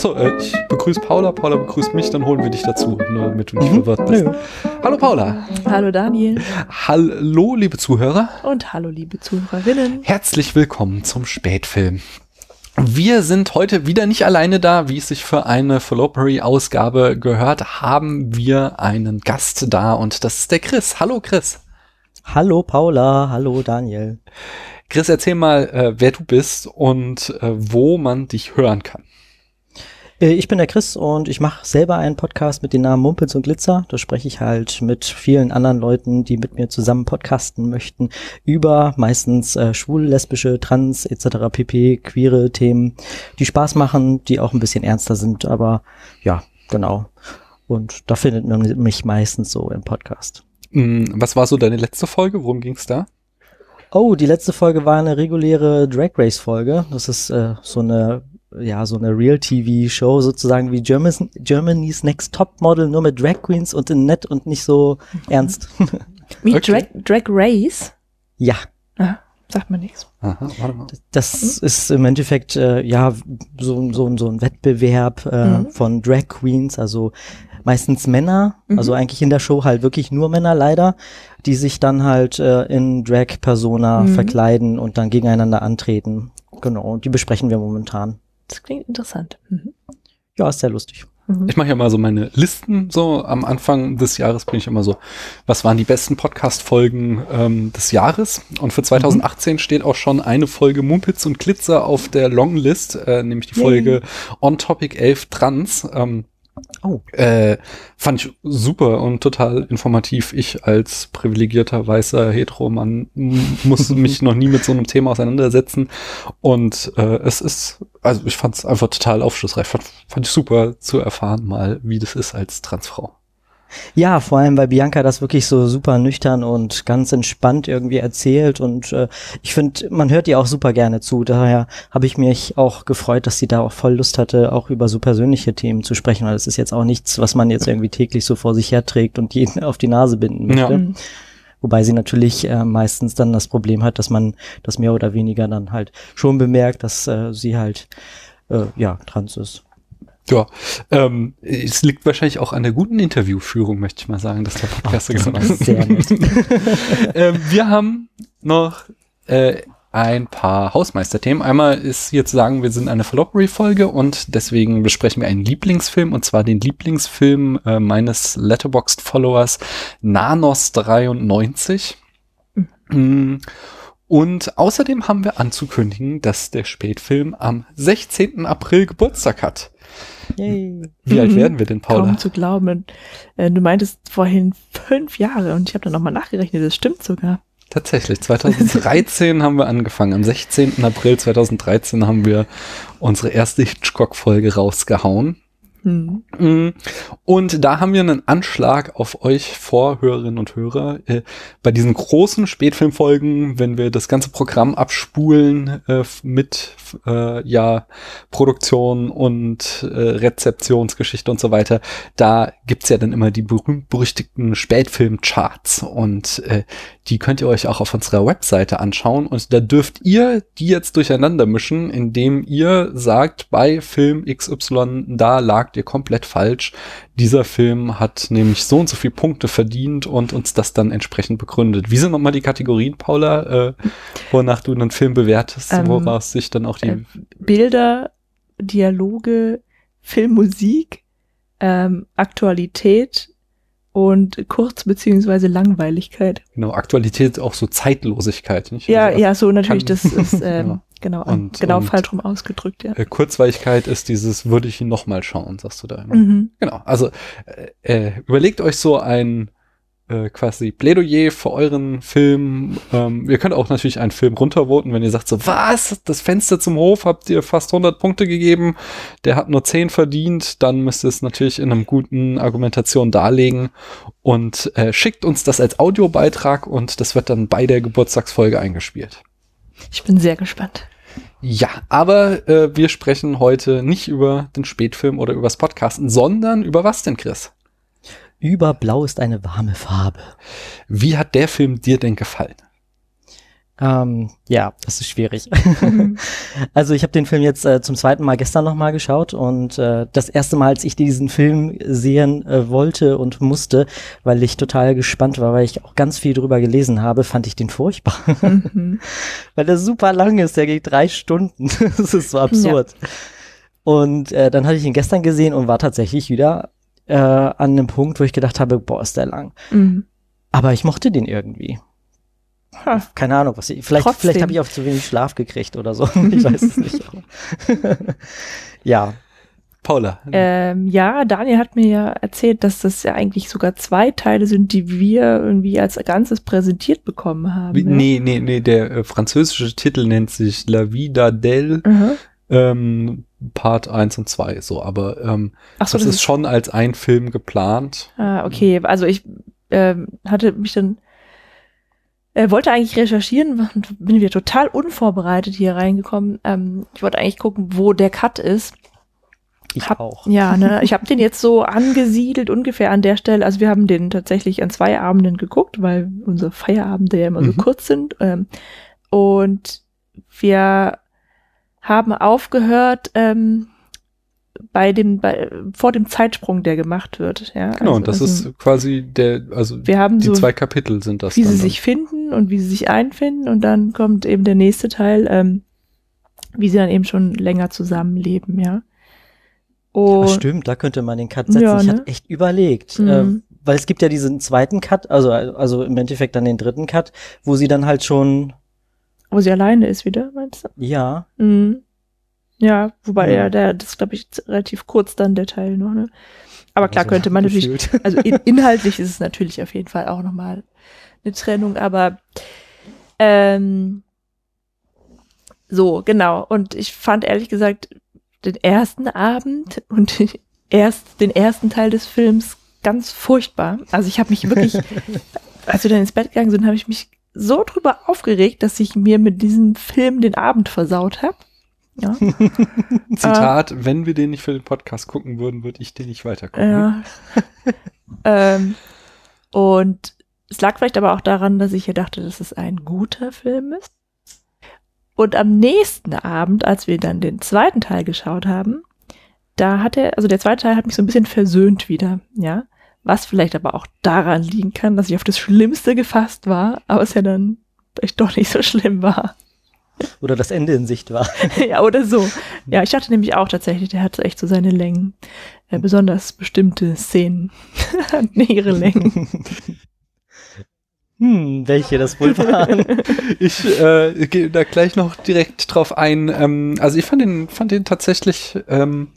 Achso, äh, ich begrüße Paula, Paula begrüßt mich, dann holen wir dich dazu, nur damit du nicht Mhm. verwirrt bist. Ja. Hallo Paula. Hallo Daniel Hallo, liebe Zuhörer. und hallo liebe Zuhörerinnen. Herzlich willkommen zum Spätfilm. Wir sind heute wieder nicht alleine da, wie es sich für eine Fallopery-Ausgabe gehört, haben wir einen Gast da und das ist der Chris. Hallo Chris. Hallo Paula, hallo Daniel. Chris, erzähl mal, äh, wer du bist und äh, wo man dich hören kann. Äh, Ich bin der Chris und ich mache selber einen Podcast mit dem Namen Mumpels und Glitzer. Da spreche ich halt mit vielen anderen Leuten, die mit mir zusammen podcasten möchten, über meistens äh, schwul, lesbische, trans etc. pp, queere Themen, die Spaß machen, die auch ein bisschen ernster sind, aber ja, genau. Und da findet man mich meistens so im Podcast. Mm, Was war so deine letzte Folge? Worum ging's da? Oh, die letzte Folge war eine reguläre Drag Race Folge. Das ist äh, so eine ja so eine Real TV Show sozusagen wie Germany's, Germany's Next Top Model nur mit Drag Queens und in nett und nicht so ernst. Wie Okay. Drag, Drag Race? ja, Ah, sagt mir nichts. Aha, warte mal. das ist im Endeffekt äh, ja so so so ein Wettbewerb äh, Mhm. von Drag Queens, also meistens Männer, Mhm. also eigentlich in der Show halt wirklich nur Männer leider, die sich dann halt äh, in Drag Persona Mhm. verkleiden und dann gegeneinander antreten. Genau, und die besprechen wir momentan. Das klingt interessant. Mhm. Ja, ist sehr lustig. Mhm. Ich mache ja mal so meine Listen. So am Anfang des Jahres bin ich immer so, was waren die besten Podcast-Folgen ähm, des Jahres? Und für 2018 steht auch schon eine Folge Mumpitz und Glitzer auf der Longlist, äh, nämlich die Yay. Folge On Topic 11 Trans. Ähm, Oh. äh, fand ich super und total informativ. Ich als privilegierter weißer Heteromann m- musste mich noch nie mit so einem Thema auseinandersetzen. Und äh, es ist, also ich fand es einfach total aufschlussreich. Fand, fand ich super zu erfahren mal, wie das ist als Transfrau. Ja, vor allem, weil Bianca das wirklich so super nüchtern und ganz entspannt irgendwie erzählt und äh, ich finde, man hört ihr auch super gerne zu. Daher habe ich mich auch gefreut, dass sie da auch voll Lust hatte, auch über so persönliche Themen zu sprechen, weil es ist jetzt auch nichts, was man jetzt irgendwie täglich so vor sich herträgt und jeden auf die Nase binden möchte. Ja. Wobei sie natürlich äh, meistens dann das Problem hat, dass man das mehr oder weniger dann halt schon bemerkt, dass äh, sie halt äh, ja trans ist. Ja, ähm, es liegt wahrscheinlich auch an der guten Interviewführung, möchte ich mal sagen, dass der Podcast so genau ist. Sehr nett. ähm, wir haben noch äh, ein paar Hausmeisterthemen. Einmal ist hier zu sagen, wir sind eine Fallopery-Folge und deswegen besprechen wir einen Lieblingsfilm und zwar den Lieblingsfilm äh, meines Letterboxd-Followers Nanos93. Mm, Und außerdem haben wir anzukündigen, dass der Spätfilm am 16. April Geburtstag hat. Yay. Wie alt Mhm. werden wir denn, Paula? Kaum zu glauben. Äh, du meintest vorhin fünf Jahre und ich habe dann nochmal nachgerechnet, das stimmt sogar. Tatsächlich, 2013 haben wir angefangen. Am 16. April 2013 haben wir unsere erste Hitchcock-Folge rausgehauen. Mhm. Und da haben wir einen Anschlag auf euch vor Hörerinnen und Hörer. Äh, bei diesen großen Spätfilmfolgen, wenn wir das ganze Programm abspulen äh, mit äh, ja Produktion und Rezeptionsgeschichte und so weiter, da gibt's ja dann immer die berühmt-berüchtigten Spätfilm-Charts und die könnt ihr euch auch auf unserer Webseite anschauen und da dürft ihr die jetzt durcheinander mischen, indem ihr sagt, bei Film XY, da lagt ihr komplett falsch. Dieser Film hat nämlich so und so viele Punkte verdient und uns das dann entsprechend begründet. Wie sind nochmal die Kategorien, Paula, äh, wonach du einen Film bewertest, Ähm, woraus sich dann auch die... äh, Bilder, Dialoge, Filmmusik, ähm, Aktualität und Kurz- beziehungsweise Langweiligkeit. genau, Aktualität, auch so Zeitlosigkeit, nicht? Ja, Also, ja, so natürlich, das ist ähm, Ja. Genau, Und- genau und- falsch rum ausgedrückt, ja. Kurzweiligkeit ist dieses, würde ich ihn nochmal schauen, sagst du da immer. Mhm. Genau, also äh, äh, überlegt euch so ein äh, quasi Plädoyer für euren Film. Ähm, ihr könnt auch natürlich einen Film runtervoten, wenn ihr sagt so, was, das Fenster zum Hof habt ihr fast 100 Punkte gegeben, der hat nur 10 verdient, dann müsst ihr es natürlich in einem guten Argumentation darlegen und äh, schickt uns das als Audiobeitrag und das wird dann bei der Geburtstagsfolge eingespielt. Ich bin sehr gespannt. Ja, aber äh, wir sprechen heute nicht über den Spätfilm oder übers Podcasten, sondern über was denn, Chris? Über Blau ist eine warme Farbe. Wie hat der Film dir denn gefallen? Ähm, ja, das ist schwierig. Mhm. also ich habe den Film jetzt äh, zum zweiten Mal gestern nochmal geschaut und äh, das erste Mal, als ich diesen Film sehen äh, wollte und musste, weil ich total gespannt war, weil ich auch ganz viel drüber gelesen habe, fand ich den furchtbar. Mhm. weil der super lang ist, der geht drei Stunden. das ist so absurd. Und äh, dann hatte ich ihn gestern gesehen und war tatsächlich wieder äh, an einem Punkt, wo ich gedacht habe, boah, ist der lang. Mhm. Aber ich mochte den irgendwie. Ha. Keine Ahnung, was ich, vielleicht, Trotzdem. vielleicht habe ich auch zu wenig Schlaf gekriegt oder so. Ich weiß es nicht. ja, Paula. Ähm, ja, Daniel hat mir ja erzählt, dass das ja eigentlich sogar zwei Teile sind, die wir irgendwie als Ganzes präsentiert bekommen haben. Wie, ja? nee, nee, nee, der äh, französische Titel nennt sich La Vida d'elle, Mhm. ähm, Part 1 und 2, so, aber ähm, Ach so, das, ist schon als ein Film geplant. Ah, okay. Also ich ähm, hatte mich dann äh, wollte eigentlich recherchieren und bin wieder total unvorbereitet hier reingekommen. Ähm, ich wollte eigentlich gucken, wo der Cut ist. ich Hab- auch. Ja, ne, ich habe den jetzt so angesiedelt ungefähr an der Stelle. Also wir haben den tatsächlich an zwei Abenden geguckt, weil unsere Feierabende ja immer so Mhm. kurz sind. Ähm, und wir haben aufgehört ähm, bei dem bei, vor dem Zeitsprung, der gemacht wird. Ja, Genau, also, und das also ist quasi der, also wir haben die so zwei Kapitel sind das wie dann. sie sich finden und wie sie sich einfinden und dann kommt eben der nächste Teil, ähm, wie sie dann eben schon länger zusammenleben, ja. Ach, Und stimmt, da könnte man den Cut setzen. Ja, Ich ne? hatte echt überlegt. Mhm. Äh, weil es gibt ja diesen zweiten Cut, also, also im Endeffekt dann den dritten Cut, wo sie dann halt schon, wo sie alleine ist wieder, meinst du? ja, Mhm. Ja, wobei Ja. der, das glaube ich relativ kurz dann der Teil noch, ne? Aber klar also könnte man natürlich, gefühlt. also in, inhaltlich ist es natürlich auf jeden Fall auch nochmal eine Trennung, aber ähm, so, genau. Und ich fand ehrlich gesagt den ersten Abend und erst den ersten Teil des Films ganz furchtbar. Also ich habe mich wirklich, als wir dann ins Bett gegangen sind, habe ich mich so drüber aufgeregt, dass ich mir mit diesem Film den Abend versaut habe. Ja. Zitat, wenn wir den nicht für den Podcast gucken würden, würde ich den nicht weiter gucken. Ja. ähm, und es lag vielleicht aber auch daran, dass ich hier dachte, dass es ein guter Film ist. Und am nächsten Abend, als wir dann den zweiten Teil geschaut haben, da hat er, also der zweite Teil hat mich so ein bisschen versöhnt wieder, ja. Was vielleicht aber auch daran liegen kann, dass ich auf das Schlimmste gefasst war, aber es ja dann vielleicht doch nicht so schlimm war. Oder das Ende in Sicht war. ja, oder so. Ja, ich dachte nämlich auch tatsächlich, der hat echt so seine Längen. Äh, besonders bestimmte Szenen hatten ihre Längen. Hm, welche das wohl waren. Ich äh, gehe da gleich noch direkt drauf ein. Ähm, also ich fand den, fand den tatsächlich ähm,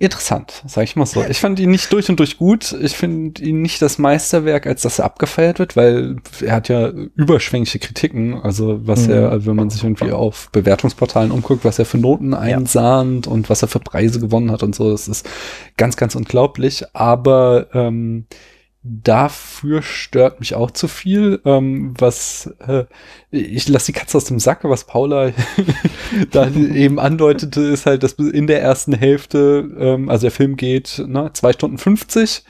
interessant, sag ich mal so. Ich fand ihn nicht durch und durch gut. Ich finde ihn nicht das Meisterwerk, als dass er abgefeiert wird, weil er hat ja überschwängliche Kritiken. Also was Mhm. er, wenn man sich irgendwie auf Bewertungsportalen umguckt, was er für Noten einsahnt und was er für Preise gewonnen hat und so, das ist ganz, ganz unglaublich. Aber ähm, dafür stört mich auch zu viel, ähm, was äh, ich lasse die Katze aus dem Sack, was Paula da eben andeutete, ist halt, dass in der ersten Hälfte, ähm, also der Film geht ne, zwei Stunden 50,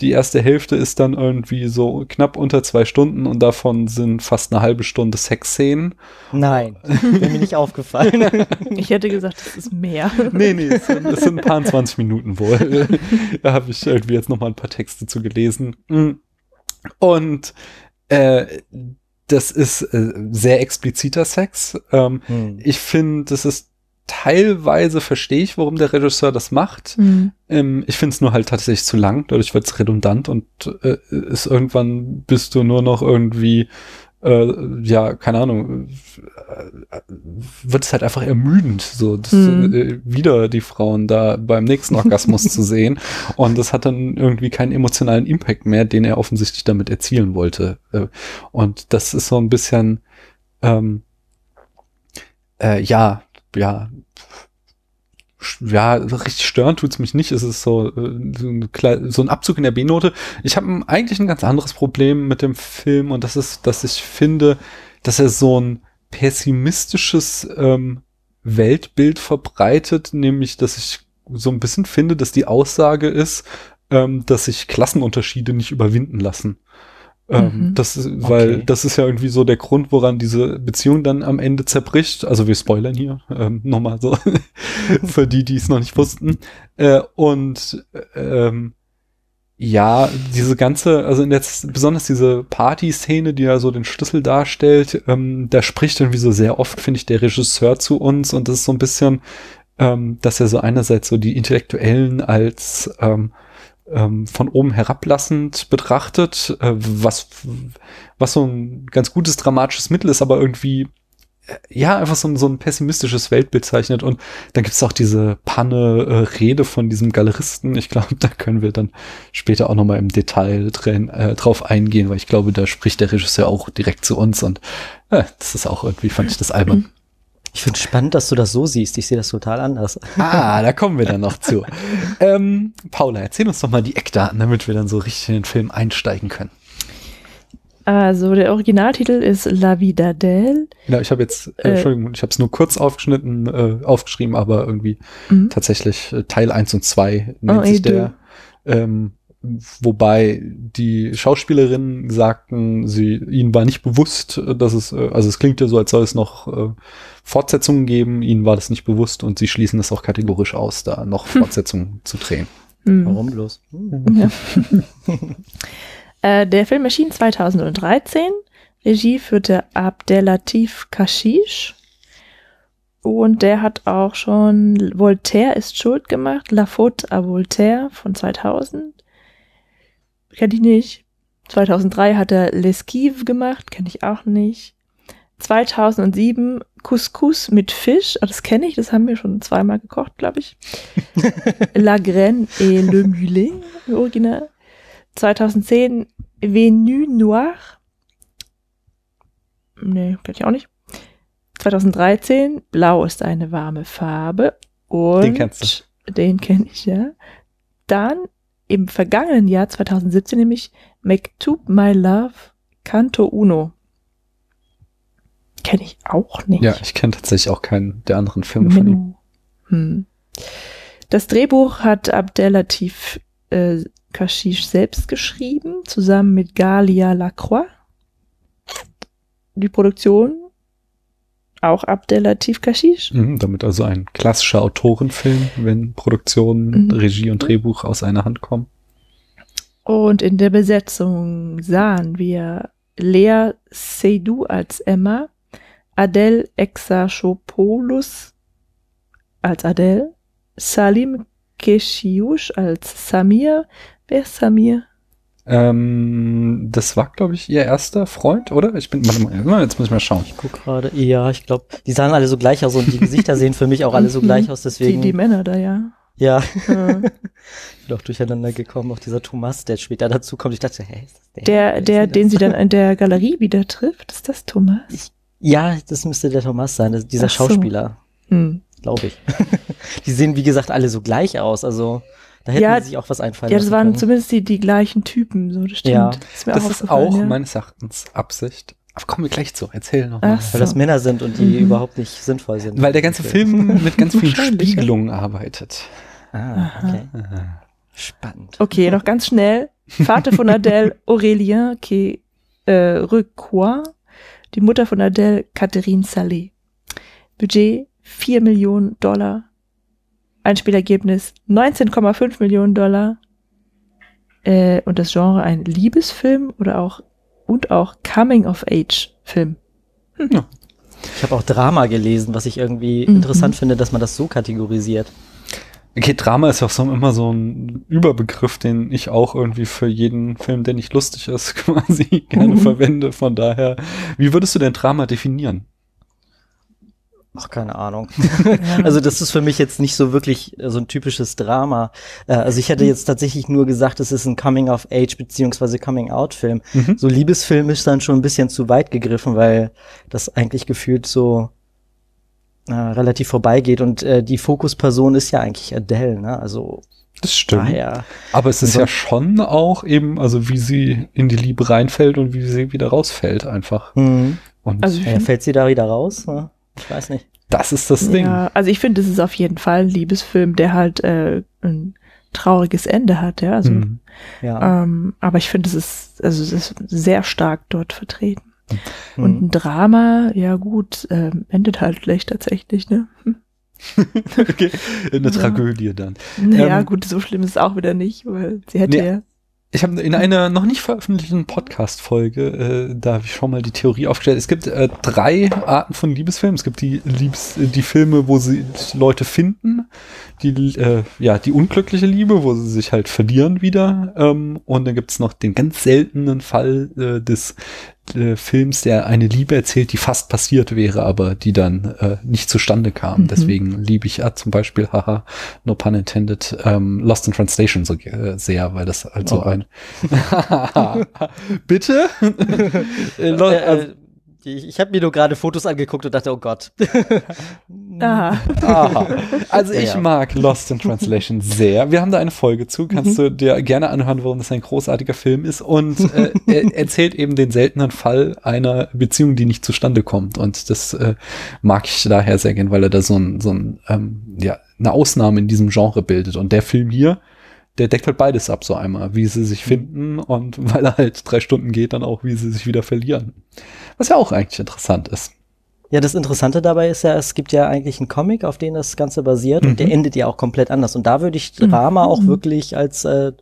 die erste Hälfte ist dann irgendwie so knapp unter zwei Stunden und davon sind fast eine halbe Stunde Sexszenen. Nein, wäre mir nicht aufgefallen. Ich hätte gesagt, das ist mehr. Nee, nee, es sind, es sind ein paar 20 Minuten wohl. da habe ich irgendwie jetzt noch mal ein paar Texte zu gelesen. Und äh, das ist äh, sehr expliziter Sex. Ähm, Hm. ich finde, das ist teilweise verstehe ich, warum der Regisseur das macht. Mhm. Ähm, ich finde es nur halt tatsächlich zu lang, dadurch wird es redundant und äh, ist irgendwann bist du nur noch irgendwie äh, ja, keine Ahnung, äh, wird es halt einfach ermüdend, so das, Mhm. äh, wieder die Frauen da beim nächsten Orgasmus zu sehen. Und das hat dann irgendwie keinen emotionalen Impact mehr, den er offensichtlich damit erzielen wollte. Äh, und das ist so ein bisschen, ähm, äh, ja, ja, ja, richtig stören tut's mich nicht. Es ist so, äh, so ein Abzug in der B-Note. Ich habe eigentlich ein ganz anderes Problem mit dem Film und das ist, dass ich finde, dass er so ein pessimistisches ähm, Weltbild verbreitet, nämlich, dass ich so ein bisschen finde, dass die Aussage ist, ähm, dass sich Klassenunterschiede nicht überwinden lassen. Ähm, Mhm. Das ist, weil Okay. das ist ja irgendwie so der Grund, woran diese Beziehung dann am Ende zerbricht. Also wir spoilern hier ähm, nochmal so für die, die es noch nicht wussten. Äh, und ähm, ja, diese ganze, also in der, besonders diese Party-Szene, die ja so den Schlüssel darstellt, ähm, da spricht irgendwie so sehr oft, finde ich, der Regisseur zu uns und das ist so ein bisschen, ähm, dass er so einerseits so die Intellektuellen als ähm, ähm, von oben herablassend betrachtet, äh, was, was so ein ganz gutes dramatisches Mittel ist, aber irgendwie äh, ja, einfach so ein, so ein pessimistisches Weltbild zeichnet. Und dann gibt's auch diese Panne-Rede von diesem Galeristen. Ich glaube, da können wir dann später auch nochmal im Detail äh, drauf eingehen, weil ich glaube, da spricht der Regisseur auch direkt zu uns. Und äh, das ist auch irgendwie, fand ich das albern. Ich finde spannend, dass du das so siehst. Ich sehe das total anders. Ah, da kommen wir dann noch zu. Ähm, Paula, erzähl uns doch mal die Eckdaten, damit wir dann so richtig in den Film einsteigen können. Also der Originaltitel ist La Vida d'elle. Ja, ich habe jetzt, äh, Äh. Entschuldigung, ich habe es nur kurz aufgeschnitten, äh, aufgeschrieben, aber irgendwie Mhm. tatsächlich äh, Teil 1 und 2 nennt Oh, sich du. der. Ähm, wobei die Schauspielerinnen sagten, sie ihnen war nicht bewusst, äh, dass es, äh, also es klingt ja so, als soll es noch äh, Fortsetzungen geben, ihnen war das nicht bewusst und sie schließen das auch kategorisch aus, da noch Fortsetzungen zu drehen. Hm. Warum bloß? Hm. Ja. äh, der Film erschien 2013. Regie führte Abdelatif Kashish. Und der hat auch schon Voltaire ist schuld gemacht. La Faute à Voltaire von 2000. Kenn ich nicht. 2003 hat er L'Esquive gemacht. Kenn ich auch nicht. 2007 Couscous mit Fisch. Ah, das kenne ich. Das haben wir schon zweimal gekocht, glaube ich. La Graine et le Mulet im Original. 2010 Venu Noir. Nee, kenn ich auch nicht. 2013 Blau ist eine warme Farbe. Und Den kennst Den kenne ich, ja. Dann im vergangenen Jahr 2017 nämlich Mektub My Love Canto Uno. Kenne ich auch nicht. Ja, ich kenne tatsächlich auch keinen der anderen Filme von ihm. Hm. Das Drehbuch hat Abdelatif äh, Kashish selbst geschrieben, zusammen mit Galia Lacroix. Die Produktion auch Abdelatif Kashish. Mhm, damit also ein klassischer Autorenfilm, wenn Produktion, Mhm. Regie und Drehbuch aus einer Hand kommen. Und in der Besetzung sahen wir Lea Seydoux als Emma, Adele Exarchopoulos als Adele, Salim Keshiush als Samir. Wer ist Samir? Ähm, das war, glaube ich, ihr erster Freund, oder? Ich bin, warte mal, jetzt muss ich mal schauen. Ich guck gerade. Ja, ich glaube, die sahen alle so gleich aus und die Gesichter sehen für mich auch alle so gleich aus. Die, Deswegen, die Männer da, ja. ja, ich bin auch durcheinander gekommen. Auch dieser Thomas, der später dazu kommt. Ich dachte, hä, ist das der? Der, der, den sie dann in der Galerie wieder trifft, ist das Thomas? Ja, das müsste der Thomas sein, das, dieser Ach so. Schauspieler, Hm. glaube ich. die sehen, wie gesagt, alle so gleich aus. Also da hätten Ja, sie sich auch was einfallen Ja, das waren können. zumindest die, die gleichen Typen, so, das stimmt. Ja. ist mir Das auch ist auch ja. meines Erachtens Absicht. Aber kommen wir gleich zu. Erzähl noch mal. Ach Weil das so. Männer sind und die Mhm. überhaupt nicht sinnvoll sind. Weil der ganze Film mit ganz vielen. Spiegelungen arbeitet. Ah, okay. Aha. Spannend. Okay, noch ganz schnell. Vater von Adèle, Aurélien qui äh, Recoin. Die Mutter von Adèle, Catherine Salé. Budget 4 Millionen Dollar. Einspielergebnis 19,5 Millionen Dollar. Äh, und das Genre ein Liebesfilm oder auch und auch Coming-of-Age-Film. Ich habe auch Drama gelesen, was ich irgendwie Mhm. interessant finde, dass man das so kategorisiert. Okay, Drama ist auch so immer so ein Überbegriff, den ich auch irgendwie für jeden Film, der nicht lustig ist, quasi gerne Mhm. verwende. Von daher, wie würdest du denn Drama definieren? Ach, keine Ahnung. Also das ist für mich jetzt nicht so wirklich äh, so ein typisches Drama. Äh, Also ich hätte jetzt tatsächlich nur gesagt, es ist ein Coming-of-Age beziehungsweise Coming-out-Film. Mhm. So Liebesfilm ist dann schon ein bisschen zu weit gegriffen, weil das eigentlich gefühlt so äh, relativ vorbeigeht und äh, die Fokusperson ist ja eigentlich Adele, ne? Also Das stimmt. daher. Aber es ist So- ja schon auch eben, also wie sie in die Liebe reinfällt und wie sie wieder rausfällt einfach. Mhm. Und Also fällt sie da wieder raus? Ne? Ich weiß nicht. das ist das Ding. Ja, also ich finde, es ist auf jeden Fall ein Liebesfilm, der halt äh, ein trauriges Ende hat, ja. Also, Mhm. Ja. ähm, aber ich finde, es ist, also es ist sehr stark dort vertreten. Mhm. Und ein Drama, ja gut, ähm, endet halt schlecht tatsächlich, ne? Okay. Eine Ja. Tragödie dann. Naja, Ähm, gut, so schlimm ist es auch wieder nicht, weil sie hätte Nee. ja. Ich habe in einer noch nicht veröffentlichten Podcast-Folge, äh, da habe ich schon mal die Theorie aufgestellt. Es gibt äh, drei Arten von Liebesfilmen. Es gibt die Liebes, die Filme, wo sie Leute finden, die äh, ja die unglückliche Liebe, wo sie sich halt verlieren wieder. Ähm, und dann gibt's noch den ganz seltenen Fall äh, des äh, Films, der eine Liebe erzählt, die fast passiert wäre, aber die dann äh, nicht zustande kam. Mhm. Deswegen liebe ich ja zum Beispiel, haha, no pun intended, ähm, Lost in Translation so äh, sehr, weil das halt so Oh ein Bitte? Äh, Ich ich habe mir nur gerade Fotos angeguckt und dachte, oh Gott. Ah, aha. Also Ja, ich ja. mag Lost in Translation sehr. Wir haben da eine Folge zu. Kannst Mhm. du dir gerne anhören, warum das ein großartiger Film ist. Und äh, er erzählt eben den seltenen Fall einer Beziehung, die nicht zustande kommt. Und das äh, mag ich daher sehr gern, weil er da so ein, so ein ähm, ja, eine Ausnahme in diesem Genre bildet. Und der Film hier, der deckt halt beides ab, so einmal, wie sie sich finden und weil er halt drei Stunden geht, dann auch, wie sie sich wieder verlieren. Was ja auch eigentlich interessant ist. Ja, das Interessante dabei ist ja, es gibt ja eigentlich einen Comic, auf den das Ganze basiert Mhm. und der endet ja auch komplett anders. Und da würde ich Drama auch wirklich als äh,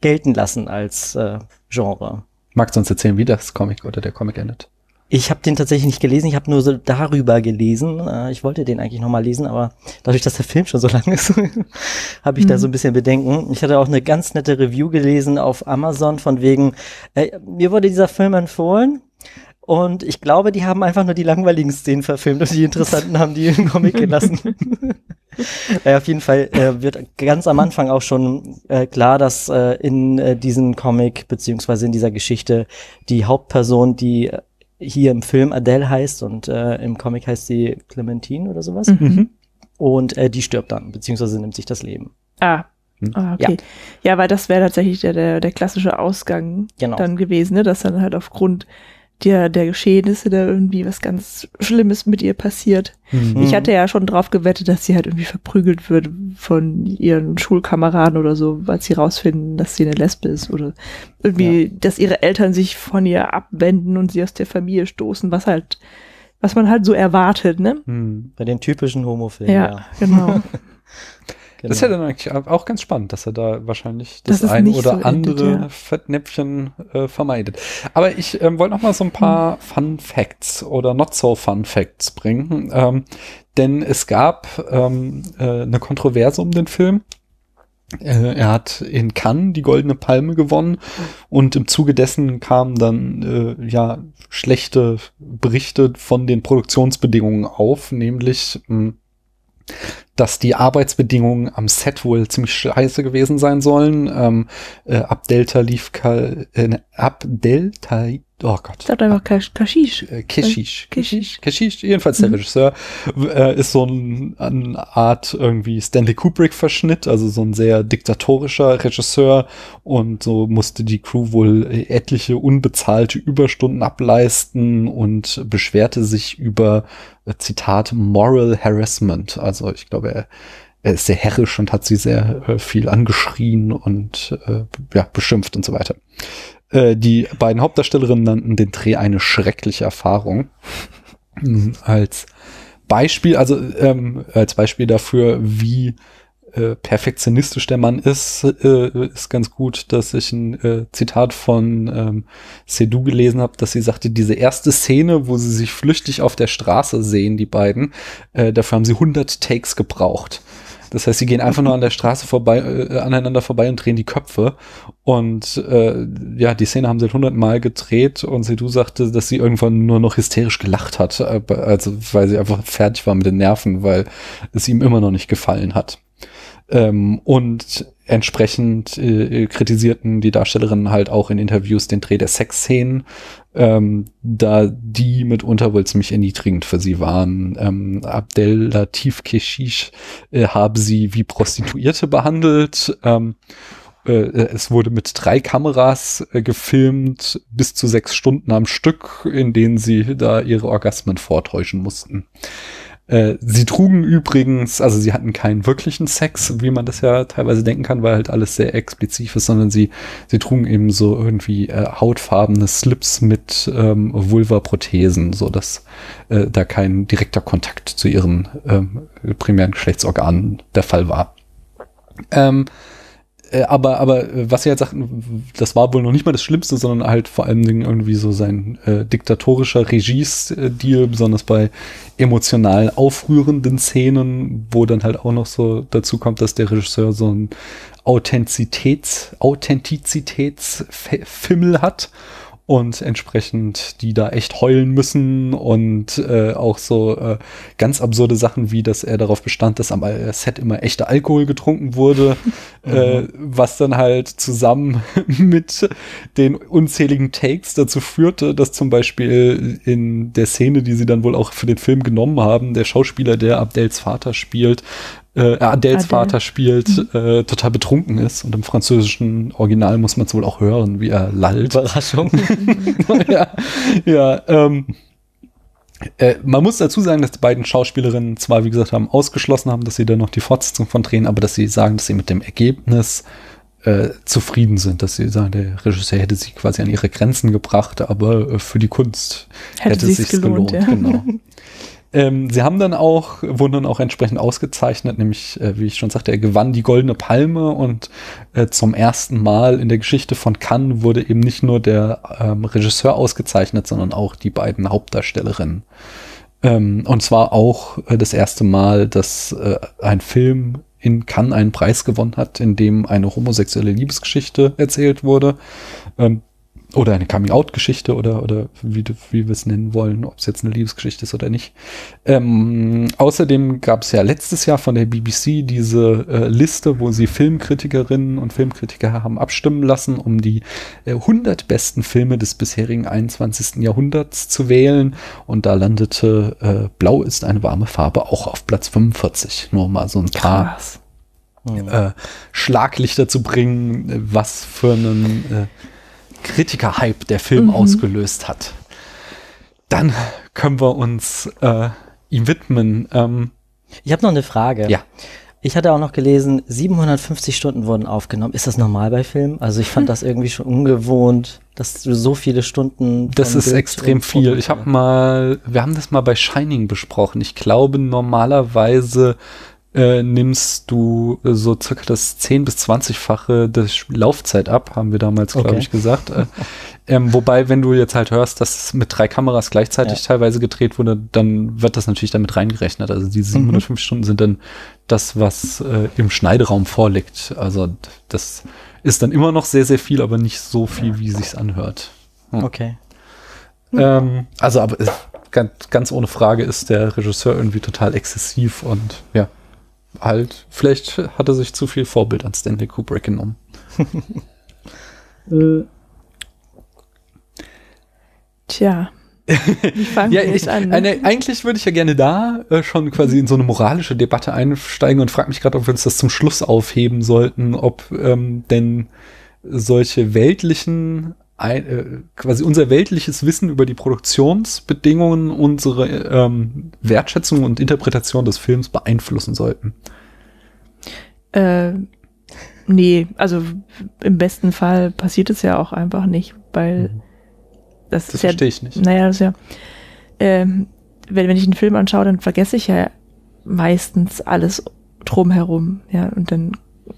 gelten lassen als äh, Genre. Magst du uns erzählen, wie das Comic oder der Comic endet? Ich habe den tatsächlich nicht gelesen, ich habe nur so darüber gelesen. Äh, ich wollte den eigentlich nochmal lesen, aber dadurch, dass der Film schon so lang ist, habe ich da Mhm. so ein bisschen Bedenken. Ich hatte auch eine ganz nette Review gelesen auf Amazon von wegen, äh, mir wurde dieser Film empfohlen. Und ich glaube, die haben einfach nur die langweiligen Szenen verfilmt und die interessanten haben die im Comic gelassen. ja, auf jeden Fall äh, wird ganz am Anfang auch schon äh, klar, dass äh, in äh, diesem Comic beziehungsweise in dieser Geschichte die Hauptperson, die äh, hier im Film Adele heißt und äh, im Comic heißt sie Clementine oder sowas. Mhm. Und äh, die stirbt dann, beziehungsweise nimmt sich das Leben. Ah. Hm. ah okay. Ja. weil das wäre tatsächlich der, der, der klassische Ausgang Genau. dann gewesen, ne? dass dann halt aufgrund der, der Geschehnisse da irgendwie was ganz Schlimmes mit ihr passiert. Mhm. Ich hatte ja schon drauf gewettet, dass sie halt irgendwie verprügelt wird von ihren Schulkameraden oder so, weil sie rausfinden, dass sie eine Lesbe ist oder irgendwie, dass ihre Eltern sich von ihr abwenden und sie aus der Familie stoßen, was halt, was man halt so erwartet, ne? Mhm. Bei den typischen Homofilmen. Ja, Ja, genau. genau. Das ist ja dann eigentlich auch ganz spannend, dass er da wahrscheinlich das es ein oder so endet, andere ja. Fettnäpfchen äh, vermeidet. Aber ich ähm, wollte noch mal so ein paar Fun Facts oder not so Fun Facts bringen, ähm, denn es gab ähm, äh, eine Kontroverse um den Film. Äh, er hat in Cannes die Goldene Palme gewonnen und im Zuge dessen kamen dann äh, ja schlechte Berichte von den Produktionsbedingungen auf, nämlich mh, dass die Arbeitsbedingungen am Set wohl ziemlich scheiße gewesen sein sollen. Ähm, äh, ab Delta lief äh, ab Delta oh Gott. Sagt einfach Kash- Kashish. Äh, Keshish. Keshish. Keshish, jedenfalls der Mhm. Regisseur, äh, ist so ein, eine Art irgendwie Stanley Kubrick-Verschnitt, also so ein sehr diktatorischer Regisseur und so musste die Crew wohl äh, etliche unbezahlte Überstunden ableisten und beschwerte sich über, äh, Zitat, Moral Harassment. Also ich glaube, er, er ist sehr herrisch und hat sie sehr äh, viel angeschrien und äh, ja, beschimpft und so weiter. Äh, die beiden Hauptdarstellerinnen nannten den Dreh eine schreckliche Erfahrung. Mhm, als Beispiel, also ähm, als Beispiel dafür, wie äh, perfektionistisch der Mann ist, äh, ist ganz gut, dass ich ein äh, Zitat von ähm, Seydoux gelesen habe, dass sie sagte, diese erste Szene, wo sie sich flüchtig auf der Straße sehen, die beiden, äh, dafür haben sie 100 Takes gebraucht. Das heißt, sie gehen einfach nur an der Straße vorbei, äh, aneinander vorbei und drehen die Köpfe. Und äh, ja, die Szene haben sie 100 Mal gedreht und Seydoux sagte, dass sie irgendwann nur noch hysterisch gelacht hat, also weil sie einfach fertig war mit den Nerven, weil es ihm immer noch nicht gefallen hat. Ähm, und entsprechend äh, kritisierten die Darstellerinnen halt auch in Interviews den Dreh der Sexszenen, ähm, da die mitunter wohl ziemlich erniedrigend für sie waren. Ähm, Abdel Latif Keshish äh, habe sie wie Prostituierte behandelt. Ähm, äh, es wurde mit drei Kameras äh, gefilmt, bis zu sechs Stunden am Stück, in denen sie da ihre Orgasmen vortäuschen mussten. Äh, sie trugen übrigens, also sie hatten keinen wirklichen Sex, wie man das ja teilweise denken kann, weil halt alles sehr explizit ist, sondern sie, sie trugen eben so irgendwie äh, hautfarbene Slips mit ähm, Vulva-Prothesen, so dass äh, da kein direkter Kontakt zu ihren ähm, primären Geschlechtsorganen der Fall war. Ähm, äh, aber, aber äh, was sie halt sagten, das war wohl noch nicht mal das Schlimmste, sondern halt vor allen Dingen irgendwie so sein äh, diktatorischer Regiestil, besonders bei emotional aufrührenden Szenen, wo dann halt auch noch so dazu kommt, dass der Regisseur so ein Authentizitäts, Authentizitätsfimmel hat und entsprechend die da echt heulen müssen und äh, auch so äh, ganz absurde Sachen wie, dass er darauf bestand, dass am Set immer echter Alkohol getrunken wurde, mhm. äh, was dann halt zusammen mit den unzähligen Takes dazu führte, dass zum Beispiel in der Szene, die sie dann wohl auch für den Film genommen haben, der Schauspieler, der Abdels Vater spielt, äh, Adels Adele. Vater spielt, mhm. äh, total betrunken ist. Und im französischen Original muss man es wohl auch hören, wie er lallt. Überraschung. ja, ja ähm, äh, man muss dazu sagen, dass die beiden Schauspielerinnen zwar, wie gesagt, haben ausgeschlossen haben, dass sie da noch die Fortsetzung von drehen, aber dass sie sagen, dass sie mit dem Ergebnis äh, zufrieden sind, dass sie sagen, der Regisseur hätte sie quasi an ihre Grenzen gebracht, aber äh, für die Kunst hätte, hätte es sich gelohnt. gelohnt. Ja. Genau. Ähm, sie haben dann auch, wurden dann auch entsprechend ausgezeichnet, nämlich, äh, wie ich schon sagte, er gewann die Goldene Palme und äh, zum ersten Mal in der Geschichte von Cannes wurde eben nicht nur der ähm, Regisseur ausgezeichnet, sondern auch die beiden Hauptdarstellerinnen. Ähm, und zwar auch äh, das erste Mal, dass äh, ein Film in Cannes einen Preis gewonnen hat, in dem eine homosexuelle Liebesgeschichte erzählt wurde. Ähm, oder eine Coming-out-Geschichte oder, oder wie, wie wir es nennen wollen, ob es jetzt eine Liebesgeschichte ist oder nicht. Ähm, außerdem gab es ja letztes Jahr von der BBC diese äh, Liste, wo sie Filmkritikerinnen und Filmkritiker haben abstimmen lassen, um die äh, 100 besten Filme des bisherigen 21. Jahrhunderts zu wählen. Und da landete äh, Blau ist eine warme Farbe auch auf Platz 45. Nur mal so ein paar äh, Schlaglichter zu bringen, was für einen äh, Kritiker-Hype der Film mhm. ausgelöst hat. Dann können wir uns äh, ihm widmen. Ähm, ich habe noch eine Frage. Ja. Ich hatte auch noch gelesen, 750 Stunden wurden aufgenommen. Ist das normal bei Filmen? Also ich fand hm. das irgendwie schon ungewohnt, dass du so viele Stunden. Das ist Bild extrem viel. Ich habe mal, wir haben das mal bei Shining besprochen. Ich glaube normalerweise äh, nimmst du so circa das 10 bis 20-fache der Laufzeit ab, haben wir damals, glaube okay. ich, gesagt. Äh, ähm, wobei, wenn du jetzt halt hörst, dass es mit drei Kameras gleichzeitig ja. teilweise gedreht wurde, dann wird das natürlich damit reingerechnet. Also die 705 mhm. Stunden sind dann das, was äh, im Schneideraum vorliegt. Also das ist dann immer noch sehr, sehr viel, aber nicht so viel, wie sich's anhört. Hm. Okay. Ähm, also, aber äh, ganz, ganz ohne Frage ist der Regisseur irgendwie total exzessiv und ja, halt, vielleicht hat er sich zu viel Vorbild an Stanley Kubrick genommen. äh. Tja. Wie fangen ja, ich, an? Ne? Eine, eigentlich würde ich ja gerne da äh, schon quasi in so eine moralische Debatte einsteigen und frage mich gerade, ob wir uns das zum Schluss aufheben sollten, ob ähm, denn solche weltlichen ein, äh, quasi unser weltliches Wissen über die Produktionsbedingungen unsere ähm, Wertschätzung und Interpretation des Films beeinflussen sollten. Äh, nee, also im besten Fall passiert es ja auch einfach nicht, weil mhm. das, das ist verstehe ja, ich nicht. Naja, das ist ja, ähm, wenn, wenn ich einen Film anschaue, dann vergesse ich ja meistens alles drumherum, ja, und dann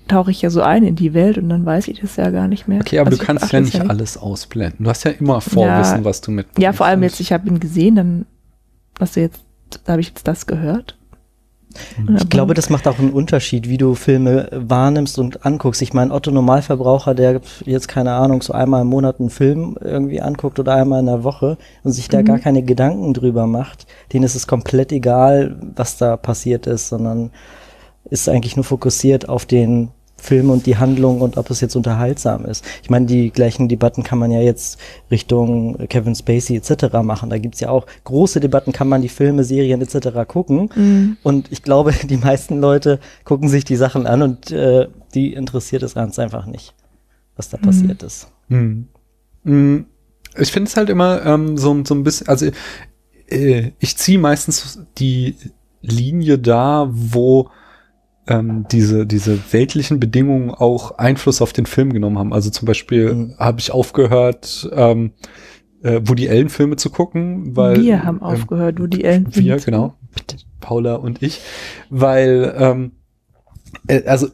tauche ich ja so ein in die Welt und dann weiß ich das ja gar nicht mehr. Okay, aber also du kannst ja nicht ja alles ausblenden. Du hast ja immer Vorwissen, ja, was du mit. Ja, vor allem jetzt, ich habe ihn gesehen, dann hast du jetzt, da habe ich jetzt das gehört. Ich glaube, das macht auch einen Unterschied, wie du Filme wahrnimmst und anguckst. Ich meine, Otto Normalverbraucher, der jetzt keine Ahnung, so einmal im Monat einen Film irgendwie anguckt oder einmal in der Woche und sich da mhm. gar keine Gedanken drüber macht, denen ist es komplett egal, was da passiert ist, sondern ist eigentlich nur fokussiert auf den Film und die Handlung und ob es jetzt unterhaltsam ist. Ich meine, die gleichen Debatten kann man ja jetzt Richtung Kevin Spacey etc. machen. Da gibt's ja auch große Debatten, kann man die Filme, Serien etc. gucken. Mhm. Und ich glaube, die meisten Leute gucken sich die Sachen an und äh, die interessiert es ganz einfach nicht, was da mhm. passiert ist. Mhm. mhm. Ich finde es halt immer ähm, so, so ein bisschen, also äh, ich ziehe meistens die Linie da, wo ähm, diese, diese weltlichen Bedingungen auch Einfluss auf den Film genommen haben. Also zum Beispiel mhm. habe ich aufgehört, ähm, äh, Woody Allen Filme zu gucken, weil wir haben ähm, aufgehört, Woody Allen Filme. Wir, genau. Paula und ich, weil ähm, äh, also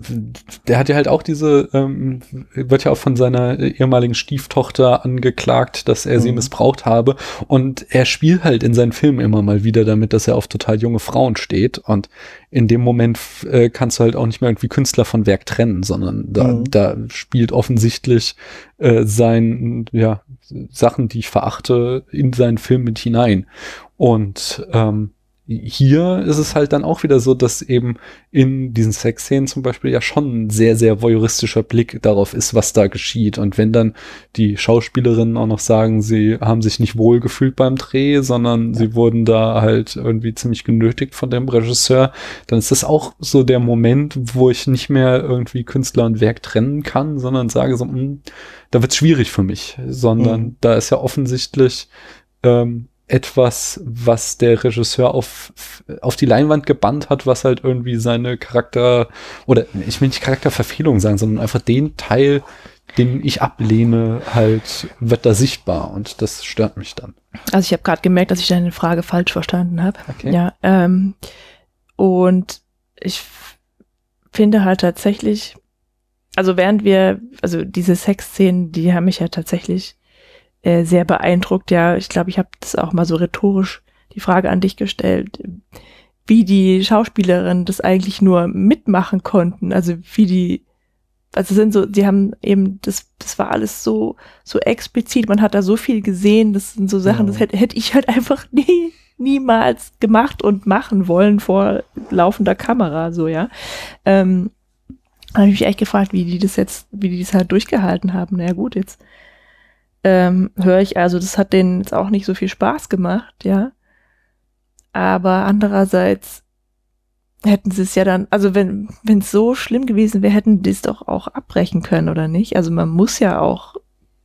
der hat ja halt auch diese, ähm, wird ja auch von seiner ehemaligen Stieftochter angeklagt, dass er mhm. sie missbraucht habe. Und er spielt halt in seinen Filmen immer mal wieder damit, dass er auf total junge Frauen steht. Und in dem Moment äh, kannst du halt auch nicht mehr irgendwie Künstler von Werk trennen, sondern da, mhm. da spielt offensichtlich äh, sein, ja, Sachen, die ich verachte, in seinen Film mit hinein. Und ähm, hier ist es halt dann auch wieder so, dass eben in diesen Sexszenen zum Beispiel ja schon ein sehr, sehr voyeuristischer Blick darauf ist, was da geschieht. Und wenn dann die Schauspielerinnen auch noch sagen, sie haben sich nicht wohl gefühlt beim Dreh, sondern sie wurden da halt irgendwie ziemlich genötigt von dem Regisseur, dann ist das auch so der Moment, wo ich nicht mehr irgendwie Künstler und Werk trennen kann, sondern sage so, mh, hm, da wird's schwierig für mich, sondern mhm. da ist ja offensichtlich ähm, etwas, was der Regisseur auf, auf die Leinwand gebannt hat, was halt irgendwie seine Charakter, oder ich will nicht Charakterverfehlung sagen, sondern einfach den Teil, den ich ablehne, halt wird da sichtbar und das stört mich dann. Also ich habe gerade gemerkt, dass ich deine Frage falsch verstanden habe. Okay. Ja, ähm, und ich finde halt tatsächlich, also während wir, also diese Sexszenen, die haben mich ja tatsächlich äh, sehr beeindruckt. Ja, ich glaube, ich habe das auch mal so rhetorisch die Frage an dich gestellt, wie die Schauspielerinnen das eigentlich nur mitmachen konnten. Also wie die, also sind so, die haben eben, das, das war alles so, so explizit, man hat da so viel gesehen, das sind so Sachen, ja. das hätte, hätte ich halt einfach nie, niemals gemacht und machen wollen vor laufender Kamera, so, ja. Ähm, habe ich mich echt gefragt, wie die das jetzt, wie die das halt durchgehalten haben. Na ja, gut, jetzt ähm, höre ich also, das hat denen jetzt auch nicht so viel Spaß gemacht, ja. Aber andererseits hätten sie es ja dann, also wenn wenn es so schlimm gewesen wäre, hätten die es doch auch abbrechen können, oder nicht? Also man muss ja auch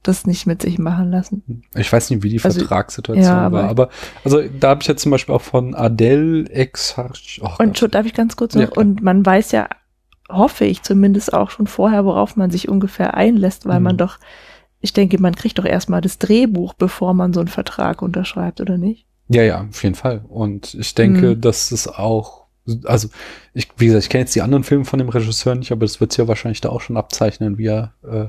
das nicht mit sich machen lassen. Ich weiß nicht, wie die also, Vertragssituation ja, aber war, aber also da habe ich jetzt zum Beispiel auch von Adele ex oh, Und schon, darf ich ganz kurz noch? Ja, und man weiß ja, hoffe ich zumindest auch schon vorher, worauf man sich ungefähr einlässt, weil mhm. man doch ich denke, man kriegt doch erstmal das Drehbuch, bevor man so einen Vertrag unterschreibt, oder nicht? Ja, ja, auf jeden Fall. Und ich denke, mhm. dass es auch, also ich, wie gesagt, ich kenne jetzt die anderen Filme von dem Regisseur nicht, aber das wird es ja wahrscheinlich da auch schon abzeichnen, wie er äh,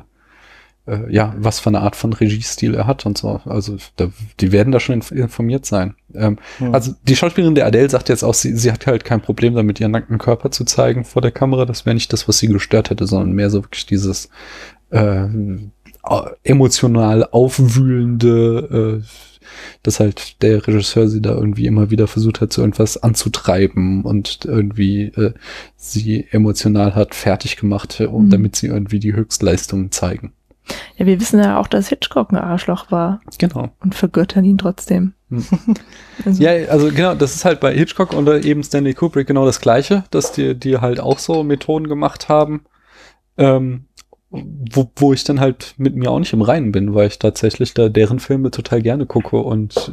äh, ja, was für eine Art von Regiestil er hat und so. Also da, die werden da schon informiert sein. Ähm, mhm. Also die Schauspielerin der Adele sagt jetzt auch, sie, sie hat halt kein Problem damit, ihren nackten Körper zu zeigen vor der Kamera. Das wäre nicht das, was sie gestört hätte, sondern mehr so wirklich dieses äh, emotional aufwühlende, äh, dass halt der Regisseur sie da irgendwie immer wieder versucht hat, so irgendwas anzutreiben und irgendwie äh, sie emotional hat fertig gemacht, äh, mhm. damit sie irgendwie die Höchstleistungen zeigen. Ja, wir wissen ja auch, dass Hitchcock ein Arschloch war. Genau. Und vergöttern ihn trotzdem. Hm. also. Ja, also genau, das ist halt bei Hitchcock und eben Stanley Kubrick genau das Gleiche, dass die, die halt auch so Methoden gemacht haben. Ähm, wo, wo ich dann halt mit mir auch nicht im Reinen bin, weil ich tatsächlich da deren Filme total gerne gucke und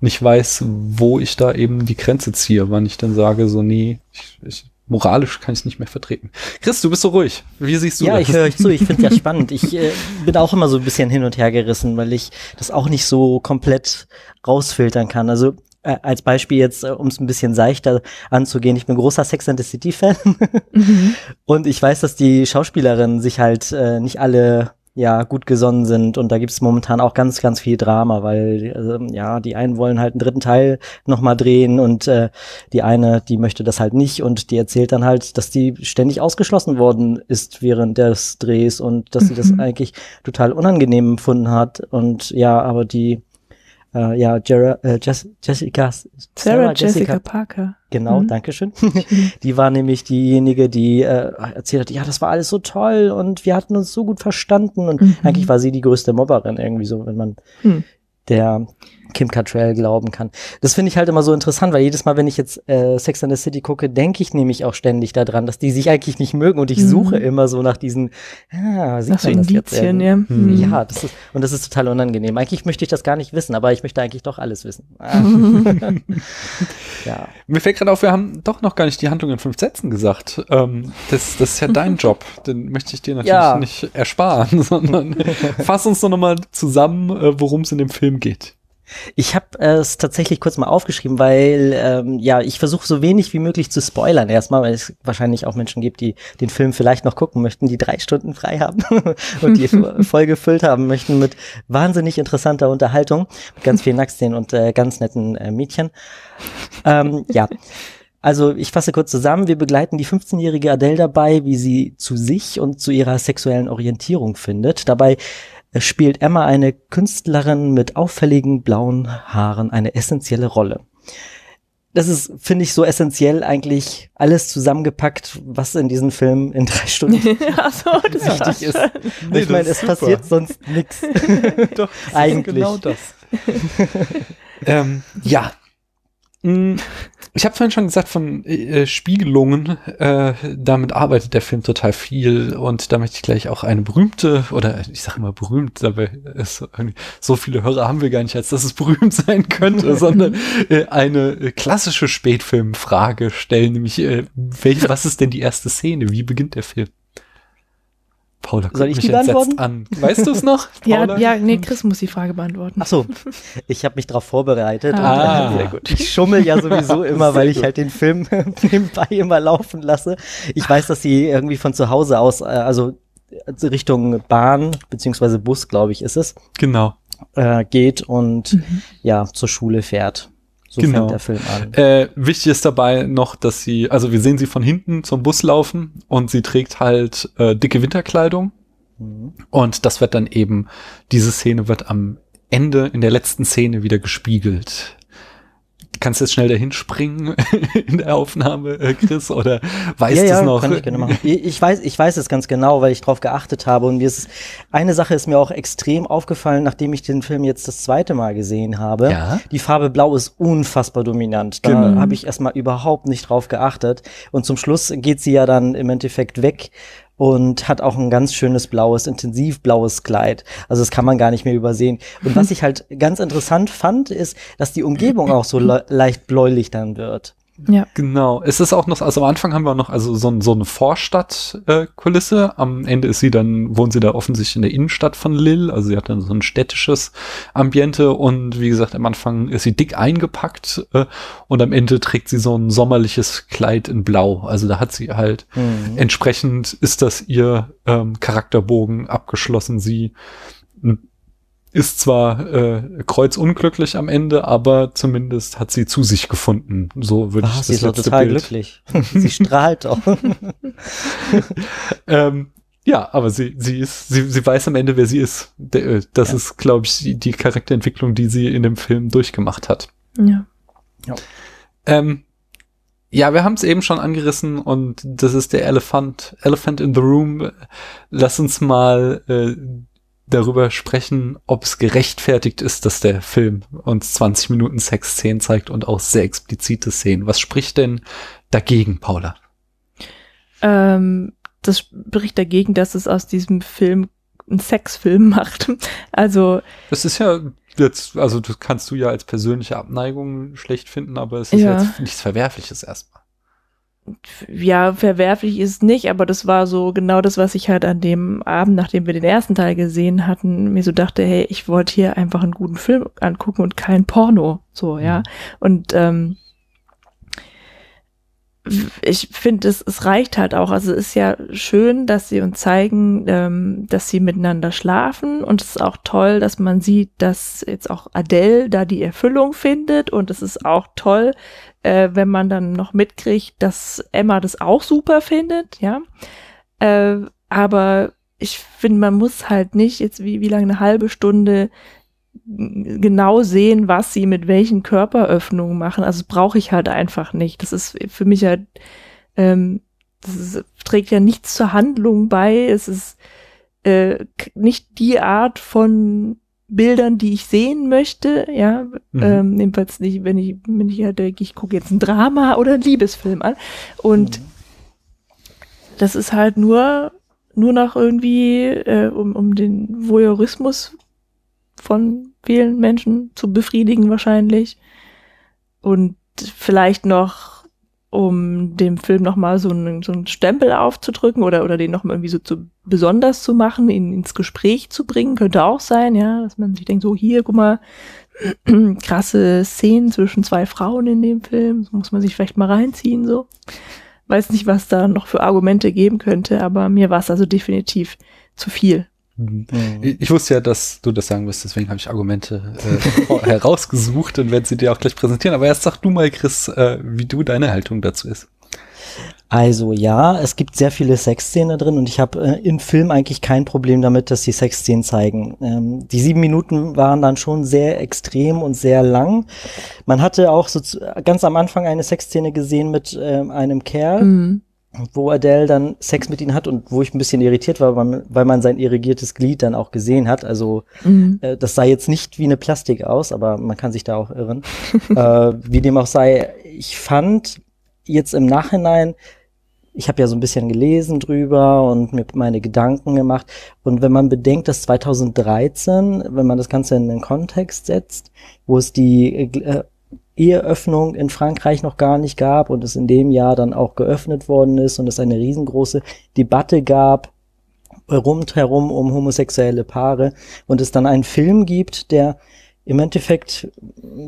nicht weiß, wo ich da eben die Grenze ziehe, wann ich dann sage, so, nee, ich, ich moralisch kann ich es nicht mehr vertreten. Chris, du bist so ruhig. Wie siehst du ja, das? Ja, ich höre euch zu. Ich finde ja spannend. Ich äh, bin auch immer so ein bisschen hin und her gerissen, weil ich das auch nicht so komplett rausfiltern kann. Also äh, als Beispiel jetzt, äh, um es ein bisschen seichter anzugehen, ich bin großer Sex and the City Fan mhm. und ich weiß, dass die Schauspielerinnen sich halt äh, nicht alle ja gut gesonnen sind und da gibt es momentan auch ganz ganz viel Drama, weil also, ja die einen wollen halt einen dritten Teil noch mal drehen und äh, die eine die möchte das halt nicht und die erzählt dann halt, dass die ständig ausgeschlossen worden ist während des Drehs und dass mhm. sie das mhm. eigentlich total unangenehm empfunden hat und ja aber die äh, ja, Jera, äh, Jess, Jessica, Sarah, Sarah Jessica, Jessica, Parker. Genau, mhm. Dankeschön. die war nämlich diejenige, die äh, erzählt hat, ja, das war alles so toll und wir hatten uns so gut verstanden und mhm. eigentlich war sie die größte Mobberin irgendwie so, wenn man mhm. der Kim Cattrall glauben kann. Das finde ich halt immer so interessant, weil jedes Mal, wenn ich jetzt äh, Sex and the City gucke, denke ich nämlich auch ständig daran, dass die sich eigentlich nicht mögen und ich Mhm. suche immer so nach diesen, ah, sieht Nach so man das jetzt Indizien, ja. Hm. Mhm. Ja, das ist, und das ist total unangenehm. Eigentlich möchte ich das gar nicht wissen, aber ich möchte eigentlich doch alles wissen. Ah. ja. Mir fällt gerade auf, wir haben doch noch gar nicht die Handlung in fünf Sätzen gesagt. Ähm, das, das ist ja dein Job. Den möchte ich dir natürlich Ja. nicht ersparen, sondern fass uns doch nochmal zusammen, äh, worum es in dem Film geht. Ich habe es tatsächlich kurz mal aufgeschrieben, weil ähm, ja ich versuche so wenig wie möglich zu spoilern erstmal, weil es wahrscheinlich auch Menschen gibt, die den Film vielleicht noch gucken möchten, die drei Stunden frei haben und die voll gefüllt haben möchten mit wahnsinnig interessanter Unterhaltung, mit ganz vielen Nacktszenen und äh, ganz netten äh, Mädchen. Ähm, ja. Also ich fasse kurz zusammen, wir begleiten die 15-jährige Adele dabei, wie sie zu sich und zu ihrer sexuellen Orientierung findet. Dabei äh, spielt Emma eine Künstlerin mit auffälligen blauen Haaren eine essentielle Rolle. Das ist, finde ich, so essentiell eigentlich alles zusammengepackt, was in diesem Film in drei Stunden Ach so, wichtig ist. Nee, ich meine, es ist super. passiert sonst nichts. Doch, Eigentlich. genau das. ähm, ja. Mm, Ich habe vorhin schon gesagt, von äh, Spiegelungen, äh, damit arbeitet der Film total viel und da möchte ich gleich auch eine berühmte, oder ich sage immer berühmt, dabei ist irgendwie, so viele Hörer haben wir gar nicht, als dass es berühmt sein könnte, sondern äh, eine äh, klassische Spätfilmfrage stellen, nämlich, äh, welch, was ist denn die erste Szene? Wie beginnt der Film? Paula, Soll ich mich die beantworten? an. Weißt du es noch? Ja, ja, nee, Chris muss die Frage beantworten. Ach so, ich habe mich darauf vorbereitet. Ah. und, äh, sehr gut. Ich schummel ja sowieso immer, weil ich halt den Film nebenbei immer laufen lasse. Ich weiß, dass sie irgendwie von zu Hause aus, äh, also äh, Richtung Bahn beziehungsweise Bus, glaube ich, ist es, Genau. äh, geht und ja zur Schule fährt. So Genau. fängt der Film an. Äh, wichtig ist dabei noch, dass sie, also wir sehen sie von hinten zum Bus laufen und sie trägt halt äh, dicke Winterkleidung Mhm. und das wird dann eben, diese Szene wird am Ende in der letzten Szene wieder gespiegelt. Kannst du jetzt schnell dahin springen in der Aufnahme, äh, Chris, oder weißt ja, du ja, es noch? kann ich gerne machen. Ich weiß, ich weiß es ganz genau, weil ich drauf geachtet habe und mir ist eine Sache ist mir auch extrem aufgefallen, nachdem ich den Film jetzt das zweite Mal gesehen habe. Ja. Die Farbe Blau ist unfassbar dominant. Da Genau. habe ich erstmal überhaupt nicht drauf geachtet und zum Schluss geht sie ja dann im Endeffekt weg und hat auch ein ganz schönes blaues, intensiv blaues Kleid. Also das kann man gar nicht mehr übersehen. Und was ich halt ganz interessant fand, ist, dass die Umgebung auch so le leicht bläulich dann wird. Ja. Genau. Es ist auch noch, also am Anfang haben wir noch also so, so eine Vorstadt-Kulisse. Am Ende ist sie dann, wohnt sie da offensichtlich in der Innenstadt von Lille. Also sie hat dann so ein städtisches Ambiente und wie gesagt, am Anfang ist sie dick eingepackt äh, und am Ende trägt sie so ein sommerliches Kleid in Blau. Also da hat sie halt Mhm. entsprechend ist das ihr ähm, Charakterbogen abgeschlossen. Sie ist zwar äh, kreuzunglücklich am Ende, aber zumindest hat sie zu sich gefunden. So würde Ach, ich sie das ist doch letzte total Bild. glücklich. sie strahlt doch. Ähm, ja, aber sie, sie ist, sie, sie weiß am Ende, wer sie ist. Äh, das Ja. ist, glaube ich, die, die Charakterentwicklung, die sie in dem Film durchgemacht hat. Ja. Ähm, ja, wir haben es eben schon angerissen und das ist der Elephant, Elephant in the Room. Lass uns mal äh, darüber sprechen, ob es gerechtfertigt ist, dass der Film uns 20 Minuten Sexszenen zeigt und auch sehr explizite Szenen. Was spricht denn dagegen, Paula? Ähm, das spricht dagegen, dass es aus diesem Film einen Sexfilm macht. Also, Das ist ja jetzt, also das kannst du ja als persönliche Abneigung schlecht finden, aber es ist Ja. jetzt nichts Verwerfliches erstmal. Ja, verwerflich ist es nicht, aber das war so genau das, was ich halt an dem Abend, nachdem wir den ersten Teil gesehen hatten, mir so dachte, hey, ich wollte hier einfach einen guten Film angucken und kein Porno. So, ja. Mhm. Und ähm, ich finde, es, es reicht halt auch. Also es ist ja schön, dass sie uns zeigen, ähm, dass sie miteinander schlafen. Und es ist auch toll, dass man sieht, dass jetzt auch Adele da die Erfüllung findet. Und es ist auch toll, äh, wenn man dann noch mitkriegt, dass Emma das auch super findet, ja. Äh, aber ich finde, man muss halt nicht jetzt wie, wie lange eine halbe Stunde genau sehen, was sie mit welchen Körperöffnungen machen. Also brauche ich halt einfach nicht. Das ist für mich halt, ähm, das ist, trägt ja nichts zur Handlung bei. Es ist äh, nicht die Art von Bildern, die ich sehen möchte, ja, Mhm. ähm, jedenfalls nicht, wenn ich, wenn ich halt denke, ich gucke jetzt ein Drama oder einen Liebesfilm an. Und das ist halt nur, nur noch irgendwie, äh, um, um den Voyeurismus von vielen Menschen zu befriedigen wahrscheinlich. Und vielleicht noch um dem Film nochmal so einen, so einen Stempel aufzudrücken oder, oder den nochmal irgendwie so zu besonders zu machen, ihn ins Gespräch zu bringen, könnte auch sein, ja, dass man sich denkt, so hier, guck mal, krasse Szenen zwischen zwei Frauen in dem Film, das muss man sich vielleicht mal reinziehen, so. Weiß nicht, was da noch für Argumente geben könnte, aber mir war es also definitiv zu viel. Mhm. Ich ich wusste ja, dass du das sagen wirst, deswegen habe ich Argumente äh, herausgesucht und werde sie dir auch gleich präsentieren. Aber erst sag du mal, Chris, äh, wie du deine Haltung dazu ist. Also ja, es gibt sehr viele Sexszenen drin und ich habe äh, im Film eigentlich kein Problem damit, dass die Sexszenen zeigen. Ähm, die sieben Minuten waren dann schon sehr extrem und sehr lang. Man hatte auch so zu, ganz am Anfang eine Sexszene gesehen mit ähm, einem Kerl, Mhm. Wo Adele dann Sex mit ihm hat und wo ich ein bisschen irritiert war, weil man, weil man sein irrigiertes Glied dann auch gesehen hat. Also Mhm. äh, das sah jetzt nicht wie eine Plastik aus, aber man kann sich da auch irren. äh, wie dem auch sei, ich fand jetzt im Nachhinein, ich habe ja so ein bisschen gelesen drüber und mir meine Gedanken gemacht. Und wenn man bedenkt, dass 2013, wenn man das Ganze in den Kontext setzt, wo es die äh, Eheöffnung in Frankreich noch gar nicht gab und es in dem Jahr dann auch geöffnet worden ist und es eine riesengroße Debatte gab rundherum um homosexuelle Paare und es dann einen Film gibt, der im Endeffekt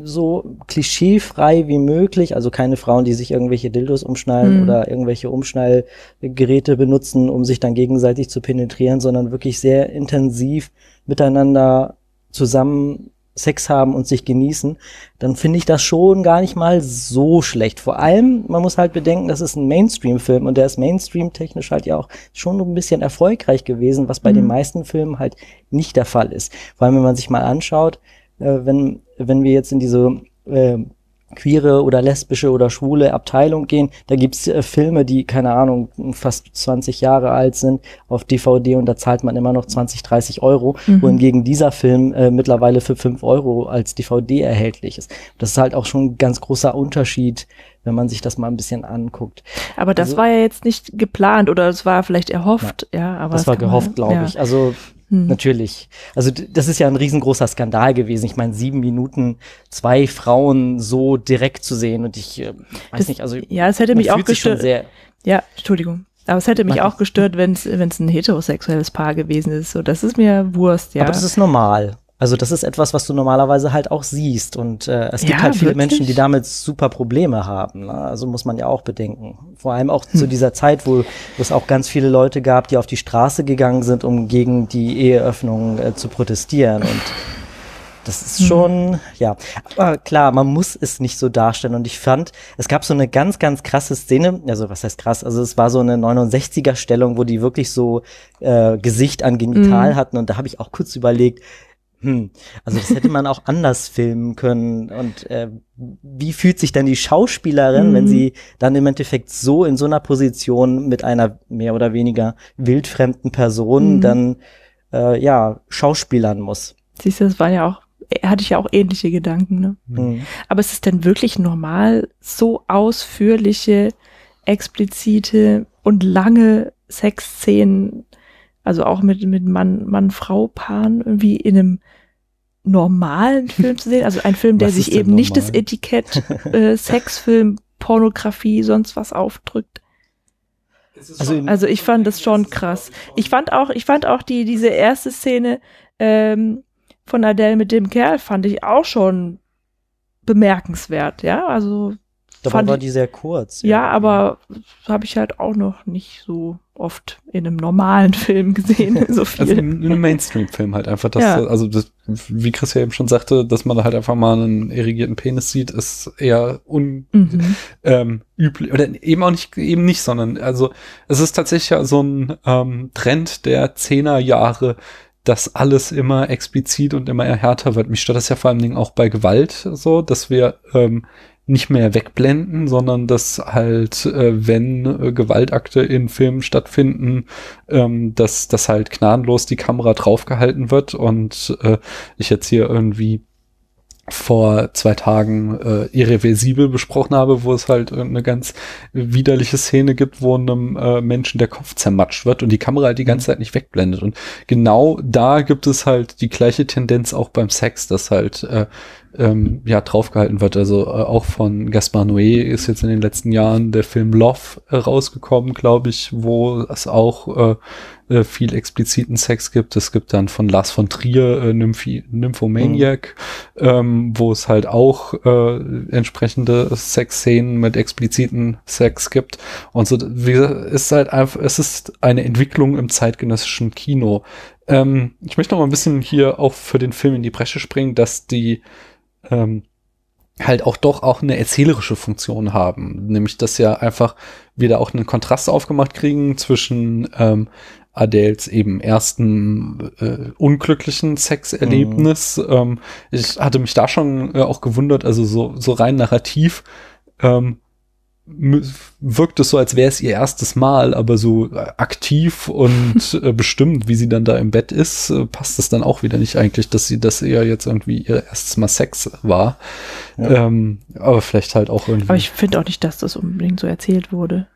so klischeefrei wie möglich, also keine Frauen, die sich irgendwelche Dildos umschnallen Mhm. oder irgendwelche Umschnallgeräte benutzen, um sich dann gegenseitig zu penetrieren, sondern wirklich sehr intensiv miteinander zusammen Sex haben und sich genießen, dann finde ich das schon gar nicht mal so schlecht. Vor allem, man muss halt bedenken, das ist ein Mainstream-Film und der ist Mainstream-technisch halt ja auch schon ein bisschen erfolgreich gewesen, was bei Mhm. den meisten Filmen halt nicht der Fall ist. Vor allem, wenn man sich mal anschaut, äh, wenn, wenn wir jetzt in diese äh, queere oder lesbische oder schwule Abteilung gehen, da gibt's äh, Filme, die, keine Ahnung, fast 20 Jahre alt sind auf DVD und da zahlt man immer noch 20, 30 Euro, Mhm. wohingegen dieser Film äh, mittlerweile für 5 Euro als DVD erhältlich ist. Das ist halt auch schon ein ganz großer Unterschied, wenn man sich das mal ein bisschen anguckt. Aber das Also- war ja jetzt nicht geplant oder es war vielleicht erhofft, ja, aber das war gehofft, glaube ja. ich. Also Hm. Natürlich. Also das ist ja ein riesengroßer Skandal gewesen. Ich meine, sieben Minuten, zwei Frauen so direkt zu sehen und ich äh, weiß Das- nicht, also Ja, es hätte mich auch gestört. sehr. Ja, Entschuldigung. Aber es hätte mich auch gestört, wenn es wenn es ein heterosexuelles Paar gewesen ist. So, das ist mir Wurst, ja. Aber das ist normal. Also das ist etwas, was du normalerweise halt auch siehst. Und äh, es gibt Ja, halt viele wirklich? Menschen, die damit super Probleme haben. Ne? Also muss man ja auch bedenken. Vor allem auch zu Hm. dieser Zeit, wo wo es auch ganz viele Leute gab, die auf die Straße gegangen sind, um gegen die Eheöffnung äh, zu protestieren. Und das ist Hm. schon, ja. Aber klar, man muss es nicht so darstellen. Und ich fand, es gab so eine ganz, ganz krasse Szene. Also was heißt krass? Also es war so eine 69er-Stellung, wo die wirklich so äh, Gesicht an Genital Mhm. hatten. Und da habe ich auch kurz überlegt, hm, also das hätte man auch anders filmen können. Und äh, wie fühlt sich dann die Schauspielerin, wenn Mhm. sie dann im Endeffekt so in so einer Position mit einer mehr oder weniger wildfremden Person Mhm. dann äh, ja schauspielern muss? Siehst du, das waren ja auch, hatte ich ja auch ähnliche Gedanken, ne? Hm. Aber ist es denn wirklich normal, so ausführliche, explizite und lange Sexszenen, also auch mit, mit Mann, Mann-Frau-Paaren irgendwie in einem normalen Film zu sehen? Also ein Film, der Was sich eben nicht das normal? Etikett äh, Sexfilm, Pornografie, sonst was aufdrückt. Also Also ich fand das schon krass. Ich fand auch, ich fand auch die, diese erste Szene ähm, von Adele mit dem Kerl fand ich auch schon bemerkenswert, ja. Also Dabei war die sehr kurz. ja, aber habe ich halt auch noch nicht so oft in einem normalen Film gesehen, so viel. Also in einem Mainstream-Film halt einfach, dass, Ja. also das, wie Chris ja eben schon sagte, dass man da halt einfach mal einen irrigierten Penis sieht, ist eher un, mhm. ähm, üblich, oder eben auch nicht, eben nicht, sondern, also, es ist tatsächlich ja so ein ähm, Trend der Zehnerjahre, dass alles immer explizit und immer härter wird. Mich stört das ja vor allen Dingen auch bei Gewalt so, dass wir ähm, nicht mehr wegblenden, sondern dass halt, äh, wenn äh, Gewaltakte in Filmen stattfinden, ähm, dass, dass halt gnadenlos die Kamera draufgehalten wird und äh, ich jetzt hier irgendwie vor zwei Tagen äh, irreversibel besprochen habe, wo es halt eine ganz widerliche Szene gibt, wo einem äh, Menschen der Kopf zermatscht wird und die Kamera halt die ganze mhm. Zeit nicht wegblendet. Und genau da gibt es halt die gleiche Tendenz auch beim Sex, dass halt äh, ähm, ja draufgehalten wird. Also äh, auch von Gaspar Noé ist jetzt in den letzten Jahren der Film Love äh, rausgekommen, glaube ich, wo es auch äh, äh, viel expliziten Sex gibt. Es gibt dann von Lars von Trier äh, Nymphi Nymphomaniac, mhm. ähm, wo es halt auch äh, entsprechende Sexszenen mit expliziten Sex gibt. Und so wie ist halt einfach, es ist eine Entwicklung im zeitgenössischen Kino. Ähm, ich möchte noch mal ein bisschen hier auch für den Film in die Bresche springen, dass die ähm, halt auch doch auch eine erzählerische Funktion haben. Nämlich, dass ja einfach wieder auch einen Kontrast aufgemacht kriegen zwischen ähm, Adels eben ersten äh, unglücklichen Sexerlebnis. Mhm. Ähm, ich hatte mich da schon äh, auch gewundert, also so, so rein narrativ ähm, wirkt es so, als wäre es ihr erstes Mal, aber so aktiv und äh, bestimmt, wie sie dann da im Bett ist, äh, passt es dann auch wieder nicht eigentlich, dass sie das eher jetzt irgendwie ihr erstes Mal Sex war. Ja. Ähm, aber vielleicht halt auch irgendwie. Aber ich finde auch nicht, dass das unbedingt so erzählt wurde.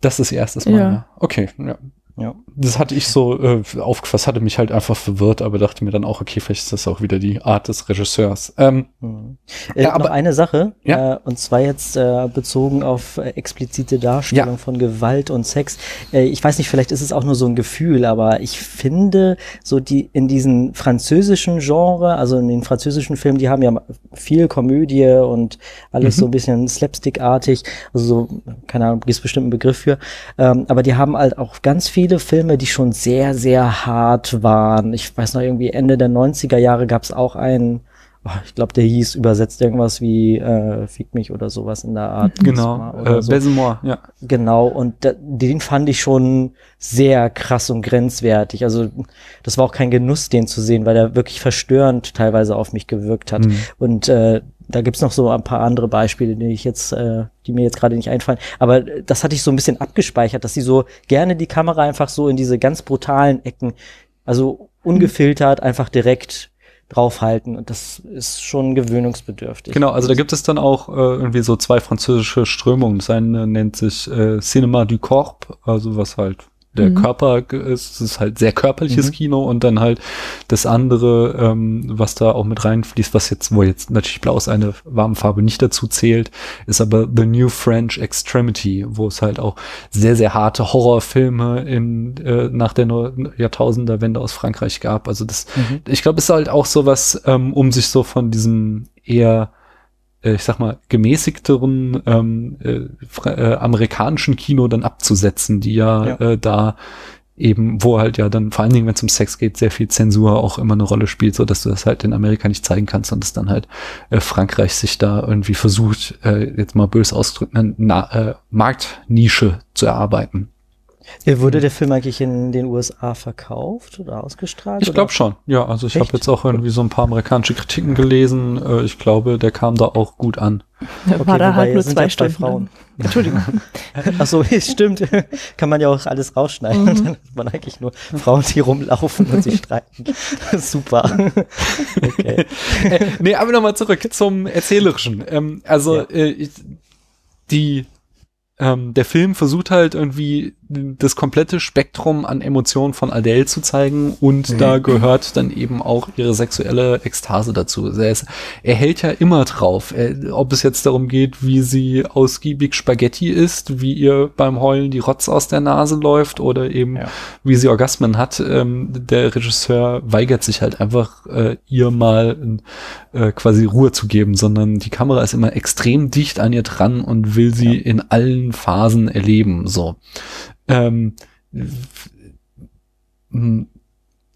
Das ist ihr erstes Mal. Ja. ja. Okay, ja. Ja. Das hatte ich so äh, aufgefasst, hatte mich halt einfach verwirrt, aber dachte mir dann auch, okay, vielleicht ist das auch wieder die Art des Regisseurs. Ähm, mhm. äh, ja, aber eine Sache, ja? äh, und zwar jetzt äh, bezogen auf äh, explizite Darstellung ja. von Gewalt und Sex. Äh, ich weiß nicht, vielleicht ist es auch nur so ein Gefühl, aber ich finde so die in diesen französischen Genre, also in den französischen Filmen, die haben ja viel Komödie und alles mhm. so ein bisschen slapstickartig, also so, keine Ahnung, gibt bestimmt einen Begriff für, ähm, aber die haben halt auch ganz viel viele Filme, die schon sehr, sehr hart waren. Ich weiß noch, irgendwie Ende der 90er Jahre gab es auch einen, oh, ich glaube, der hieß übersetzt irgendwas wie äh, Fick mich oder sowas in der Art. Genau, äh, so. Besemore, ja. Genau, und da, den fand ich schon sehr krass und grenzwertig. Also das war auch kein Genuss, den zu sehen, weil er wirklich verstörend teilweise auf mich gewirkt hat. Mhm. Und äh, da gibt's noch so ein paar andere Beispiele, die ich jetzt, äh, die mir jetzt gerade nicht einfallen. Aber das hatte ich so ein bisschen abgespeichert, dass sie so gerne die Kamera einfach so in diese ganz brutalen Ecken, also ungefiltert, einfach direkt draufhalten. Und das ist schon gewöhnungsbedürftig. Genau, also da gibt es dann auch äh, irgendwie so zwei französische Strömungen. Das eine nennt sich äh, Cinema du Corps, also was halt der mhm. Körper ist, es ist halt sehr körperliches mhm. Kino und dann halt das andere, ähm, was da auch mit reinfließt, was jetzt, wo jetzt natürlich Blau ist eine warme Farbe nicht dazu zählt, ist aber The New French Extremity, wo es halt auch sehr, sehr harte Horrorfilme in, äh, nach der Jahrtausenderwende aus Frankreich gab. Also das, mhm. ich glaube, ist halt auch sowas, ähm, um sich so von diesem eher ich sag mal, gemäßigteren ähm, äh, äh, amerikanischen Kino dann abzusetzen, die ja, ja. Äh, da eben, wo halt ja dann vor allen Dingen, wenn es um Sex geht, sehr viel Zensur auch immer eine Rolle spielt, so dass du das halt in Amerika nicht zeigen kannst und dass dann halt äh, Frankreich sich da irgendwie versucht, äh, jetzt mal bös ausdrücken, eine äh, Marktnische zu erarbeiten. Äh, wurde der Film eigentlich in den USA verkauft oder ausgestrahlt? Ich glaube schon, ja. Also ich habe jetzt auch irgendwie so ein paar amerikanische Kritiken gelesen. Äh, ich glaube, der kam da auch gut an. Okay, war da halt nur zwei Stunden. Frauen. Entschuldigung. Ach so, stimmt. Kann man ja auch alles rausschneiden. Mhm. Dann hat man eigentlich nur Frauen, die rumlaufen und sich streiten. Super. okay. Äh, nee, aber nochmal zurück zum Erzählerischen. Ähm, also ja. äh, die ähm, der Film versucht halt irgendwie das komplette Spektrum an Emotionen von Adele zu zeigen und mhm. da gehört dann eben auch ihre sexuelle Ekstase dazu. Also er, ist, er hält ja immer drauf, er, ob es jetzt darum geht, wie sie ausgiebig Spaghetti isst, wie ihr beim Heulen die Rotz aus der Nase läuft oder eben ja. wie sie Orgasmen hat. Ähm, der Regisseur weigert sich halt einfach, äh, ihr mal äh, quasi Ruhe zu geben, sondern die Kamera ist immer extrem dicht an ihr dran und will sie ja. in allen Phasen erleben. So. Ähm,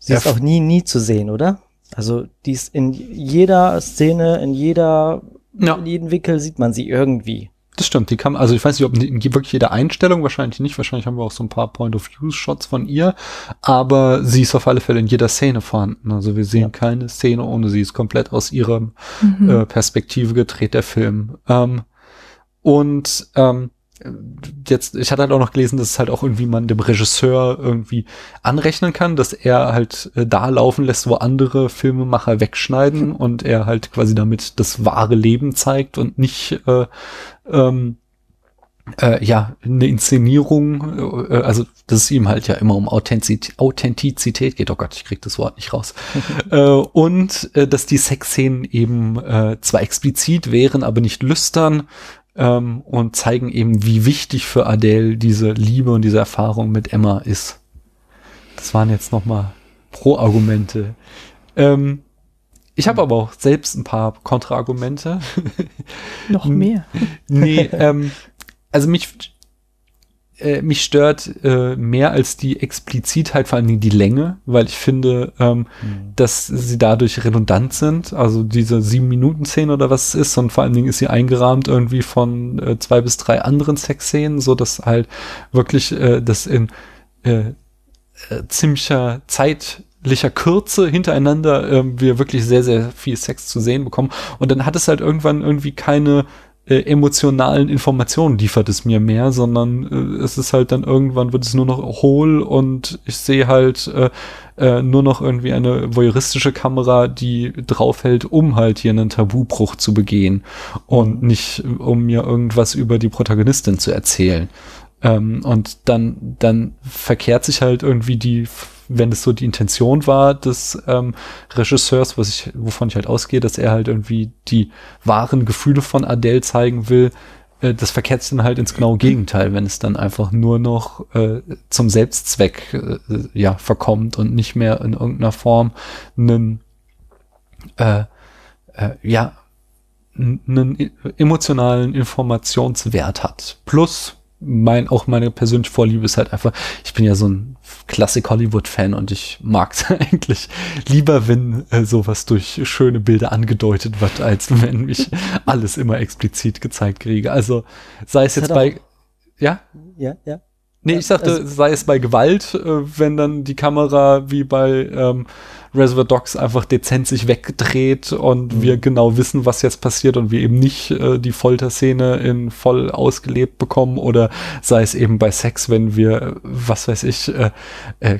Sie ist auch nie, nie zu sehen, oder? Also die ist in jeder Szene, in jeder, ja. in jedem Wickel sieht man sie irgendwie. Das stimmt, die kann, also ich weiß nicht, ob in wirklich jede Einstellung, wahrscheinlich nicht, wahrscheinlich haben wir auch so ein paar Point-of-View-Shots von ihr, aber sie ist auf alle Fälle in jeder Szene vorhanden. Also wir sehen ja. keine Szene ohne sie, ist komplett aus ihrer mhm. äh, Perspektive gedreht, der Film. Ähm, und ähm, jetzt, ich hatte halt auch noch gelesen, dass es halt auch irgendwie man dem Regisseur irgendwie anrechnen kann, dass er halt äh, da laufen lässt, wo andere Filmemacher wegschneiden und er halt quasi damit das wahre Leben zeigt und nicht äh, ähm, äh, ja, eine Inszenierung, äh, also dass es ihm halt ja immer um Authentizität, Authentizität geht. Oh Gott, ich krieg das Wort nicht raus. äh, und äh, dass die Sexszenen eben äh, zwar explizit wären, aber nicht lüstern ähm, und zeigen eben, wie wichtig für Adele diese Liebe und diese Erfahrung mit Emma ist. Das waren jetzt nochmal Pro-Argumente. Ähm, ich habe aber auch selbst ein paar Kontraargumente. Noch mehr. nee, ähm, also mich äh, mich stört äh, mehr als die Explizitheit vor allen Dingen die Länge, weil ich finde, ähm, mhm. dass sie dadurch redundant sind. Also diese sieben Minuten Szene oder was es ist und vor allen Dingen ist sie eingerahmt irgendwie von äh, zwei bis drei anderen Sexszenen, so dass halt wirklich äh, das in äh, äh, ziemlicher zeitlicher Kürze hintereinander äh, wir wirklich sehr, sehr viel Sex zu sehen bekommen. Und dann hat es halt irgendwann irgendwie keine äh, emotionalen Informationen liefert es mir mehr, sondern äh, es ist halt dann irgendwann wird es nur noch hohl und ich sehe halt äh, äh, nur noch irgendwie eine voyeuristische Kamera, die draufhält, um halt hier einen Tabubruch zu begehen und nicht um mir irgendwas über die Protagonistin zu erzählen. Ähm, und dann, dann verkehrt sich halt irgendwie die wenn es so die Intention war des ähm, Regisseurs, was ich, wovon ich halt ausgehe, dass er halt irgendwie die wahren Gefühle von Adele zeigen will, äh, das verkehrt dann halt ins genaue Gegenteil, wenn es dann einfach nur noch äh, zum Selbstzweck äh, ja verkommt und nicht mehr in irgendeiner Form einen äh, äh, ja einen emotionalen Informationswert hat. Plus mein, auch meine persönliche Vorliebe ist halt einfach, ich bin ja so ein Klassik Hollywood-Fan und ich mag es eigentlich lieber, wenn äh, sowas durch schöne Bilder angedeutet wird, als wenn mich alles immer explizit gezeigt kriege. Also sei es das jetzt bei, ja? Ja, ja. Nee, ich sagte, also, sei es bei Gewalt, äh, wenn dann die Kamera wie bei ähm, Reservoir Dogs einfach dezent sich weggedreht und mhm. wir genau wissen, was jetzt passiert und wir eben nicht äh, die Folterszene in voll ausgelebt bekommen oder sei es eben bei Sex, wenn wir, was weiß ich, äh, äh,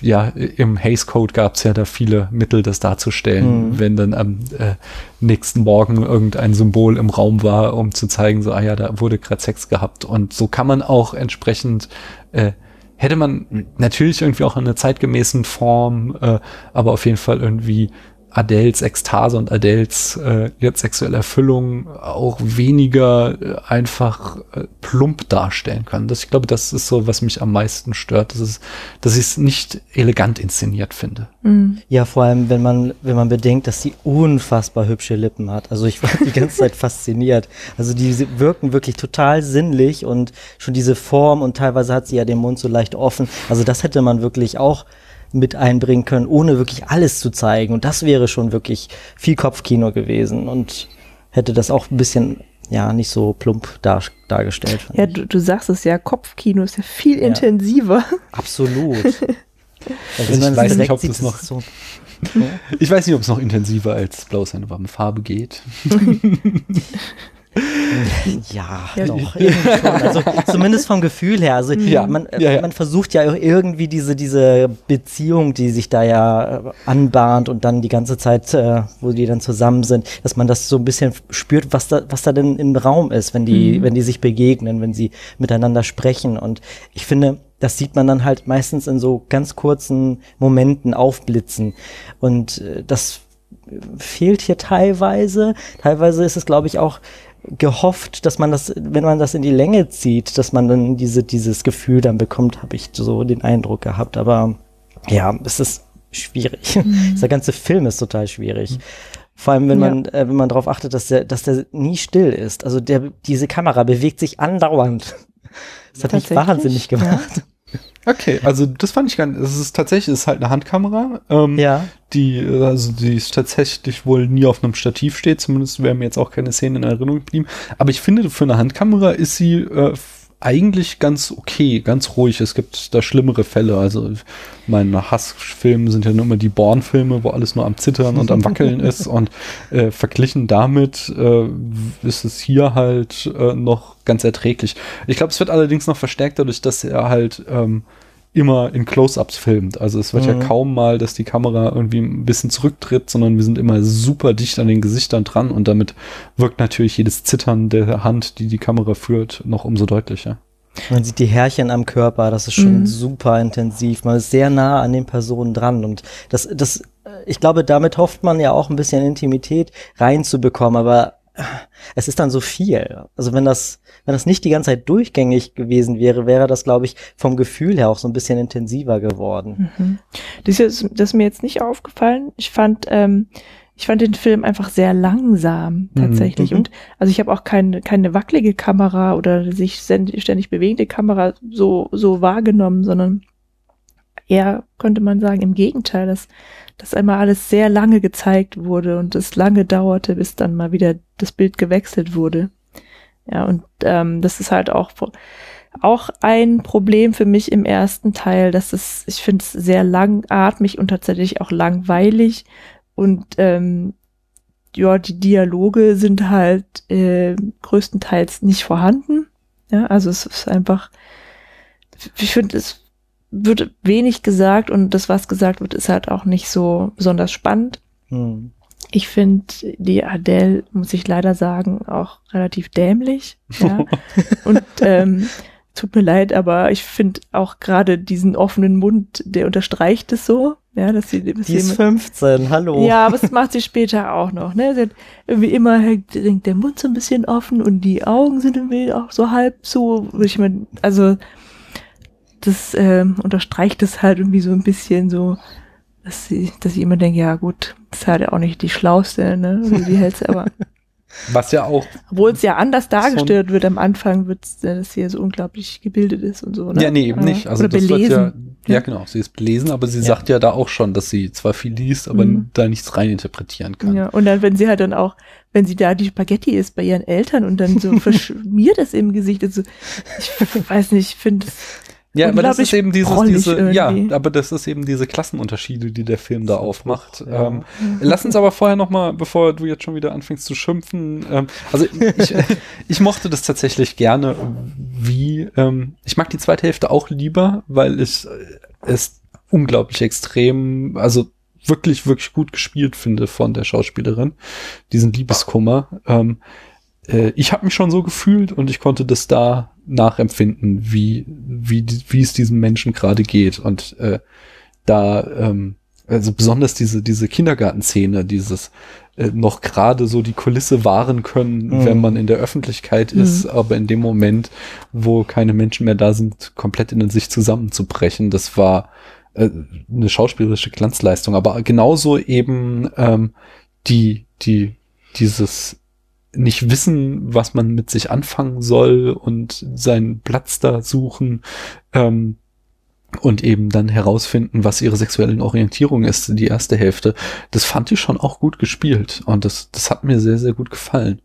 ja, im Haze Code gab es ja da viele Mittel, das darzustellen, mhm. wenn dann am äh, nächsten Morgen irgendein Symbol im Raum war, um zu zeigen, so, ah ja, da wurde gerade Sex gehabt und so kann man auch entsprechend äh, hätte man natürlich irgendwie auch in einer zeitgemäßen Form, äh, aber auf jeden Fall irgendwie Adels Ekstase und Adels äh, jetzt sexuelle Erfüllung auch weniger äh, einfach äh, plump darstellen können. Das, ich glaube, das ist so, was mich am meisten stört, dass, es, dass ich es nicht elegant inszeniert finde. Mhm. Ja, vor allem, wenn man, wenn man bedenkt, dass sie unfassbar hübsche Lippen hat. Also ich war die ganze Zeit fasziniert. Also die wirken wirklich total sinnlich und schon diese Form und teilweise hat sie ja den Mund so leicht offen. Also das hätte man wirklich auch mit einbringen können, ohne wirklich alles zu zeigen. Und das wäre schon wirklich viel Kopfkino gewesen und hätte das auch ein bisschen ja nicht so plump dar, dargestellt. Ja, du, du, sagst es ja, Kopfkino ist ja viel ja. intensiver. Absolut. also ich weiß nicht, ob es noch so, Ich weiß nicht, ob es noch intensiver als Blau ist eine warme Farbe geht. Ja, ja, noch. Schon. Also zumindest vom Gefühl her. Also ja, man, ja. man versucht ja irgendwie diese, diese Beziehung, die sich da ja äh, anbahnt und dann die ganze Zeit, äh, wo die dann zusammen sind, dass man das so ein bisschen spürt, was da, was da denn im Raum ist, wenn die, mhm. wenn die sich begegnen, wenn sie miteinander sprechen. Und ich finde, das sieht man dann halt meistens in so ganz kurzen Momenten aufblitzen. Und äh, das fehlt hier teilweise. Teilweise ist es, glaube ich, auch gehofft, dass man das, wenn man das in die Länge zieht, dass man dann diese, dieses Gefühl dann bekommt, habe ich so den Eindruck gehabt. Aber ja, es ist schwierig. Mhm. Dieser ganze Film ist total schwierig. Mhm. Vor allem, wenn man, äh, wenn man darauf achtet, dass der, dass der nie still ist. Also der, diese Kamera bewegt sich andauernd. Das hat mich wahnsinnig gemacht. Okay, also das fand ich nicht. Es ist tatsächlich, es ist halt eine Handkamera. Ähm, Ja. Die, also die ist tatsächlich wohl nie auf einem Stativ steht. Zumindest wäre mir jetzt auch keine Szene in Erinnerung geblieben. Aber ich finde, für eine Handkamera ist sie äh, eigentlich ganz okay, ganz ruhig. Es gibt da schlimmere Fälle. Also meine Hassfilme sind ja nur immer die Born-Filme, wo alles nur am Zittern und am Wackeln ist. Und äh, verglichen damit äh, ist es hier halt äh, noch ganz erträglich. Ich glaube, es wird allerdings noch verstärkt dadurch, dass er halt ähm, immer in Close-ups filmt. Also es wird ja Mhm. kaum mal, dass die Kamera irgendwie ein bisschen zurücktritt, sondern wir sind immer super dicht an den Gesichtern dran und damit wirkt natürlich jedes Zittern der Hand, die die Kamera führt, noch umso deutlicher. Man sieht die Härchen am Körper, das ist schon Mhm. super intensiv. Man ist sehr nah an den Personen dran und das, das, ich glaube, damit hofft man ja auch ein bisschen Intimität reinzubekommen, aber es ist dann so viel. Also wenn das, wenn das nicht die ganze Zeit durchgängig gewesen wäre, wäre das, glaube ich, vom Gefühl her auch so ein bisschen intensiver geworden. Mhm. Das, ist, das ist mir jetzt nicht aufgefallen. Ich fand, ähm, ich fand den Film einfach sehr langsam tatsächlich. Mhm. Und also ich habe auch keine, keine wackelige Kamera oder sich ständig, ständig bewegende Kamera so, so wahrgenommen, sondern eher könnte man sagen, im Gegenteil, dass, dass einmal alles sehr lange gezeigt wurde und es lange dauerte, bis dann mal wieder das Bild gewechselt wurde. Ja, und ähm, das ist halt auch auch ein Problem für mich im ersten Teil, dass es, ich finde es sehr langatmig und tatsächlich auch langweilig und ähm, ja, die Dialoge sind halt äh, größtenteils nicht vorhanden. Ja, also es ist einfach, ich finde, es wird wenig gesagt und das, was gesagt wird, ist halt auch nicht so besonders spannend. Hm. Ich finde die Adele, muss ich leider sagen, auch relativ dämlich. Ja. und ähm, tut mir leid, aber ich finde auch gerade diesen offenen Mund, der unterstreicht es so. Ja, dass sie, dass Die ist sie 15, hallo. ja, aber das macht sie später auch noch, ne? Sie hat irgendwie immer hängt der Mund so ein bisschen offen und die Augen sind irgendwie auch so halb so, würde ich mal, also das ähm, unterstreicht es halt irgendwie so ein bisschen so, dass sie, dass ich immer denke, ja gut, das ist halt auch nicht die schlauste, ne? Wie die hältst, aber Was ja auch, obwohl es ja anders dargestellt wird am Anfang, wird dass sie ja so unglaublich gebildet ist und so, ne? ja, nee, eben Aber- nicht. Also oder das belesen. wird ja, ja Ja. genau, sie ist belesen, aber sie Ja. sagt ja da auch schon, dass sie zwar viel liest, aber Mhm. da nichts reininterpretieren kann. Ja, und dann, wenn sie halt dann auch, wenn sie da die Spaghetti isst bei ihren Eltern und dann so verschmiert das im Gesicht, also ich weiß nicht, ich finde es Ja, aber das ist eben dieses, diese, ja, aber das ist eben diese Klassenunterschiede, die der Film da aufmacht. Ja. Ähm, lass uns aber vorher noch mal, bevor du jetzt schon wieder anfängst zu schimpfen, ähm, also ich, ich mochte das tatsächlich gerne, wie, ähm, ich mag die zweite Hälfte auch lieber, weil ich äh, es unglaublich extrem, also wirklich, wirklich gut gespielt finde von der Schauspielerin, diesen Liebeskummer. Ähm, äh, ich habe mich schon so gefühlt und ich konnte das da nachempfinden, wie, wie, wie es diesem Menschen gerade geht. Und äh, da, ähm, also besonders diese, diese Kindergartenszene, dieses äh, noch gerade so die Kulisse wahren können, Mhm. wenn man in der Öffentlichkeit Mhm. ist, aber in dem Moment, wo keine Menschen mehr da sind, komplett in sich zusammenzubrechen, das war äh, eine schauspielerische Glanzleistung, aber genauso eben ähm, die, die, dieses nicht wissen, was man mit sich anfangen soll und seinen Platz da suchen ähm, und eben dann herausfinden, was ihre sexuelle Orientierung ist, die erste Hälfte. Das fand ich schon auch gut gespielt und das, das hat mir sehr, sehr gut gefallen.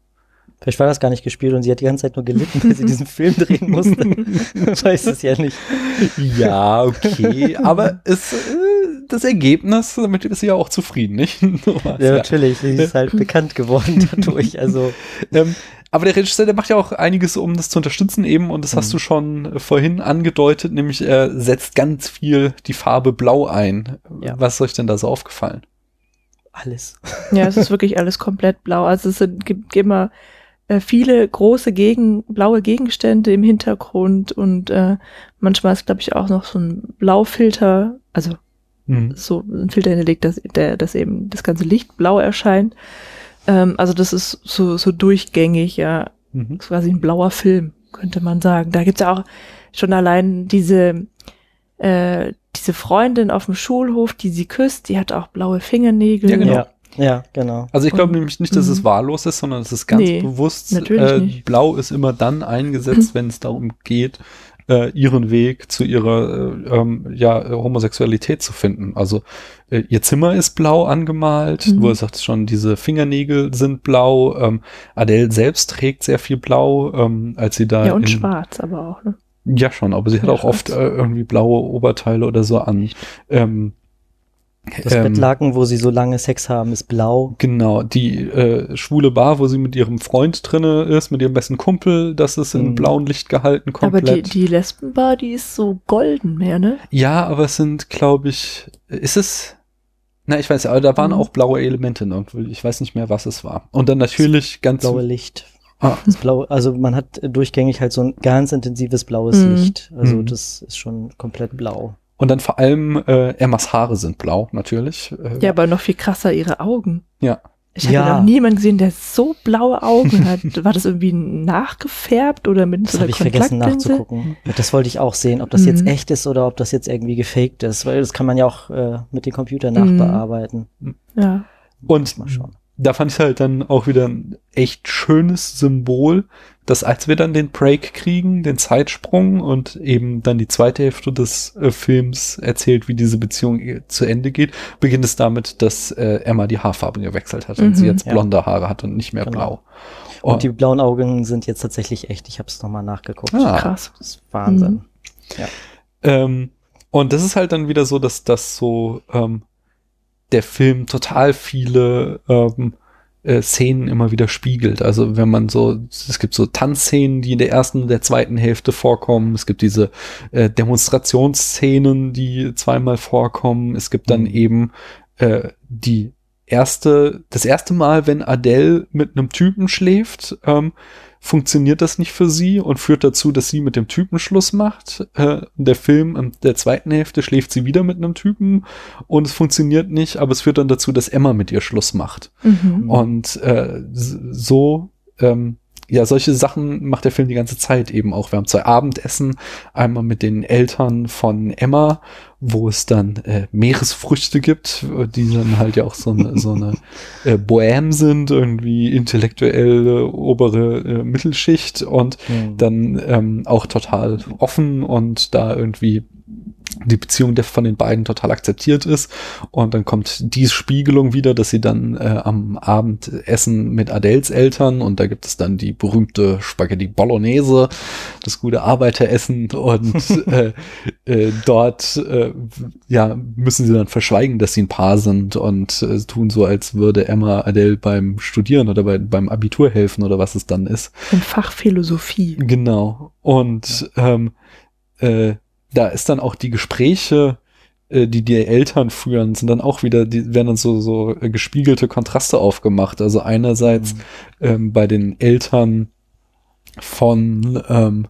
Vielleicht war das gar nicht gespielt und sie hat die ganze Zeit nur gelitten, weil sie diesen Film drehen musste. Weiß es ja nicht. Ja, okay, aber es, das Ergebnis, damit ist sie ja auch zufrieden, nicht? Ja, natürlich. Sie ist halt bekannt geworden dadurch. Also, Ähm, aber der Regisseur, der macht ja auch einiges, um das zu unterstützen eben, und das hast Mhm. du schon äh, vorhin angedeutet, nämlich er setzt ganz viel die Farbe Blau ein. Ja. Was ist euch denn da so aufgefallen? alles. Ja, es ist wirklich alles komplett blau. Also es sind, gibt immer äh, viele große Gegen, blaue Gegenstände im Hintergrund und äh, manchmal ist, glaube ich, auch noch so ein Blaufilter, also Mhm. so ein Filter hinterlegt, dass, der, dass eben das ganze Licht blau erscheint. Ähm, also das ist so, so durchgängig, ja. Mhm. Quasi ein blauer Film, könnte man sagen. Da gibt's ja auch schon allein diese, äh, diese Freundin auf dem Schulhof, die sie küsst, die hat auch blaue Fingernägel. Ja, genau. Ja, ja, genau. Also ich glaube nämlich nicht, dass es Mhm. wahllos ist, sondern es ist ganz Nee, bewusst. natürlich äh, nicht. Blau ist immer dann eingesetzt, wenn es darum geht, äh, ihren Weg zu ihrer äh, ähm, ja, Homosexualität zu finden. Also äh, ihr Zimmer ist blau angemalt, Mhm. er sagt schon, diese Fingernägel sind blau. Ähm, Adele selbst trägt sehr viel blau, ähm, als sie da Ja, und in, schwarz aber auch. Ne? ja, schon, aber sie hat Ja, auch oft schwarz. äh, irgendwie blaue Oberteile oder so an. Ähm, Das ähm, Bettlaken, wo sie so lange Sex haben, ist blau. Genau, die äh, schwule Bar, wo sie mit ihrem Freund drinne ist, mit ihrem besten Kumpel, das ist in Mhm. blauem Licht gehalten Aber komplett. die, die Lesbenbar, die ist so golden mehr, ne? ja, aber es sind, glaube ich, ist es. Na, ich weiß, aber da waren Mhm. auch blaue Elemente irgendwie. Ich weiß nicht mehr, was es war. Und dann natürlich ganz. Blaue Licht. Ah, Das Blau, also man hat durchgängig halt so ein ganz intensives blaues Mhm. Licht. Also Mhm. das ist schon komplett blau. Und dann vor allem äh, Emmas Haare sind blau, natürlich. Äh, Ja, aber noch viel krasser ihre Augen. Ja. Ich habe Ja. noch niemanden gesehen, der so blaue Augen hat. War das irgendwie nachgefärbt oder mit Das so habe einer ich vergessen nachzugucken. Das wollte ich auch sehen, ob das jetzt Mhm. echt ist oder ob das jetzt irgendwie gefaked ist, weil das kann man ja auch äh, mit dem Computer Mhm. nachbearbeiten. Ja. Und Mal schauen. da fand ich halt dann auch wieder ein echt schönes Symbol, dass als wir dann den Break kriegen, den Zeitsprung und eben dann die zweite Hälfte des äh, Films erzählt, wie diese Beziehung äh, zu Ende geht, beginnt es damit, dass äh, Emma die Haarfarbe gewechselt hat und Mhm, sie jetzt ja. blonde Haare hat und nicht mehr Genau. blau. Und Oh, die blauen Augen sind jetzt tatsächlich echt. Ich habe es nochmal nachgeguckt. Ah. Krass. Das ist Wahnsinn. Mhm. Ähm, und das ist halt dann wieder so, dass das so ähm, der Film total viele ähm, äh, Szenen immer wieder spiegelt. Also wenn man so, es gibt so Tanzszenen, die in der ersten und der zweiten Hälfte vorkommen. Es gibt diese äh, Demonstrationsszenen, die zweimal vorkommen. Es gibt dann Mhm. eben äh, die erste, das erste Mal, wenn Adele mit einem Typen schläft, ähm, funktioniert das nicht für sie und führt dazu, dass sie mit dem Typen Schluss macht. Äh, der Film in der zweiten Hälfte schläft sie wieder mit einem Typen und es funktioniert nicht, aber es führt dann dazu, dass Emma mit ihr Schluss macht. Mhm. Und äh, so, ähm, ja, solche Sachen macht der Film die ganze Zeit eben auch. Wir haben zwei Abendessen, einmal mit den Eltern von Emma, wo es dann äh, Meeresfrüchte gibt, die dann halt ja auch so eine, so eine äh, Bohème sind, irgendwie intellektuelle obere äh, Mittelschicht und Mhm. dann ähm, auch total offen und da irgendwie die Beziehung der von den beiden total akzeptiert ist. Und dann kommt die Spiegelung wieder, dass sie dann äh, am Abend essen mit Adels Eltern und da gibt es dann die berühmte Spaghetti Bolognese, das gute Arbeiteressen und äh, äh, dort äh, ja müssen sie dann verschweigen, dass sie ein Paar sind und äh, tun so, als würde Emma Adele beim Studieren oder bei, beim Abitur helfen oder was es dann ist. Im Fach Philosophie. Genau. Und ähm, äh, da ist dann auch die Gespräche, äh, die die Eltern führen, sind dann auch wieder, die werden dann so, so äh, gespiegelte Kontraste aufgemacht. Also einerseits Mhm. ähm, bei den Eltern von, ähm,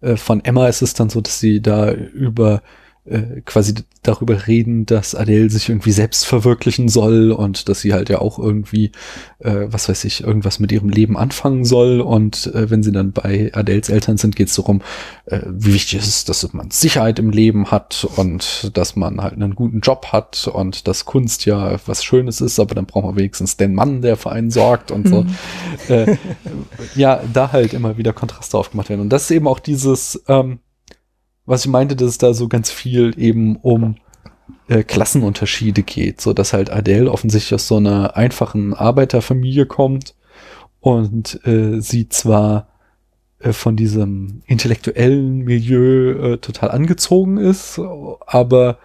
äh, von Emma ist es dann so, dass sie da über äh, quasi darüber reden, dass Adele sich irgendwie selbst verwirklichen soll und dass sie halt ja auch irgendwie, äh, was weiß ich, irgendwas mit ihrem Leben anfangen soll. Und äh, wenn sie dann bei Adeles Eltern sind, geht es darum, äh, wie wichtig es ist, dass man Sicherheit im Leben hat und dass man halt einen guten Job hat und dass Kunst ja was Schönes ist, aber dann braucht man wenigstens den Mann, der für einen sorgt und so. Mhm. äh, ja, da halt immer wieder Kontraste aufgemacht werden. Und das ist eben auch dieses, ähm, was ich meinte, dass es da so ganz viel eben um äh, Klassenunterschiede geht, so dass halt Adele offensichtlich aus so einer einfachen Arbeiterfamilie kommt und äh, sie zwar äh, von diesem intellektuellen Milieu äh, total angezogen ist, aber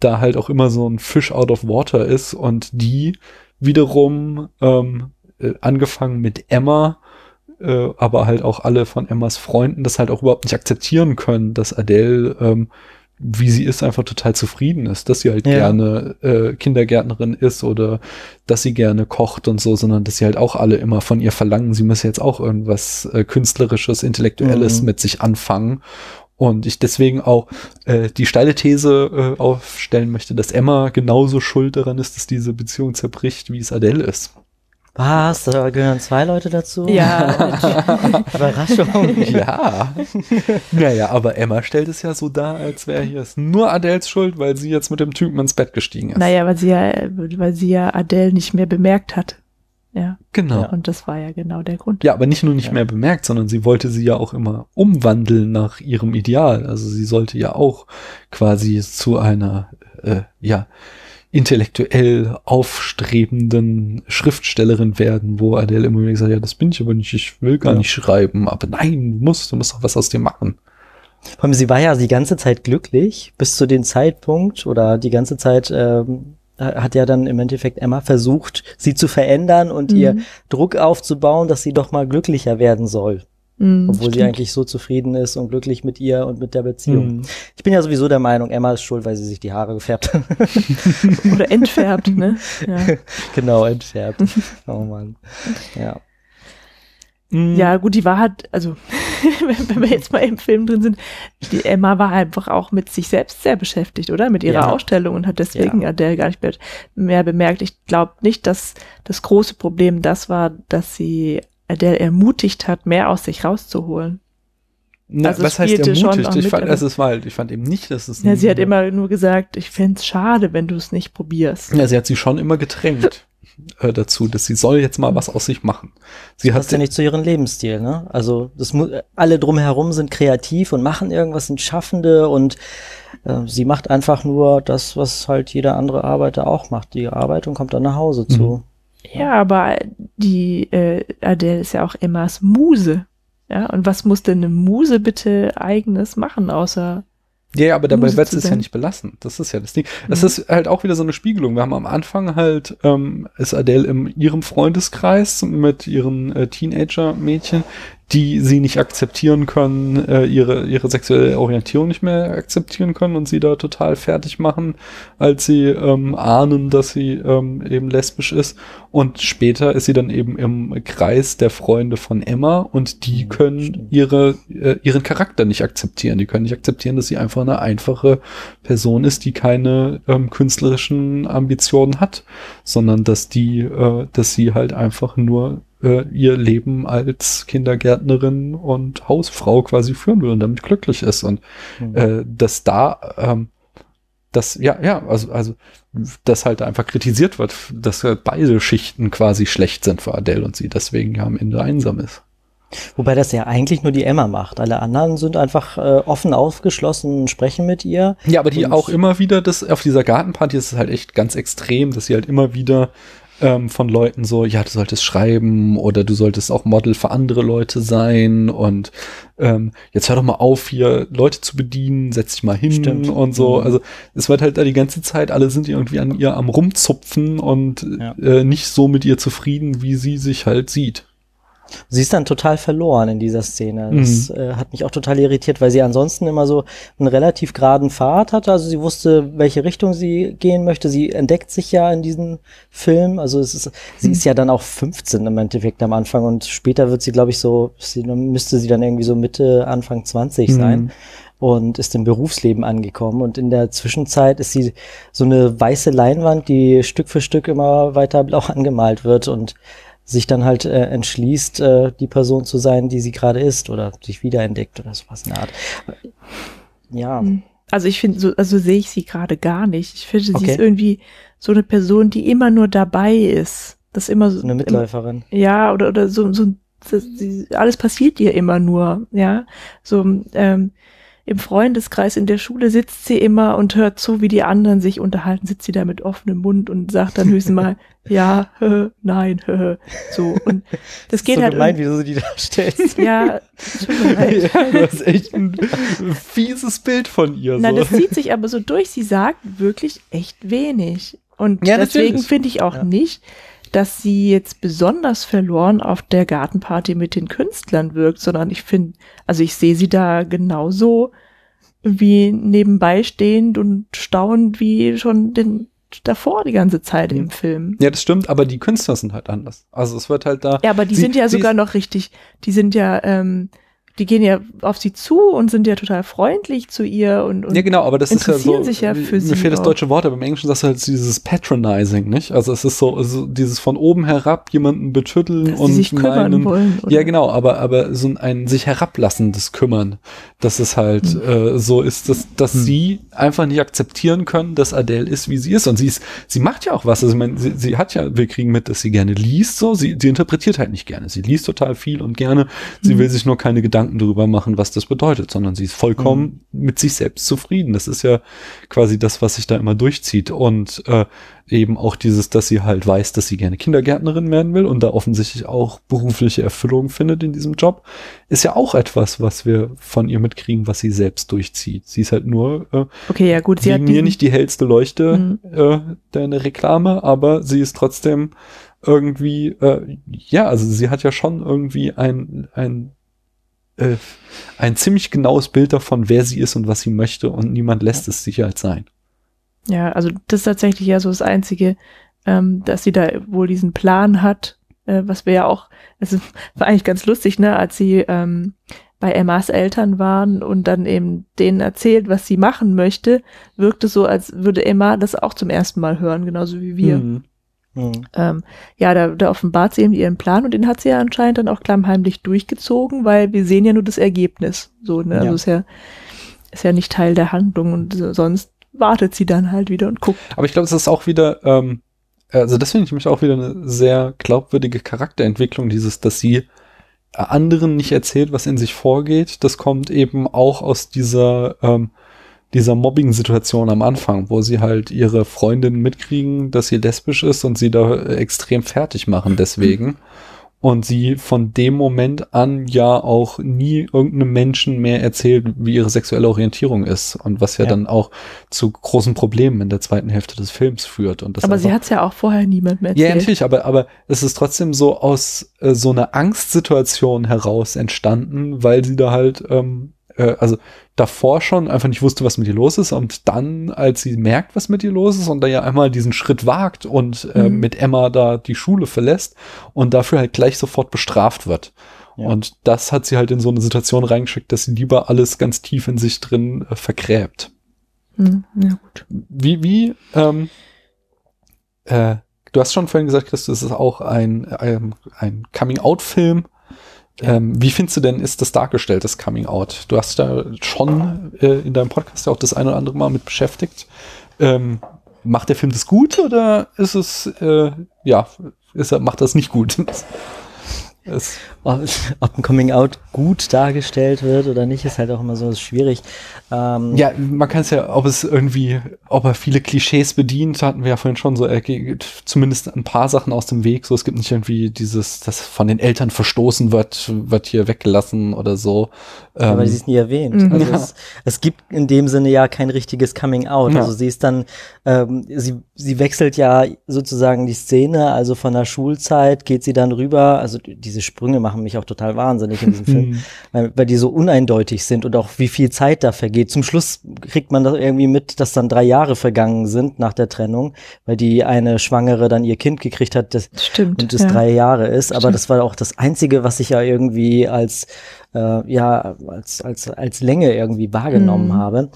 da halt auch immer so ein Fish out of water ist und die wiederum ähm, äh, angefangen mit Emma äh, aber halt auch alle von Emmas Freunden das halt auch überhaupt nicht akzeptieren können, dass Adele, ähm, wie sie ist, einfach total zufrieden ist, dass sie halt Ja. gerne äh, Kindergärtnerin ist oder dass sie gerne kocht und so, sondern dass sie halt auch alle immer von ihr verlangen, sie müsse jetzt auch irgendwas äh, Künstlerisches, Intellektuelles Mhm. mit sich anfangen. Und ich deswegen auch äh, die steile These äh, aufstellen möchte, dass Emma genauso schuld daran ist, dass diese Beziehung zerbricht, wie es Adele ist. Was? Da gehören zwei Leute dazu? Ja. Überraschung. Ja. naja, aber Emma stellt es ja so dar, als wäre hier es nur Adels Schuld, weil sie jetzt mit dem Typen ins Bett gestiegen ist. Naja, weil sie ja, weil sie ja Adele nicht mehr bemerkt hat. Ja. Genau. Ja. Und das war ja genau der Grund. Ja, aber nicht nur nicht Ja. mehr bemerkt, sondern sie wollte sie ja auch immer umwandeln nach ihrem Ideal. Also sie sollte ja auch quasi zu einer, äh, ja, intellektuell aufstrebenden Schriftstellerin werden, wo Adele immer wieder gesagt hat, ja, das bin ich aber nicht, ich will gar Ja. nicht schreiben, aber nein, du musst, du musst doch was aus dir machen. Vor allem, sie war ja die ganze Zeit glücklich, bis zu dem Zeitpunkt oder die ganze Zeit ähm, hat ja dann im Endeffekt Emma versucht, sie zu verändern und Mhm. ihr Druck aufzubauen, dass sie doch mal glücklicher werden soll. Mhm, Obwohl sie stimmt. eigentlich so zufrieden ist und glücklich mit ihr und mit der Beziehung. Mhm. Ich bin ja sowieso der Meinung, Emma ist schuld, weil sie sich die Haare gefärbt hat. Oder entfärbt, ne? Ja. genau, entfärbt. Oh Mann. Ja. Mhm. ja, gut, die war halt, also, wenn, wenn wir jetzt mal im Film drin sind, die Emma war einfach auch mit sich selbst sehr beschäftigt, oder? Mit ihrer Ja. Ausstellung und hat deswegen Ja. Adele gar nicht mehr, mehr bemerkt. Ich glaube nicht, dass das große Problem das war, dass sie Adele ermutigt hat, mehr aus sich rauszuholen. Na, Also was heißt ermutigt? Ich fand, also es war halt, ich fand eben nicht, dass es. Ja, sie hat immer nur gesagt, ich fänd's schade, wenn du es nicht probierst. Ja, sie hat sie schon immer gedrängt äh, dazu, dass sie soll jetzt mal was aus sich machen. Sie Das hat passt ja nicht zu ihrem Lebensstil, ne? Also das alle drumherum sind kreativ und machen irgendwas, sind Schaffende und äh, sie macht einfach nur das, was halt jeder andere Arbeiter auch macht, die Arbeit und kommt dann nach Hause zu. Ja, aber die äh, Adele ist ja auch Emmas Muse. Ja, und was muss denn eine Muse bitte eigenes machen, außer Ja, ja, aber dabei wird es ja nicht belassen. Das ist ja das Ding. Das Mhm. ist halt auch wieder so eine Spiegelung. Wir haben am Anfang halt, ähm, ist Adele in ihrem Freundeskreis mit ihren äh, Teenager-Mädchen, die sie nicht akzeptieren können, äh, ihre, ihre sexuelle Orientierung nicht mehr akzeptieren können und sie da total fertig machen, als sie ähm, ahnen, dass sie ähm, eben lesbisch ist. Und später ist sie dann eben im Kreis der Freunde von Emma und die Mhm, können ihre, äh, ihren Charakter nicht akzeptieren. Die können nicht akzeptieren, dass sie einfach eine einfache Person ist, die keine ähm, künstlerischen Ambitionen hat, sondern dass die, äh, dass sie halt einfach nur äh, ihr Leben als Kindergärtnerin und Hausfrau quasi führen will und damit glücklich ist. Und Mhm. äh, dass da ähm, das, ja, ja, also, also, dass halt einfach kritisiert wird, dass halt beide Schichten quasi schlecht sind für Adele und sie deswegen ja am Ende einsam ist. Wobei das ja eigentlich nur die Emma macht. Alle anderen sind einfach äh, offen aufgeschlossen, sprechen mit ihr. Ja, aber die auch immer wieder, das auf dieser Gartenparty ist es halt echt ganz extrem, dass sie halt immer wieder ähm, von Leuten so, ja, du solltest schreiben oder du solltest auch Model für andere Leute sein und ähm, jetzt hör doch mal auf, hier Leute zu bedienen, setz dich mal hin Stimmt. und so. Mhm. Also es wird halt da die ganze Zeit, alle sind irgendwie an ihr am rumzupfen und Ja. äh, nicht so mit ihr zufrieden, wie sie sich halt sieht. Sie ist dann total verloren in dieser Szene. Das Mhm. äh, hat mich auch total irritiert, weil sie ansonsten immer so einen relativ geraden Pfad hatte. Also sie wusste, welche Richtung sie gehen möchte. Sie entdeckt sich ja in diesem Film. Also es ist, sie Mhm. ist ja dann auch 15 im Endeffekt am Anfang und später wird sie, glaube ich, so, sie, müsste sie dann irgendwie so Mitte, Anfang 20 Mhm. sein und ist im Berufsleben angekommen. Und in der Zwischenzeit ist sie so eine weiße Leinwand, die Stück für Stück immer weiter blau angemalt wird und sich dann halt äh, entschließt, äh, die Person zu sein, die sie gerade ist oder sich wiederentdeckt oder sowas in der Art. Ja, Also ich finde, so, also sehe ich sie gerade gar nicht. Ich finde, sie Okay. ist irgendwie so eine Person, die immer nur dabei ist. Das immer so eine Mitläuferin. Ja, oder, oder so, so das, alles passiert ihr immer nur, ja. So, ähm, im Freundeskreis in der Schule sitzt sie immer und hört zu, wie die anderen sich unterhalten, sitzt sie da mit offenem Mund und sagt dann höchstens mal, ja, hö, nein, hö, so. Und das geht so halt. gemein, wie du sie die darstellst. ja, ja, du hast echt ein fieses Bild von ihr. Nein, so. das zieht sich aber so durch. Sie sagt wirklich echt wenig. Und Ja, deswegen finde ich auch Ja. nicht, dass sie jetzt besonders verloren auf der Gartenparty mit den Künstlern wirkt, sondern ich finde, also ich sehe sie da genauso wie nebenbei stehend und staunend wie schon den, davor die ganze Zeit im Film. Ja, das stimmt, aber die Künstler sind halt anders. Also es wird halt da. Ja, aber die Sie- sind ja sogar noch richtig, die sind ja, ähm, die gehen ja auf sie zu und sind ja total freundlich zu ihr und, und ja, genau, aber das ist ja so. sich ja für mir sie fehlt das deutsche Wort, aber im Englischen sagst du halt dieses patronizing, nicht? Also es ist so, also dieses von oben herab jemanden betütteln dass und sie sich kümmern meinen, wollen. Oder? Ja, genau, aber, aber so ein, ein sich herablassendes Kümmern, dass es halt Hm. äh, so ist, dass, dass Hm. sie einfach nicht akzeptieren können, dass Adele ist, wie sie ist. Und sie ist, sie macht ja auch was. Also ich meine, sie, sie hat ja, wir kriegen mit, dass sie gerne liest, so, sie, sie interpretiert halt nicht gerne. Sie liest total viel und gerne. Sie Mhm. will sich nur keine Gedanken darüber machen, was das bedeutet, sondern sie ist vollkommen mit sich selbst zufrieden. Das ist ja quasi das, was sich da immer durchzieht. Und äh, eben auch dieses, dass sie halt weiß, dass sie gerne Kindergärtnerin werden will und da offensichtlich auch berufliche Erfüllung findet in diesem Job, ist ja auch etwas, was wir von ihr mitkriegen, was sie selbst durchzieht. Sie ist halt nur äh, Okay, ja gut, sie hat mir nicht die hellste Leuchte Mhm. äh, der Reklame, aber sie ist trotzdem irgendwie, äh, ja, also sie hat ja schon irgendwie ein, ein, äh, ein ziemlich genaues Bild davon, wer sie ist und was sie möchte und niemand lässt es sicher halt sein. Ja, also das ist tatsächlich ja so das Einzige, ähm, dass sie da wohl diesen Plan hat, äh, was wir ja auch, es ist- war eigentlich ganz lustig, ne, als sie ähm, bei Emmas Eltern waren und dann eben denen erzählt, was sie machen möchte, wirkte so, als würde Emma das auch zum ersten Mal hören, genauso wie wir. Mhm. Hm. Ähm, ja, da, da offenbart sie eben ihren Plan und den hat sie ja anscheinend dann auch klammheimlich durchgezogen, weil wir sehen ja nur das Ergebnis. So, ne? Also Ja. ist ja, ist ja nicht Teil der Handlung und so, sonst wartet sie dann halt wieder und guckt. Aber ich glaube, es ist auch wieder, ähm, also das finde ich nämlich auch wieder eine sehr glaubwürdige Charakterentwicklung, dieses, dass sie anderen nicht erzählt, was in sich vorgeht. Das kommt eben auch aus dieser, ähm, dieser Mobbing-Situation am Anfang, wo sie halt ihre Freundin mitkriegen, dass sie lesbisch ist und sie da äh, extrem fertig machen deswegen. Und sie von dem Moment an ja auch nie irgendeinem Menschen mehr erzählt, wie ihre sexuelle Orientierung ist. Und was ja, Ja. dann auch zu großen Problemen in der zweiten Hälfte des Films führt. Und das Aber sie hat es ja auch vorher niemandem ja, erzählt. natürlich, aber, aber es ist trotzdem so aus äh, so einer Angstsituation heraus entstanden, weil sie da halt, ähm, äh, also davor schon einfach nicht wusste, was mit ihr los ist und dann, als sie merkt, was mit ihr los ist und da ja einmal diesen Schritt wagt und äh, Mhm. mit Emma da die Schule verlässt und dafür halt gleich sofort bestraft wird. Ja. Und das hat sie halt in so eine Situation reingeschickt, dass sie lieber alles ganz tief in sich drin äh, vergräbt. Hm, ja, gut. Wie, wie, ähm, äh, du hast schon vorhin gesagt, Chris, das ist auch ein, ein, ein Coming-out-Film. Ähm, wie findest du denn, ist das dargestellt, das Coming-out? Du hast da schon äh, in deinem Podcast ja auch das eine oder andere Mal mit beschäftigt. Ähm, macht der Film das gut oder ist es, äh, ja, ist er, macht das nicht gut? es, Ob, ob ein Coming Out gut dargestellt wird oder nicht, ist halt auch immer so schwierig. Ähm, Ja, man kann es ja, ob es irgendwie, ob er viele Klischees bedient, hatten wir ja vorhin schon so, er geht zumindest ein paar Sachen aus dem Weg. So, es gibt nicht irgendwie dieses, das von den Eltern verstoßen wird, wird hier weggelassen oder so. aber Ähm, sie ist nie erwähnt. Mhm. Also Ja. es, es gibt in dem Sinne ja kein richtiges Coming Out. Ja. Also sie ist dann, ähm, sie, sie wechselt ja sozusagen die Szene, also von der Schulzeit geht sie dann rüber. Also d- diese Sprünge machen mich auch total wahnsinnig in diesem Film, Mhm. weil, weil die so uneindeutig sind und auch wie viel Zeit da vergeht. Zum Schluss kriegt man das irgendwie mit, dass dann drei Jahre vergangen sind nach der Trennung, weil die eine Schwangere dann ihr Kind gekriegt hat, das Stimmt. und es ja. drei Jahre ist. Aber Stimmt. das war auch das Einzige, was ich ja irgendwie als äh, ja als als als Länge irgendwie wahrgenommen Mhm. habe.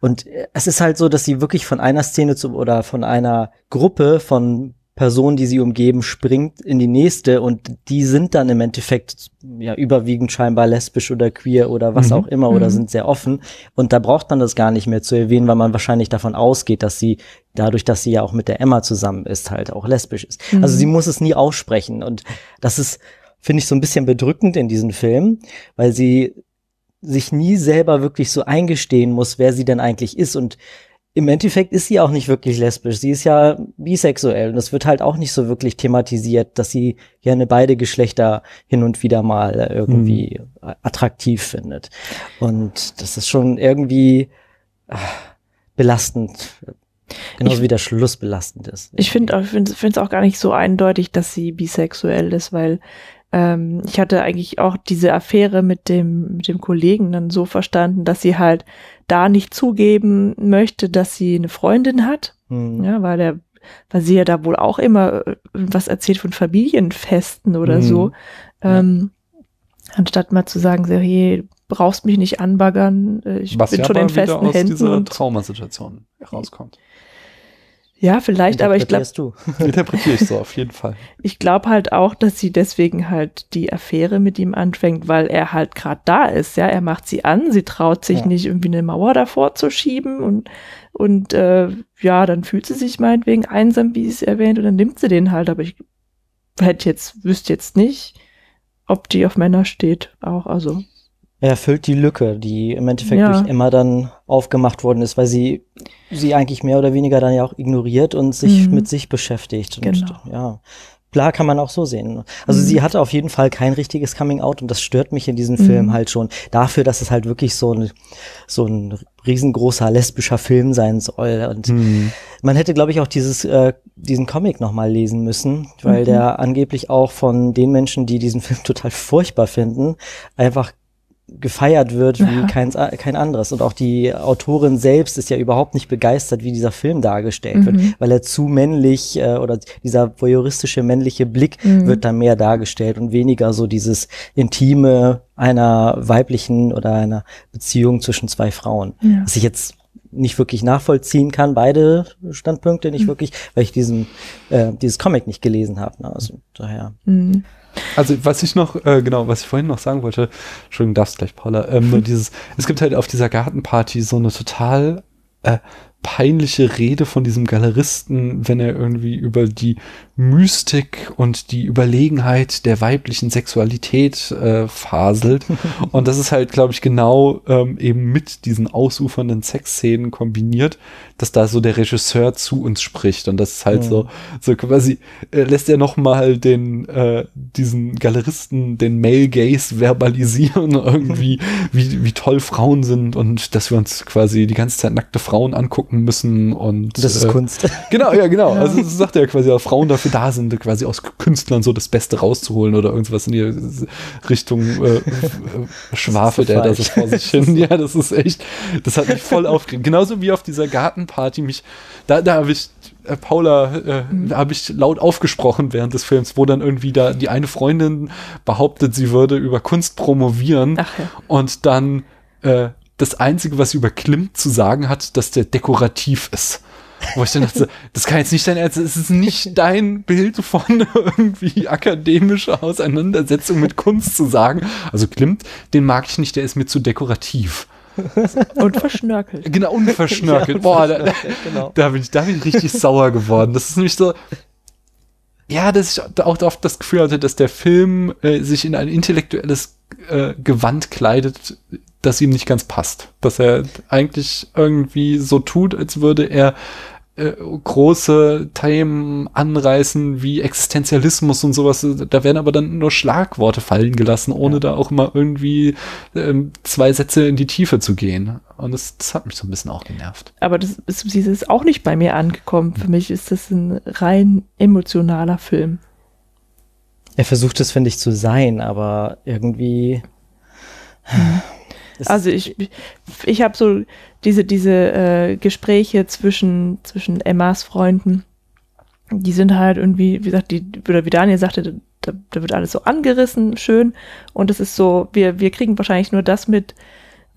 Und es ist halt so, dass sie wirklich von einer Szene zu oder von einer Gruppe von Personen, die sie umgeben, springt in die nächste und die sind dann im Endeffekt ja überwiegend scheinbar lesbisch oder queer oder was Mhm. auch immer oder Mhm. sind sehr offen und da braucht man das gar nicht mehr zu erwähnen, weil man wahrscheinlich davon ausgeht, dass sie dadurch, dass sie ja auch mit der Emma zusammen ist, halt auch lesbisch ist. Mhm. Also sie muss es nie aussprechen und das ist finde ich so ein bisschen bedrückend in diesem Film, weil sie sich nie selber wirklich so eingestehen muss, wer sie denn eigentlich ist und im Endeffekt ist sie auch nicht wirklich lesbisch. Sie ist ja bisexuell und es wird halt auch nicht so wirklich thematisiert, dass sie gerne beide Geschlechter hin und wieder mal irgendwie Mhm. attraktiv findet. Und das ist schon irgendwie ah, belastend. Genauso Ich- wie der Schluss belastend ist. Ich finde es auch gar nicht so eindeutig, dass sie bisexuell ist, weil ähm, ich hatte eigentlich auch diese Affäre mit dem, mit dem Kollegen dann so verstanden, dass sie halt da nicht zugeben möchte, dass sie eine Freundin hat. Hm. Ja, weil der, weil sie ja da wohl auch immer äh, was erzählt von Familienfesten oder Mhm. so. Ja. Ähm, Anstatt mal zu sagen, so, hey, brauchst mich nicht anbaggern, äh, ich Was bin ja schon in festen aus Händen. dieser Und, Traumasituation herauskommt. Ja, vielleicht, aber ich glaube, Interpretierst du. Interpretiere ich so auf jeden Fall. ich glaube halt auch, dass sie deswegen halt die Affäre mit ihm anfängt, weil er halt gerade da ist, ja. Er macht sie an, sie traut sich Ja. nicht irgendwie eine Mauer davor zu schieben und, und äh, ja, dann fühlt sie sich meinetwegen einsam, wie es erwähnt, und dann nimmt sie den halt, aber ich hätte jetzt, wüsste jetzt nicht, ob die auf Männer steht, auch, also. Er füllt die Lücke, die im Endeffekt Ja. durch Emma dann aufgemacht worden ist, weil sie sie eigentlich mehr oder weniger dann ja auch ignoriert und sich Mhm. mit sich beschäftigt. Und Genau. ja, klar kann man auch so sehen. Also Mhm. sie hatte auf jeden Fall kein richtiges Coming Out und das stört mich in diesem Mhm. Film halt schon. Dafür, dass es halt wirklich so ein, so ein riesengroßer lesbischer Film sein soll. Und Hm. man hätte, glaube ich, auch dieses, äh, diesen Comic nochmal lesen müssen, weil Mhm. der angeblich auch von den Menschen, die diesen Film total furchtbar finden, einfach gefeiert wird wie Aha. kein, kein anderes. Und auch die Autorin selbst ist ja überhaupt nicht begeistert, wie dieser Film dargestellt wird, Mhm. weil er zu männlich äh, oder dieser voyeuristische männliche Blick Mhm. wird da mehr dargestellt und weniger so dieses intime einer weiblichen oder einer Beziehung zwischen zwei Frauen. Ja. Was ich jetzt nicht wirklich nachvollziehen kann, beide Standpunkte nicht Mhm. wirklich, weil ich diesen, äh, dieses Comic nicht gelesen habe. Ne? Also daher. Also was ich noch, äh, genau, was ich vorhin noch sagen wollte, Entschuldigung, darfst gleich, Paula, ähm, nur dieses, es gibt halt auf dieser Gartenparty so eine total äh, peinliche Rede von diesem Galeristen, wenn er irgendwie über die Mystik und die Überlegenheit der weiblichen Sexualität äh, faselt. und das ist halt, glaube ich, genau ähm, eben mit diesen ausufernden Sexszenen kombiniert, dass da so der Regisseur zu uns spricht. Und das ist halt Mhm. so, so quasi äh, lässt er noch mal den äh, diesen Galeristen den Male Gaze verbalisieren irgendwie wie wie toll Frauen sind und dass wir uns quasi die ganze Zeit nackte Frauen angucken müssen und Das ist äh, Kunst. Genau, ja, genau. Ja. Also das sagt er quasi, dass Frauen dafür da sind, quasi aus Künstlern so das Beste rauszuholen oder irgendwas in die Richtung äh, äh, schwafelt so er da so vor sich hin. Ja, das ist echt, das hat mich voll aufgeregt. Genauso wie auf dieser Gartenparty mich, da, da habe ich äh, Paula, äh, Mhm. da habe ich laut aufgesprochen während des Films, wo dann irgendwie da die eine Freundin behauptet, sie würde über Kunst promovieren Ach ja. und dann äh, das Einzige, was sie über Klimt zu sagen hat, dass der dekorativ ist. Wo ich dann dachte, das kann jetzt nicht dein Ernst, es ist nicht dein Bild von irgendwie akademischer Auseinandersetzung mit Kunst zu sagen. Also Klimt, den mag ich nicht, der ist mir zu dekorativ. Und verschnörkelt. Genau, unverschnörkelt. Ja, Boah, da, da, genau. da bin ich, da bin ich richtig sauer geworden. Das ist nämlich so, ja, dass ich auch oft das Gefühl hatte, dass der Film äh, sich in ein intellektuelles äh, Gewand kleidet, das ihm nicht ganz passt. Dass er eigentlich irgendwie so tut, als würde er äh, große Themen anreißen wie Existenzialismus und sowas. Da werden aber dann nur Schlagworte fallen gelassen, ohne Ja. da auch mal irgendwie ähm, zwei Sätze in die Tiefe zu gehen. Und das, das hat mich so ein bisschen auch genervt. Aber das ist, sie ist auch nicht bei mir angekommen. Für mich ist das ein rein emotionaler Film. Er versucht es, finde ich, zu sein, aber irgendwie. Also ich, ich habe so diese, diese äh, Gespräche zwischen, zwischen Emmas Freunden, die sind halt irgendwie, wie gesagt, die, oder wie Daniel sagte, da, da wird alles so angerissen, schön. Und es ist so, wir, wir kriegen wahrscheinlich nur das mit,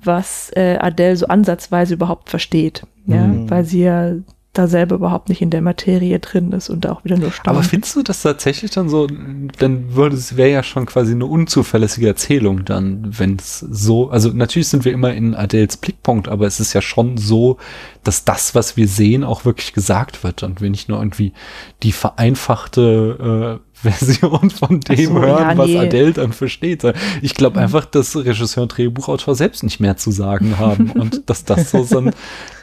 was äh, Adele so ansatzweise überhaupt versteht. Ja, Mhm. weil sie ja da selber überhaupt nicht in der Materie drin ist und da auch wieder nur staunt. Aber findest du das tatsächlich dann so, dann würde es, wäre ja schon quasi eine unzuverlässige Erzählung dann, wenn es so, also natürlich sind wir immer in Adels Blickpunkt, aber es ist ja schon so, dass das, was wir sehen, auch wirklich gesagt wird und wir nicht nur irgendwie die vereinfachte äh, Version von dem so, hören, ja, was nee. Adele dann versteht. Ich glaube einfach, dass Regisseur und Drehbuchautor selbst nicht mehr zu sagen haben und dass das so sein,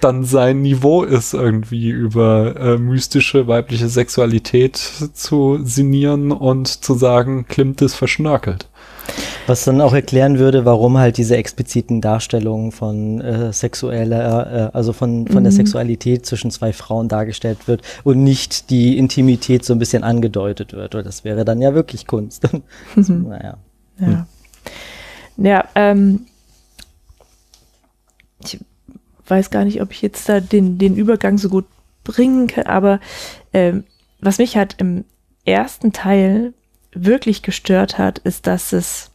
dann sein Niveau ist, irgendwie über äh, mystische weibliche Sexualität zu sinnieren und zu sagen, Klimt ist verschnörkelt. Was dann auch erklären würde, warum halt diese expliziten Darstellungen von äh, sexueller, äh, also von, von der Mhm. Sexualität zwischen zwei Frauen dargestellt wird und nicht die Intimität so ein bisschen angedeutet wird. Weil das wäre dann ja wirklich Kunst. Mhm. naja. Ja. Ja, ähm, ich weiß gar nicht, ob ich jetzt da den, den Übergang so gut bringen kann, aber ähm, was mich halt im ersten Teil wirklich gestört hat, ist, dass es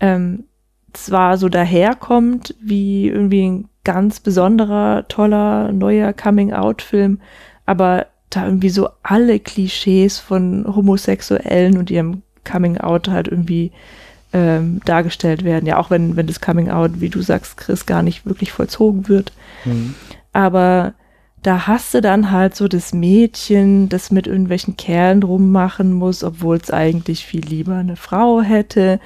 ähm, zwar so daherkommt wie irgendwie ein ganz besonderer, toller, neuer Coming-out-Film, aber da irgendwie so alle Klischees von Homosexuellen und ihrem Coming-out halt irgendwie ähm, dargestellt werden. Ja, auch wenn, wenn das Coming-out, wie du sagst, Chris, gar nicht wirklich vollzogen wird. Mhm. Aber da hast du dann halt so das Mädchen, das mit irgendwelchen Kerlen rummachen muss, obwohl es eigentlich viel lieber eine Frau hätte.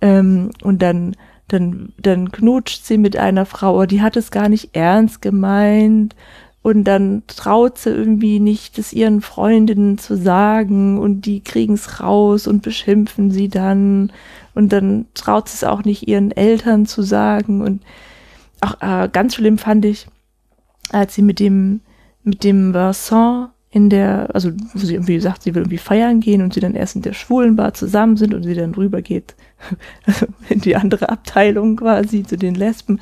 Ähm, und dann, dann, dann knutscht sie mit einer Frau, die hat es gar nicht ernst gemeint. Und dann traut sie irgendwie nicht, es ihren Freundinnen zu sagen. Und die kriegen's raus und beschimpfen sie dann. Und dann traut sie es auch nicht ihren Eltern zu sagen. Und auch äh, ganz schlimm fand ich, als sie mit dem mit dem Vincent in der, also wo sie irgendwie sagt, sie will irgendwie feiern gehen und sie dann erst in der Schwulenbar zusammen sind und sie dann rübergeht also in die andere Abteilung quasi zu den Lesben.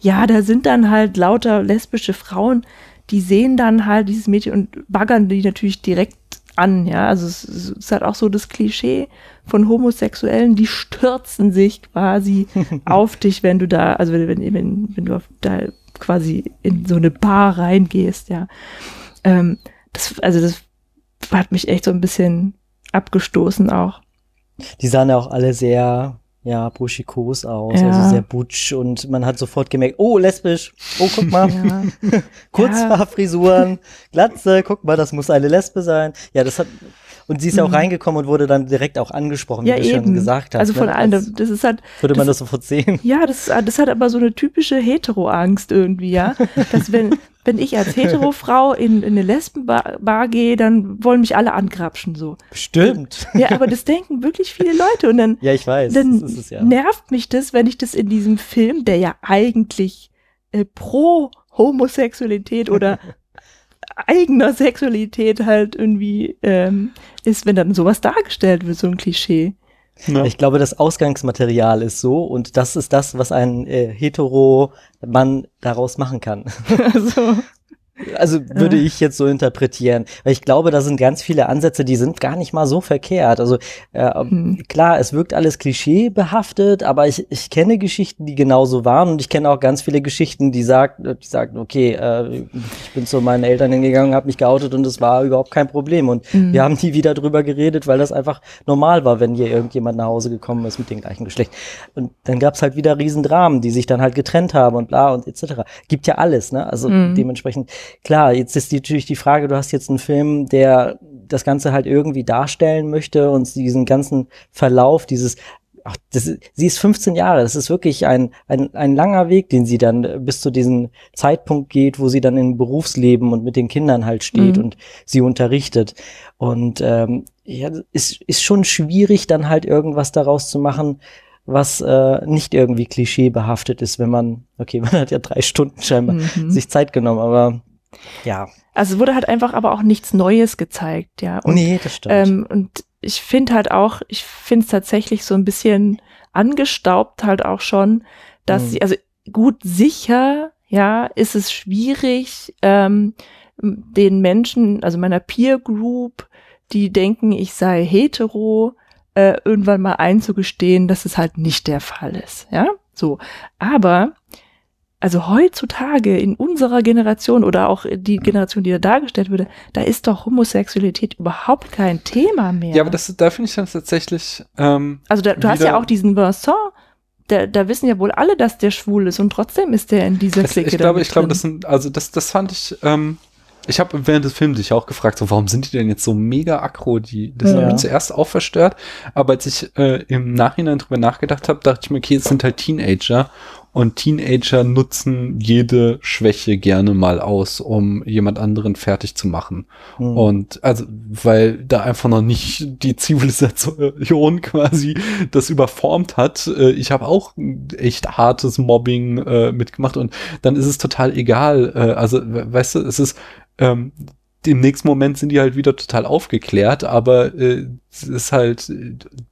Ja, da sind dann halt lauter lesbische Frauen, die sehen dann halt dieses Mädchen und baggern die natürlich direkt an, ja. Also es, es ist halt auch so das Klischee von Homosexuellen, die stürzen sich quasi auf dich, wenn du da, also wenn, wenn, wenn du da quasi in so eine Bar reingehst, ja. Ähm, das, also das hat mich echt so ein bisschen abgestoßen auch. Die sahen ja auch alle sehr ja, buschikos aus, ja. also sehr butsch und man hat sofort gemerkt, oh, lesbisch, oh, guck mal, ja. Kurzhaarfrisuren, Glatze, guck mal, das muss eine Lesbe sein. Ja, das hat, und sie ist ja auch mhm. reingekommen und wurde dann direkt auch angesprochen, ja, wie du eben. schon gesagt hast. Also von ne? allen, das ist halt. Würde man das, das sofort sehen. Ja, das, das hat aber so eine typische Hetero-Angst irgendwie, ja. Dass wenn, wenn ich als Hetero-Frau in, in eine Lesbenbar gehe, dann wollen mich alle angrapschen, so. Stimmt. Ja, aber das denken wirklich viele Leute und dann. Ja, ich weiß. Dann es, ja. nervt mich das, wenn ich das in diesem Film, der ja eigentlich äh, pro Homosexualität oder eigener Sexualität halt irgendwie ähm, ist, wenn dann sowas dargestellt wird, so ein Klischee. Ja. Ich glaube, das Ausgangsmaterial ist so und das ist das, was ein äh, Hetero-Mann daraus machen kann. Also. Also würde ich jetzt so interpretieren. Weil ich glaube, da sind ganz viele Ansätze, die sind gar nicht mal so verkehrt. Also äh, hm. klar, es wirkt alles klischeebehaftet, aber ich, ich kenne Geschichten, die genauso waren und ich kenne auch ganz viele Geschichten, die sagt, die sagten, okay, äh, ich bin zu meinen Eltern hingegangen, habe mich geoutet und es war überhaupt kein Problem. Und hm. wir haben nie wieder drüber geredet, weil das einfach normal war, wenn hier irgendjemand nach Hause gekommen ist mit dem gleichen Geschlecht. Und dann gab's halt wieder Riesendramen, die sich dann halt getrennt haben und bla und etc. Gibt ja alles, ne? Also hm. dementsprechend klar, jetzt ist natürlich die Frage, du hast jetzt einen Film, der das Ganze halt irgendwie darstellen möchte und diesen ganzen Verlauf, dieses Ach, das, sie ist 15 Jahre. Das ist wirklich ein, ein, ein langer Weg, den sie dann bis zu diesem Zeitpunkt geht, wo sie dann im Berufsleben und mit den Kindern halt steht mhm. und sie unterrichtet. Und ähm, ja, ist, ist schon schwierig, dann halt irgendwas daraus zu machen, was äh, nicht irgendwie klischeebehaftet ist, wenn man, okay, man hat ja drei Stunden scheinbar mhm. sich Zeit genommen, aber ja. Also wurde halt einfach aber auch nichts Neues gezeigt, ja. Und, nee, das stimmt. Ähm, und ich finde halt auch, ich finde es tatsächlich so ein bisschen angestaubt halt auch schon, dass mhm. sie, also gut sicher, ja, ist es schwierig, ähm, den Menschen, also meiner Peer Group, die denken, ich sei hetero, äh, irgendwann mal einzugestehen, dass es halt nicht der Fall ist, ja. So. Aber also heutzutage in unserer Generation oder auch die Generation, die da dargestellt würde, da ist doch Homosexualität überhaupt kein Thema mehr. Ja, aber das, da finde ich dann tatsächlich. Ähm, also da, du hast ja auch diesen Vincent, da, da wissen ja wohl alle, dass der schwul ist und trotzdem ist der in dieser Clique. Ich glaube, ich glaube, das sind, also das, das fand ich. Ähm, ich habe während des Films sich auch gefragt, so warum sind die denn jetzt so mega aggro? Die, das ja. hat mich zuerst auch verstört, aber als ich äh, im Nachhinein drüber nachgedacht habe, dachte ich mir, okay, es sind halt Teenager und Teenager nutzen jede Schwäche gerne mal aus, um jemand anderen fertig zu machen. Mhm. Und also, weil da einfach noch nicht die Zivilisation quasi das überformt hat. Äh, ich habe auch echt hartes Mobbing äh, mitgemacht und dann ist es total egal. Äh, also, weißt du, es ist ähm, im nächsten Moment sind die halt wieder total aufgeklärt, aber äh, ist halt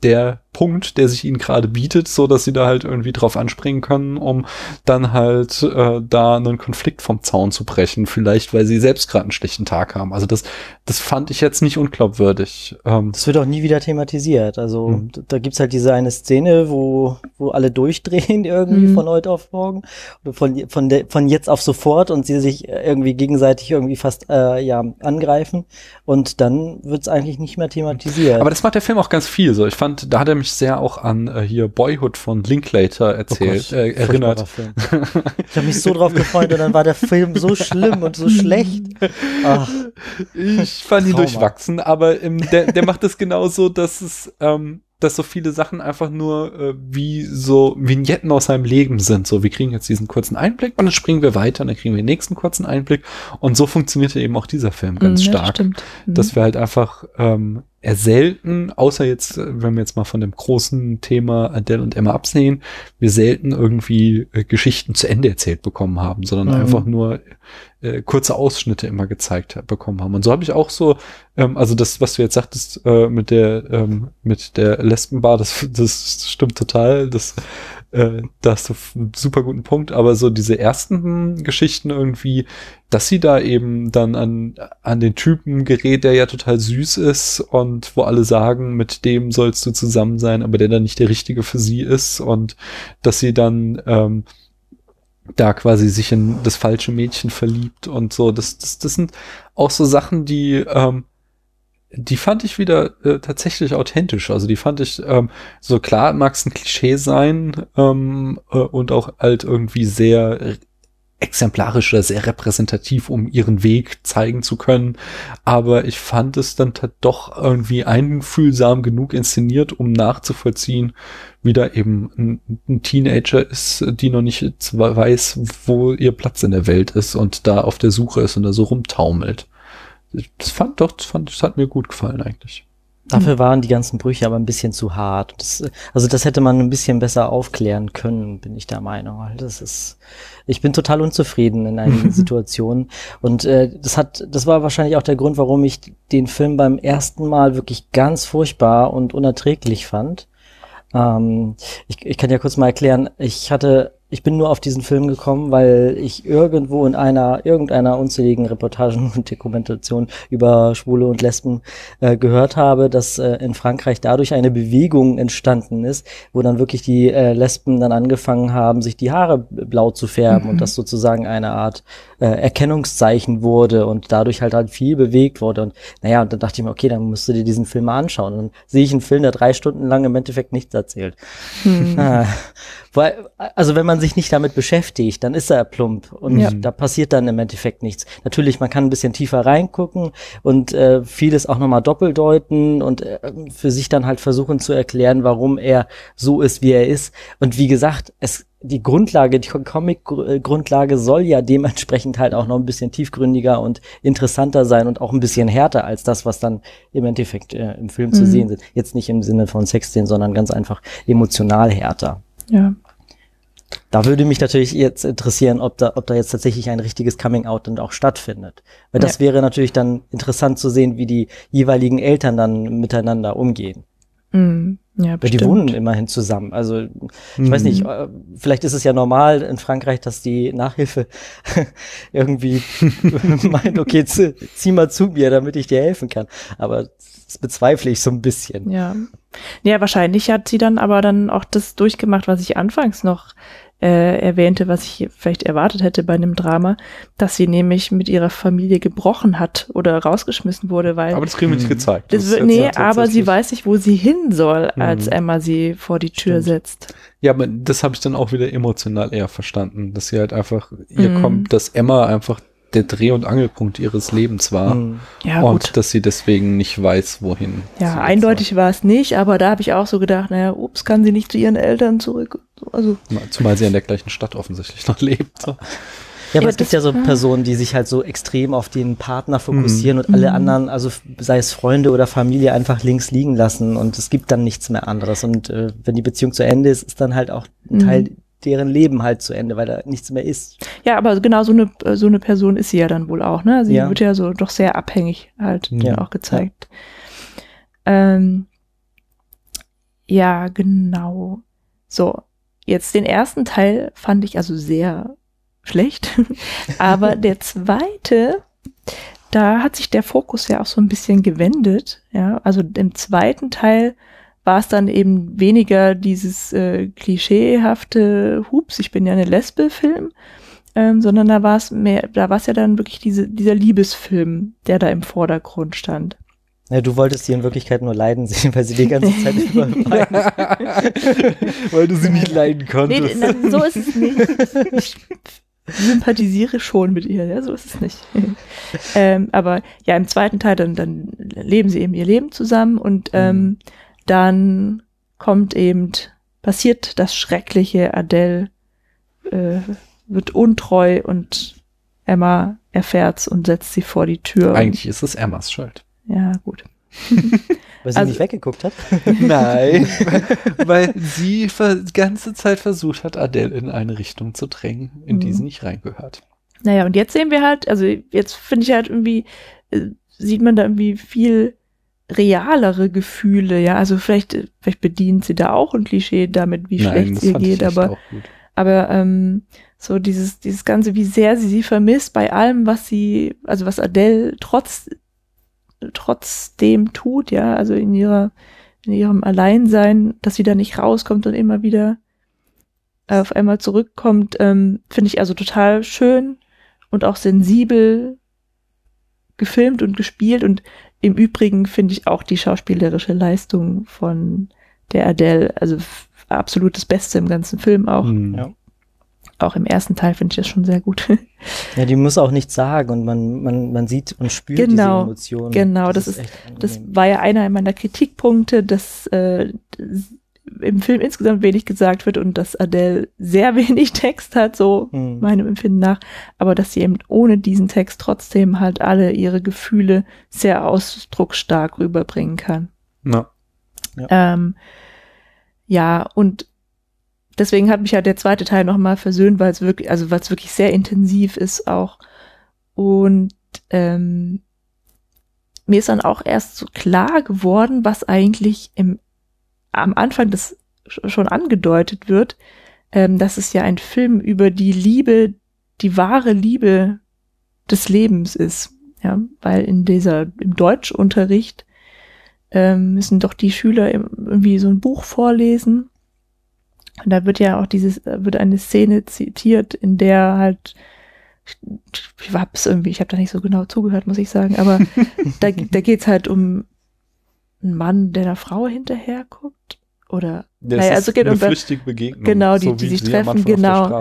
der Punkt, der sich ihnen gerade bietet, so dass sie da halt irgendwie drauf anspringen können, um dann halt äh, da einen Konflikt vom Zaun zu brechen. Vielleicht, weil sie selbst gerade einen schlechten Tag haben. Also das, das fand ich jetzt nicht unglaubwürdig. Ähm, das wird auch nie wieder thematisiert. Also mhm. da gibt's halt diese eine Szene, wo, wo alle durchdrehen irgendwie mhm. von heute auf morgen oder von, von, de, von jetzt auf sofort und sie sich irgendwie gegenseitig irgendwie fast äh, ja angreifen und dann wird's eigentlich nicht mehr thematisiert. Aber das macht der Film auch ganz viel so. Ich fand, da hat er mich sehr auch an äh, hier Boyhood von Linklater erzählt, oh Gott, äh, erinnert. ich habe mich so drauf gefreut und dann war der Film so schlimm und so schlecht. Ach, ich fand ihn durchwachsen, aber ähm, der, der macht es genauso, dass es ähm, dass so viele Sachen einfach nur äh, wie so Vignetten aus seinem Leben sind. So, wir kriegen jetzt diesen kurzen Einblick und dann springen wir weiter und dann kriegen wir den nächsten kurzen Einblick. Und so funktionierte eben auch dieser Film ganz mhm, stark. Mhm. Dass wir halt einfach ähm, er selten, außer jetzt, äh, wenn wir jetzt mal von dem großen Thema Adele und Emma absehen, wir selten irgendwie äh, Geschichten zu Ende erzählt bekommen haben, sondern mhm. einfach nur äh, kurze Ausschnitte immer gezeigt bekommen haben. Und so habe ich auch so, ähm, also das, was du jetzt sagtest äh, mit der ähm, mit der Lesbenbar, das, das stimmt total. Das äh, da hast du einen super guten Punkt, aber so diese ersten Geschichten irgendwie, dass sie da eben dann an, an den Typen gerät, der ja total süß ist und wo alle sagen, mit dem sollst du zusammen sein, aber der dann nicht der Richtige für sie ist und dass sie dann ähm, da quasi sich in das falsche Mädchen verliebt und so. Das, das, das sind auch so Sachen, die ähm, die fand ich wieder äh, tatsächlich authentisch. Also die fand ich ähm, so klar, mag es ein Klischee sein ähm, äh, und auch halt irgendwie sehr exemplarisch oder sehr repräsentativ, um ihren Weg zeigen zu können. Aber ich fand es dann doch irgendwie einfühlsam genug inszeniert, um nachzuvollziehen, wie da eben ein, ein Teenager ist, die noch nicht weiß, wo ihr Platz in der Welt ist und da auf der Suche ist und da so rumtaumelt das fand doch, das, fand, das hat mir gut gefallen eigentlich. Dafür waren die ganzen Brüche aber ein bisschen zu hart. Das, also das hätte man ein bisschen besser aufklären können, bin ich der Meinung. Das ist, ich bin total unzufrieden in einigen Situationen und äh, das hat, das war wahrscheinlich auch der Grund, warum ich den Film beim ersten Mal wirklich ganz furchtbar und unerträglich fand. Ähm, ich, ich kann ja kurz mal erklären. Ich hatte ich bin nur auf diesen Film gekommen, weil ich irgendwo in einer, irgendeiner unzähligen Reportagen und Dokumentation über Schwule und Lesben äh, gehört habe, dass äh, in Frankreich dadurch eine Bewegung entstanden ist, wo dann wirklich die äh, Lesben dann angefangen haben, sich die Haare blau zu färben mhm. und das sozusagen eine Art äh, Erkennungszeichen wurde und dadurch halt halt viel bewegt wurde. Und naja, und dann dachte ich mir, okay, dann musst du dir diesen Film mal anschauen. Und dann sehe ich einen Film, der drei Stunden lang im Endeffekt nichts erzählt. Mhm. Ah, weil, also wenn man sich nicht damit beschäftigt, dann ist er plump und ja. da passiert dann im Endeffekt nichts. Natürlich, man kann ein bisschen tiefer reingucken und äh, vieles auch nochmal doppeldeuten und äh, für sich dann halt versuchen zu erklären, warum er so ist, wie er ist. Und wie gesagt, es die Grundlage, die Comic-Grundlage soll ja dementsprechend halt auch noch ein bisschen tiefgründiger und interessanter sein und auch ein bisschen härter als das, was dann im Endeffekt äh, im Film mhm. zu sehen ist. Jetzt nicht im Sinne von Sexszenen, sondern ganz einfach emotional härter. Ja. Da würde mich natürlich jetzt interessieren, ob da, ob da jetzt tatsächlich ein richtiges Coming-out dann auch stattfindet. Weil das ja. wäre natürlich dann interessant zu sehen, wie die jeweiligen Eltern dann miteinander umgehen. Mhm. Ja, bestimmt. Die wohnen immerhin zusammen. Also ich mhm. weiß nicht, äh, vielleicht ist es ja normal in Frankreich, dass die Nachhilfe irgendwie meint, okay, zieh mal zu mir, damit ich dir helfen kann. Aber das bezweifle ich so ein bisschen. Ja. Ja, wahrscheinlich hat sie dann aber dann auch das durchgemacht, was ich anfangs noch äh, erwähnte, was ich vielleicht erwartet hätte bei einem Drama, dass sie nämlich mit ihrer Familie gebrochen hat oder rausgeschmissen wurde, weil. Aber das kriegen wir nicht gezeigt. Das das nee, aber sie weiß nicht, wo sie hin soll, als mhm. Emma sie vor die Tür Stimmt. setzt. Ja, aber das habe ich dann auch wieder emotional eher verstanden, dass sie halt einfach, ihr mhm. kommt, dass Emma einfach der Dreh- und Angelpunkt ihres Lebens war. Mhm. Ja, und gut. dass sie deswegen nicht weiß, wohin. Ja, eindeutig war es nicht, aber da habe ich auch so gedacht, naja, ups, kann sie nicht zu ihren Eltern zurück. Also. Zumal sie in der gleichen Stadt offensichtlich noch lebt. So. Ja, aber ja, es gibt ja so Personen, die sich halt so extrem auf den Partner fokussieren mhm. und alle mhm. anderen, also sei es Freunde oder Familie, einfach links liegen lassen und es gibt dann nichts mehr anderes. Und äh, wenn die Beziehung zu Ende ist, ist dann halt auch ein Teil mhm deren Leben halt zu Ende, weil da nichts mehr ist. Ja, aber genau so eine, so eine Person ist sie ja dann wohl auch, ne? Sie ja. wird ja so doch sehr abhängig halt ja. auch gezeigt. Ähm, ja, genau. So, jetzt den ersten Teil fand ich also sehr schlecht, aber der zweite, da hat sich der Fokus ja auch so ein bisschen gewendet. Ja, also im zweiten Teil war es dann eben weniger dieses äh, klischeehafte Hups, ich bin ja eine Lesbe-Film, ähm, sondern da war es mehr, da war es ja dann wirklich diese, dieser Liebesfilm, der da im Vordergrund stand. Ja, du wolltest sie in Wirklichkeit nur leiden sehen, weil sie die ganze Zeit über Weil du sie nicht leiden konntest. Nee, na, so ist es nicht. Ich sympathisiere schon mit ihr, ja, so ist es nicht. ähm, aber ja, im zweiten Teil dann, dann leben sie eben ihr Leben zusammen und ähm, mhm. Dann kommt eben, passiert das Schreckliche, Adele äh, wird untreu und Emma erfährt's und setzt sie vor die Tür. Eigentlich ist es Emmas Schuld. Ja, gut. Weil sie also, nicht weggeguckt hat? Nein, weil, weil sie die ganze Zeit versucht hat, Adele in eine Richtung zu drängen, in die sie mhm. nicht reingehört. Naja, und jetzt sehen wir halt, also jetzt finde ich halt irgendwie, äh, sieht man da irgendwie viel realere Gefühle, ja, also vielleicht, vielleicht bedient sie da auch ein Klischee damit, wie Nein, schlecht ihr geht, aber, aber ähm, so dieses, dieses Ganze, wie sehr sie sie vermisst bei allem, was sie, also was Adele trotz trotzdem tut, ja, also in ihrer, in ihrem Alleinsein, dass sie da nicht rauskommt und immer wieder auf einmal zurückkommt, ähm, finde ich also total schön und auch sensibel gefilmt und gespielt und im Übrigen finde ich auch die schauspielerische Leistung von der Adele, also absolut das Beste im ganzen Film auch. Mhm. Ja auch im ersten Teil finde ich das schon sehr gut. Ja, die muss auch nichts sagen und man, man, man sieht und spürt genau, diese Emotionen. Genau, das, das ist, das war ja einer meiner Kritikpunkte, dass äh, im Film insgesamt wenig gesagt wird und dass Adele sehr wenig Text hat, so hm. meinem Empfinden nach, aber dass sie eben ohne diesen Text trotzdem halt alle ihre Gefühle sehr ausdrucksstark rüberbringen kann. No. Ja. Ähm, ja, und deswegen hat mich ja der zweite Teil nochmal versöhnt, weil es wirklich, also weil es wirklich sehr intensiv ist auch. Und ähm, mir ist dann auch erst so klar geworden, was eigentlich im, am Anfang des schon angedeutet wird, ähm, dass es ja ein Film über die Liebe, die wahre Liebe des Lebens ist. Ja, weil in dieser, im Deutschunterricht ähm, müssen doch die Schüler irgendwie so ein Buch vorlesen und da wird ja auch dieses, wird eine Szene zitiert, in der halt, ich hab's irgendwie, ich habe da nicht so genau zugehört, muss ich sagen, aber da, da geht's halt um einen Mann, der einer Frau hinterher guckt. Oder das naja, also geht eine flüchtige Begegnung, genau, die, so die sich treffen, genau.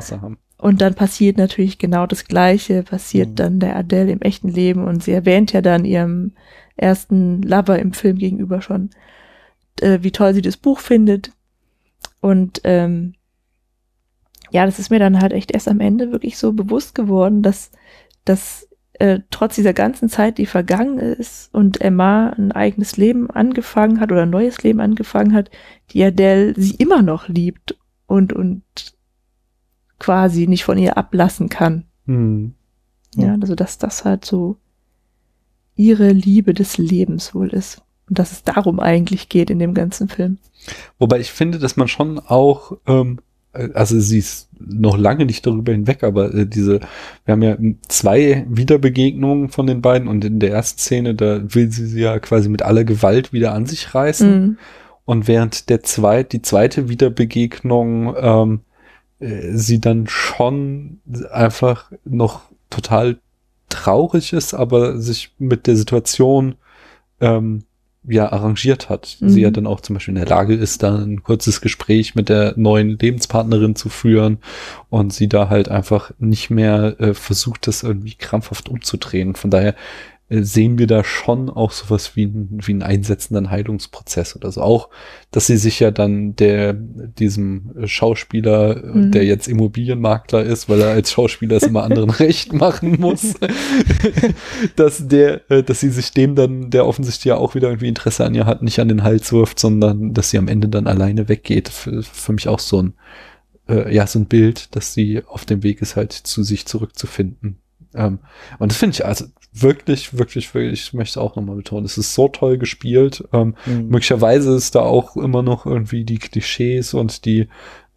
Und dann passiert natürlich genau das Gleiche, passiert mhm. dann der Adele im echten Leben und sie erwähnt ja dann ihrem ersten Lover im Film gegenüber schon, äh, wie toll sie das Buch findet. Und ähm, ja, das ist mir dann halt echt erst am Ende wirklich so bewusst geworden, dass, dass äh, trotz dieser ganzen Zeit, die vergangen ist und Emma ein eigenes Leben angefangen hat oder ein neues Leben angefangen hat, die Adele sie immer noch liebt und, und quasi nicht von ihr ablassen kann. Hm. Ja, also dass das halt so ihre Liebe des Lebens wohl ist. Und dass es darum eigentlich geht in dem ganzen Film. Wobei ich finde, dass man schon auch, ähm, äh, also sie ist noch lange nicht darüber hinweg, aber äh, diese, wir haben ja zwei Wiederbegegnungen von den beiden und in der ersten Szene, da will sie sie ja quasi mit aller Gewalt wieder an sich reißen. Mhm. Und während der zweit, die zweite Wiederbegegnung ähm, äh, sie dann schon einfach noch total traurig ist, aber sich mit der Situation ähm, ja arrangiert hat. Mhm. Sie ja dann auch zum Beispiel in der Lage ist, dann ein kurzes Gespräch mit der neuen Lebenspartnerin zu führen und sie da halt einfach nicht mehr äh, versucht, das irgendwie krampfhaft umzudrehen. Von daher sehen wir da schon auch sowas wie, ein, wie einen einsetzenden Heilungsprozess oder so. Auch, dass sie sich ja dann der, diesem Schauspieler, mhm. der jetzt Immobilienmakler ist, weil er als Schauspieler es immer anderen recht machen muss, dass der, äh, dass sie sich dem dann, der offensichtlich ja auch wieder irgendwie Interesse an ihr hat, nicht an den Hals wirft, sondern dass sie am Ende dann alleine weggeht. Für, für mich auch so ein, äh, ja, so ein Bild, dass sie auf dem Weg ist, halt zu sich zurückzufinden Ähm, und das finde ich also wirklich, wirklich, wirklich, ich möchte auch nochmal betonen, es ist so toll gespielt. Ähm, mhm. Möglicherweise ist da auch immer noch irgendwie die Klischees und die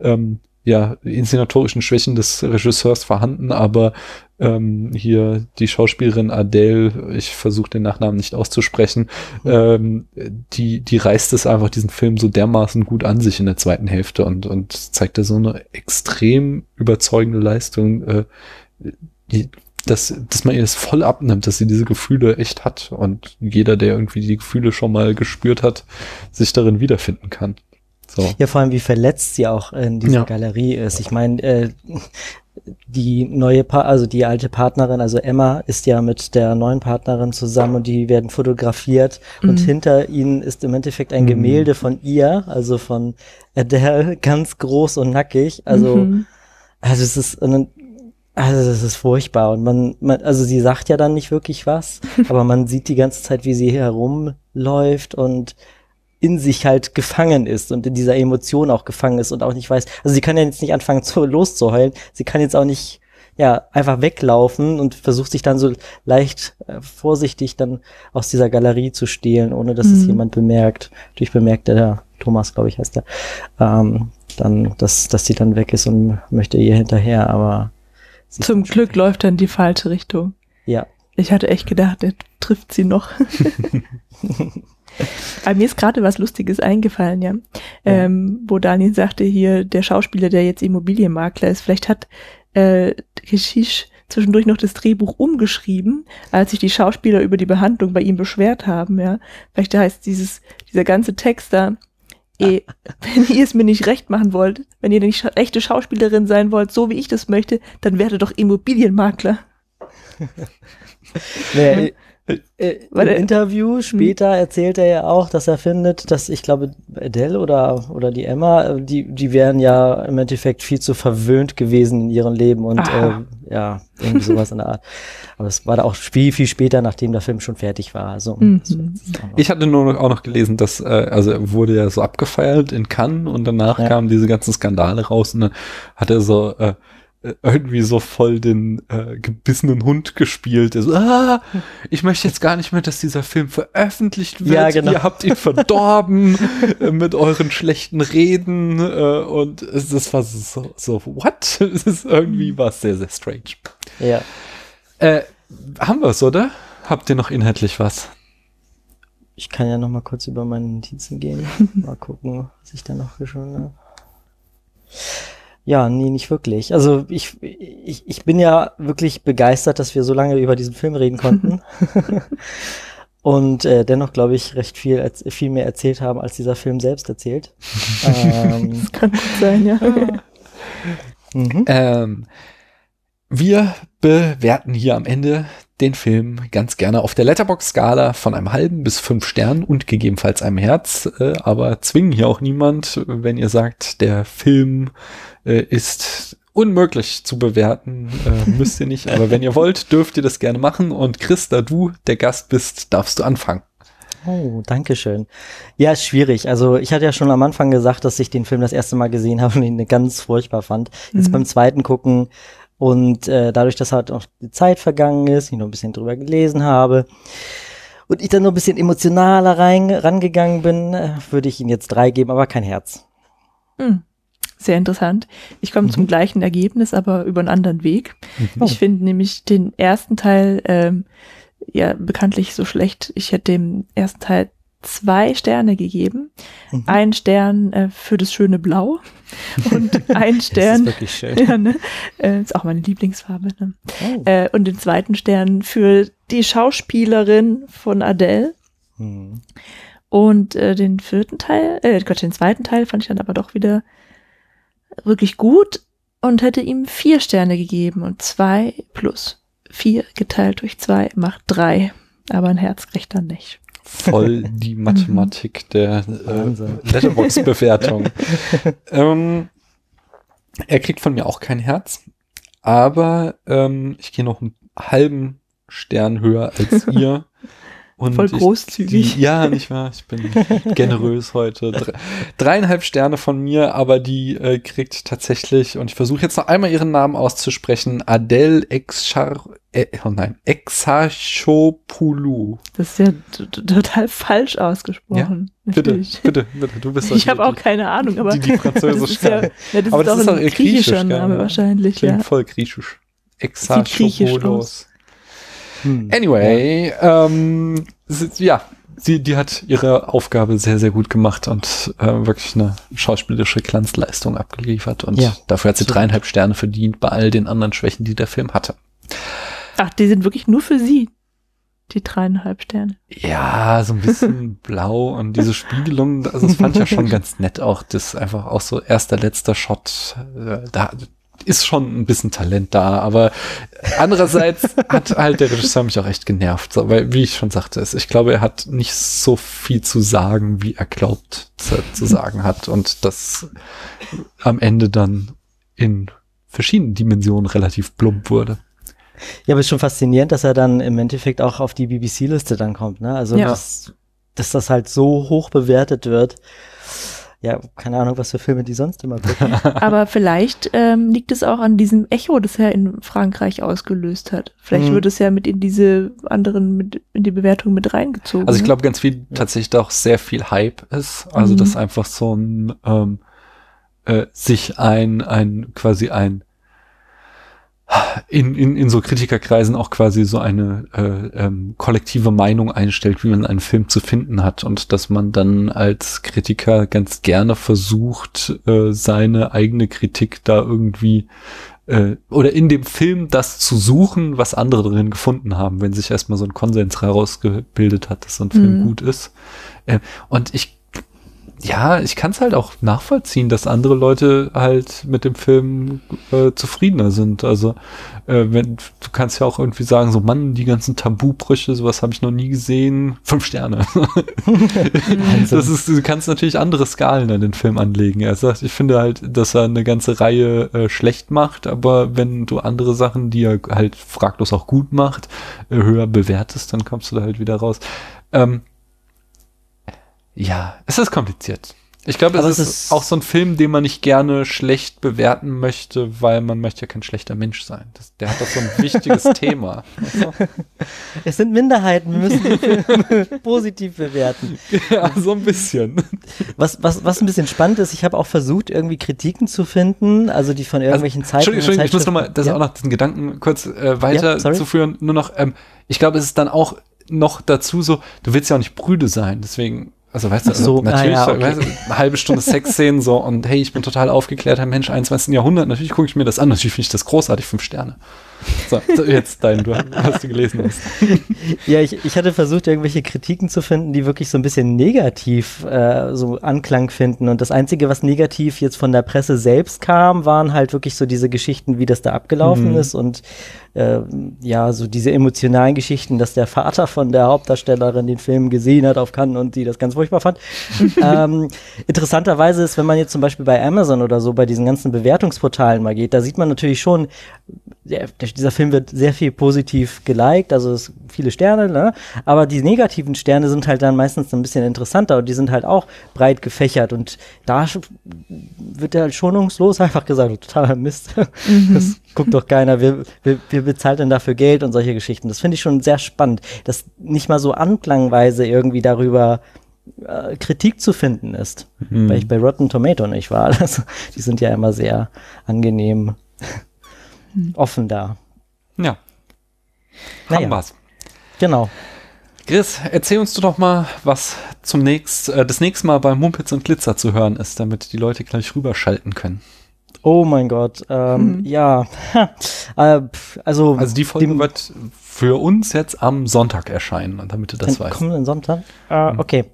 ähm, ja, inszenatorischen Schwächen des Regisseurs vorhanden, aber ähm, hier die Schauspielerin Adele, ich versuche den Nachnamen nicht auszusprechen, mhm. ähm, die, die reißt es einfach diesen Film so dermaßen gut an sich in der zweiten Hälfte und, und zeigt da so eine extrem überzeugende Leistung, äh, die, dass, dass man ihr das voll abnimmt, dass sie diese Gefühle echt hat und jeder, der irgendwie die Gefühle schon mal gespürt hat, sich darin wiederfinden kann. So. Ja, vor allem, wie verletzt sie auch in dieser ja. Galerie ist. Ich meine, äh, die neue, pa also die alte Partnerin, also Emma, ist ja mit der neuen Partnerin zusammen und die werden fotografiert mhm. und hinter ihnen ist im Endeffekt ein mhm. Gemälde von ihr, also von Adele, ganz groß und nackig. Also, mhm. also es ist, also das ist furchtbar und man, man, also sie sagt ja dann nicht wirklich was, aber man sieht die ganze Zeit, wie sie herumläuft und in sich halt gefangen ist und in dieser Emotion auch gefangen ist und auch nicht weiß, also sie kann ja jetzt nicht anfangen zu loszuheulen, sie kann jetzt auch nicht ja einfach weglaufen und versucht sich dann so leicht äh, vorsichtig dann aus dieser Galerie zu stehlen, ohne dass mhm. es jemand bemerkt. Natürlich bemerkt der Thomas, glaube ich, heißt der, ähm, dann, dass, dass sie dann weg ist und möchte ihr hinterher, aber zum Glück läuft er in die falsche Richtung. Ja. Ich hatte echt gedacht, er trifft sie noch. Aber mir ist gerade was Lustiges eingefallen, ja. ja. Ähm, wo Daniel sagte hier, der Schauspieler, der jetzt Immobilienmakler ist, vielleicht hat äh, Geschisch zwischendurch noch das Drehbuch umgeschrieben, als sich die Schauspieler über die Behandlung bei ihm beschwert haben, ja. Vielleicht heißt dieses, dieser ganze Text da, eh, wenn ihr es mir nicht recht machen wollt, wenn ihr nicht echte Schauspielerin sein wollt, so wie ich das möchte, dann werdet doch Immobilienmakler. naja, äh, Im Interview später erzählt er ja auch, dass er findet, dass ich glaube, Adele oder, oder die Emma, äh, die, die wären ja im Endeffekt viel zu verwöhnt gewesen in ihrem Leben und äh, ja, irgendwie sowas in der Art. Aber es war da auch viel, viel später, nachdem der Film schon fertig war. Also, mhm. Ich hatte nur noch, auch noch gelesen, dass, äh, also er wurde ja so abgefeiert in Cannes und danach ja. kamen diese ganzen Skandale raus und dann hat er so, äh, äh, irgendwie so voll den äh, gebissenen Hund gespielt. So, ah, ich möchte jetzt gar nicht mehr, dass dieser Film veröffentlicht wird. Ja, genau. Ihr habt ihn verdorben äh, mit euren schlechten Reden äh, und es, das war so, so what? Es ist irgendwie war sehr, sehr strange. Ja. Äh, haben wir es, oder? Habt ihr noch inhaltlich was? Ich kann ja noch mal kurz über meine Notizen gehen. Mal gucken, was ich da noch geschrieben habe. Ja, nee, nicht wirklich. Also ich, ich, ich bin ja wirklich begeistert, dass wir so lange über diesen Film reden konnten. Und äh, dennoch, glaube ich, recht viel, viel mehr erzählt haben, als dieser Film selbst erzählt. ähm, das kann gut sein, ja. mhm. ähm, wir bewerten hier am Ende den Film ganz gerne auf der Letterbox-Skala von einem halben bis fünf Sternen und gegebenenfalls einem Herz, äh, aber zwingen hier auch niemand, wenn ihr sagt, der Film äh, ist unmöglich zu bewerten, äh, müsst ihr nicht, aber wenn ihr wollt, dürft ihr das gerne machen und Chris, da du der Gast bist, darfst du anfangen. Oh, danke schön. Ja, ist schwierig. Also ich hatte ja schon am Anfang gesagt, dass ich den Film das erste Mal gesehen habe und ihn ganz furchtbar fand. Jetzt mhm. beim zweiten Gucken und äh, dadurch, dass halt auch die Zeit vergangen ist, ich noch ein bisschen drüber gelesen habe und ich dann noch ein bisschen emotionaler rein, rangegangen bin, äh, würde ich ihm jetzt drei geben, aber kein Herz. Mhm. Sehr interessant. Ich komme mhm. zum gleichen Ergebnis, aber über einen anderen Weg. Mhm. Ich finde nämlich den ersten Teil ähm, ja bekanntlich so schlecht. Ich hätte dem ersten Teil zwei Sterne gegeben. Mhm. Ein Stern äh, für das schöne Blau und ein Stern. das ist wirklich schön. Ja, ne? äh, ist auch meine Lieblingsfarbe. Ne? Oh. Äh, und den zweiten Stern für die Schauspielerin von Adele. Mhm. Und äh, den vierten Teil, äh, Gott, den zweiten Teil fand ich dann aber doch wieder wirklich gut und hätte ihm vier Sterne gegeben und zwei plus vier geteilt durch zwei macht drei. Aber ein Herz kriegt dann nicht voll die Mathematik der äh, Letterbox-Bewertung. ähm, er kriegt von mir auch kein Herz, aber ähm, ich gehe noch einen halben Stern höher als ihr. Und Voll ich- großzügig. Die, ja, nicht wahr? Ich bin generös heute. Dre, dreieinhalb Sterne von mir, aber die äh, kriegt tatsächlich, und ich versuche jetzt noch einmal ihren Namen auszusprechen, Adele Exar, äh, oh nein, Exarchopoulou. Das ist ja total falsch ausgesprochen. Bitte, Natürlich. bitte, bitte, du bist Ich habe auch keine Ahnung, aber die, die Französisch das ist ja, ja, das Aber ist das auch ist ein auch eher griechischer griechisch, Name wahrscheinlich, Klingt ja. voll griechisch. griechisch Exarchopoulos. Hm. Anyway, ähm, sie, ja, sie, die hat ihre Aufgabe sehr, sehr gut gemacht und äh, wirklich eine schauspielerische Glanzleistung abgeliefert. Und Ja, dafür hat sie dreieinhalb Sterne verdient bei all den anderen Schwächen, die der Film hatte. Ach, die sind wirklich nur für sie. Die dreieinhalb Sterne. Ja, so ein bisschen blau und diese Spiegelung, also das fand ich ja schon ganz nett auch, das einfach auch so erster, letzter Shot, äh, da ist schon ein bisschen Talent da, aber andererseits hat halt der Regisseur mich auch echt genervt, so, weil, wie ich schon sagte, ich glaube, er hat nicht so viel zu sagen, wie er glaubt zu, zu sagen hat und das am Ende dann in verschiedenen Dimensionen relativ plump wurde. Ja, aber ist schon faszinierend, dass er dann im Endeffekt auch auf die BBC-Liste dann kommt, ne? Also, Ja. dass, dass das halt so hoch bewertet wird. Ja, keine Ahnung, was für Filme die sonst immer gucken. Aber vielleicht ähm, liegt es auch an diesem Echo, das er in Frankreich ausgelöst hat. Vielleicht Mhm. wird es ja mit in diese anderen, mit, in die Bewertung mit reingezogen. Also ich ne? glaube ganz viel tatsächlich auch sehr viel Hype ist. Also Mhm. dass einfach so ein ähm, äh, sich ein ein quasi ein in, in, in so Kritikerkreisen auch quasi so eine äh, ähm, kollektive Meinung einstellt, wie man einen Film zu finden hat und dass man dann als Kritiker ganz gerne versucht, äh, seine eigene Kritik da irgendwie äh, oder in dem Film das zu suchen, was andere drin gefunden haben, wenn sich erstmal so ein Konsens herausgebildet hat, dass so ein Film Mhm. gut ist. Äh, und ich ja, ich kann es halt auch nachvollziehen, dass andere Leute halt mit dem Film äh, zufriedener sind. Also äh, wenn du kannst ja auch irgendwie sagen, so Mann, die ganzen Tabubrüche, sowas habe ich noch nie gesehen. Fünf Sterne. das ist, du kannst natürlich andere Skalen an den Film anlegen. Er sagt, ich finde halt, dass er eine ganze Reihe äh, schlecht macht, aber wenn du andere Sachen, die er halt fraglos auch gut macht, äh, höher bewertest, dann kommst du da halt wieder raus. Ähm, ja, es ist kompliziert. Ich glaube, es ist, es ist- auch so ein Film, den man nicht gerne schlecht bewerten möchte, weil man möchte ja kein schlechter Mensch sein. Das, der hat doch so ein wichtiges Thema. Es sind Minderheiten, wir müssen die Filme positiv bewerten. Ja, so ein bisschen. Was, was, was ein bisschen spannend ist, ich habe auch versucht, irgendwie Kritiken zu finden, also die von irgendwelchen Zeiten. Entschuldigung, Entschuldigung, ich muss nochmal, das ja. auch noch diesen Gedanken kurz äh, Ja, weiterzuführen. Nur noch, ähm, ich glaube, es ist dann auch noch dazu so, du willst ja auch nicht brüde sein, deswegen, also weißt du, Ach so, also, natürlich, ah ja, okay. weißt du, eine halbe Stunde Sexszenen so und hey, ich bin total aufgeklärter Mensch, 21. Jahrhundert, natürlich gucke ich mir das an, natürlich finde ich das großartig, fünf Sterne. So, jetzt dein, du hast du gelesen hast. Ja, ich, ich hatte versucht, irgendwelche Kritiken zu finden, die wirklich so ein bisschen negativ äh, so Anklang finden. Und das Einzige, was negativ jetzt von der Presse selbst kam, waren halt wirklich so diese Geschichten, wie das da abgelaufen Mhm. ist und äh, ja, so diese emotionalen Geschichten, dass der Vater von der Hauptdarstellerin den Film gesehen hat auf Cannes und die das ganz furchtbar fand. ähm, interessanterweise ist, wenn man jetzt zum Beispiel bei Amazon oder so bei diesen ganzen Bewertungsportalen mal geht, da sieht man natürlich schon, der, dieser Film wird sehr viel positiv geliked, also es viele Sterne, ne? aber die negativen Sterne sind halt dann meistens ein bisschen interessanter und die sind halt auch breit gefächert und da wird halt schonungslos einfach gesagt, totaler Mist, das guckt doch keiner, wir, wir, wir bezahlen denn dafür Geld und solche Geschichten. Das finde ich schon sehr spannend, dass nicht mal so anklangweise irgendwie darüber äh, Kritik zu finden ist, Mhm. weil ich bei Rotten Tomato nicht war. Also, die sind ja immer sehr angenehm offen da. Ja, Naja. haben wir's. Genau. Chris, erzähl uns doch noch mal, was zum nächst, äh, das nächste Mal bei Mumpitz und Glitzer zu hören ist, damit die Leute gleich rüberschalten können. Oh mein Gott. Ähm, Mhm. Ja. äh, also, Also die Folge dem- wird für uns jetzt am Sonntag erscheinen, damit du das weißt. kommenden Sonntag? Äh, Mhm. Okay.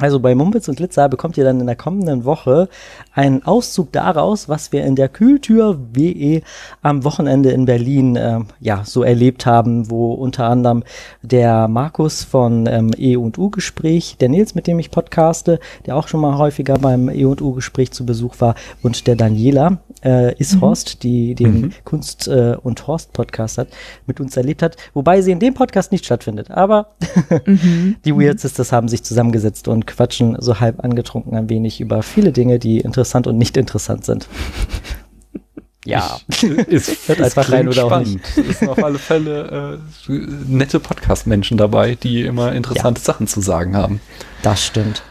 Also bei Mumpitz und Glitzer bekommt ihr dann in der kommenden Woche einen Auszug daraus, was wir in der Kühltür WE am Wochenende in Berlin äh, ja so erlebt haben, wo unter anderem der Markus von ähm, E und U Gespräch, der Nils, mit dem ich podcaste, der auch schon mal häufiger beim E und U Gespräch zu Besuch war, und der Daniela äh, Ishorst, die den Mhm. Kunst äh, und Horst Podcast hat, mit uns erlebt hat, wobei sie in dem Podcast nicht stattfindet. Aber Mhm. die Weird Sisters haben sich zusammengesetzt und quatschen so halb angetrunken ein wenig über viele Dinge, die interessant und nicht interessant sind. Ja. ist, Hört einfach klingt rein oder auch spannend. Es sind auf alle Fälle äh, nette Podcast-Menschen dabei, die immer interessante Sachen zu sagen haben. Das stimmt.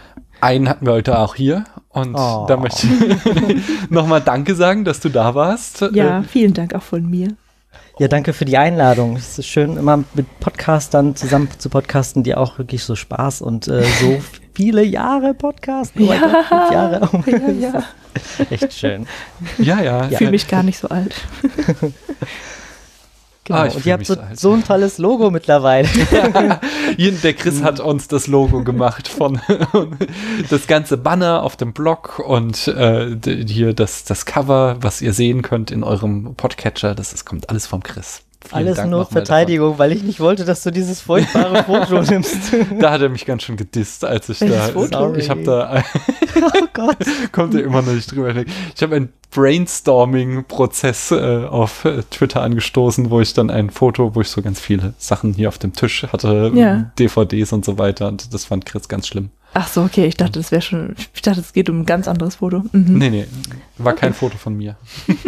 Einen hatten wir heute auch hier und Oh. da möchte ich nochmal Danke sagen, dass du da warst. Ja, Äh, vielen Dank auch von mir. Ja, danke für die Einladung. Es ist schön, immer mit Podcastern zusammen zu podcasten, die auch wirklich so Spaß und äh, so viele Jahre podcasten. Oh mein Gott, fünf Jahre. Oh Ja, ja. Echt schön. ja, ja. Ich fühle mich gar nicht so alt. Genau. Ah, und ihr habt so, so ein tolles Logo mittlerweile. Der Chris hat uns das Logo gemacht von das ganze Banner auf dem Blog und äh, hier das, das Cover, was ihr sehen könnt in eurem Podcatcher. Das ist, kommt alles vom Chris. Vielen Alles Dank nur Verteidigung, weil ich nicht wollte, dass du dieses furchtbare Foto nimmst. davon. Da hat er mich ganz schön gedisst, als ich Welches da. Foto? Ich habe da oh Gott. kommt er immer noch nicht drüber hinweg. Ich habe einen Brainstorming-Prozess äh, auf äh, Twitter angestoßen, wo ich dann ein Foto, wo ich so ganz viele Sachen hier auf dem Tisch hatte, Ja. DVDs und so weiter. Und das fand Chris ganz schlimm. Ach so, okay, ich dachte, das wäre schon, ich dachte, es geht um ein ganz anderes Foto. Mhm. Nee, nee, war kein Foto von mir.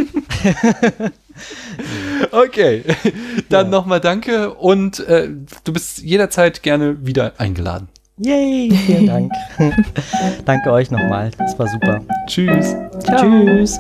okay, dann Ja. nochmal danke und äh, du bist jederzeit gerne wieder eingeladen. Yay, vielen Dank. Danke euch nochmal. Das war super. Tschüss. Ciao. Tschüss.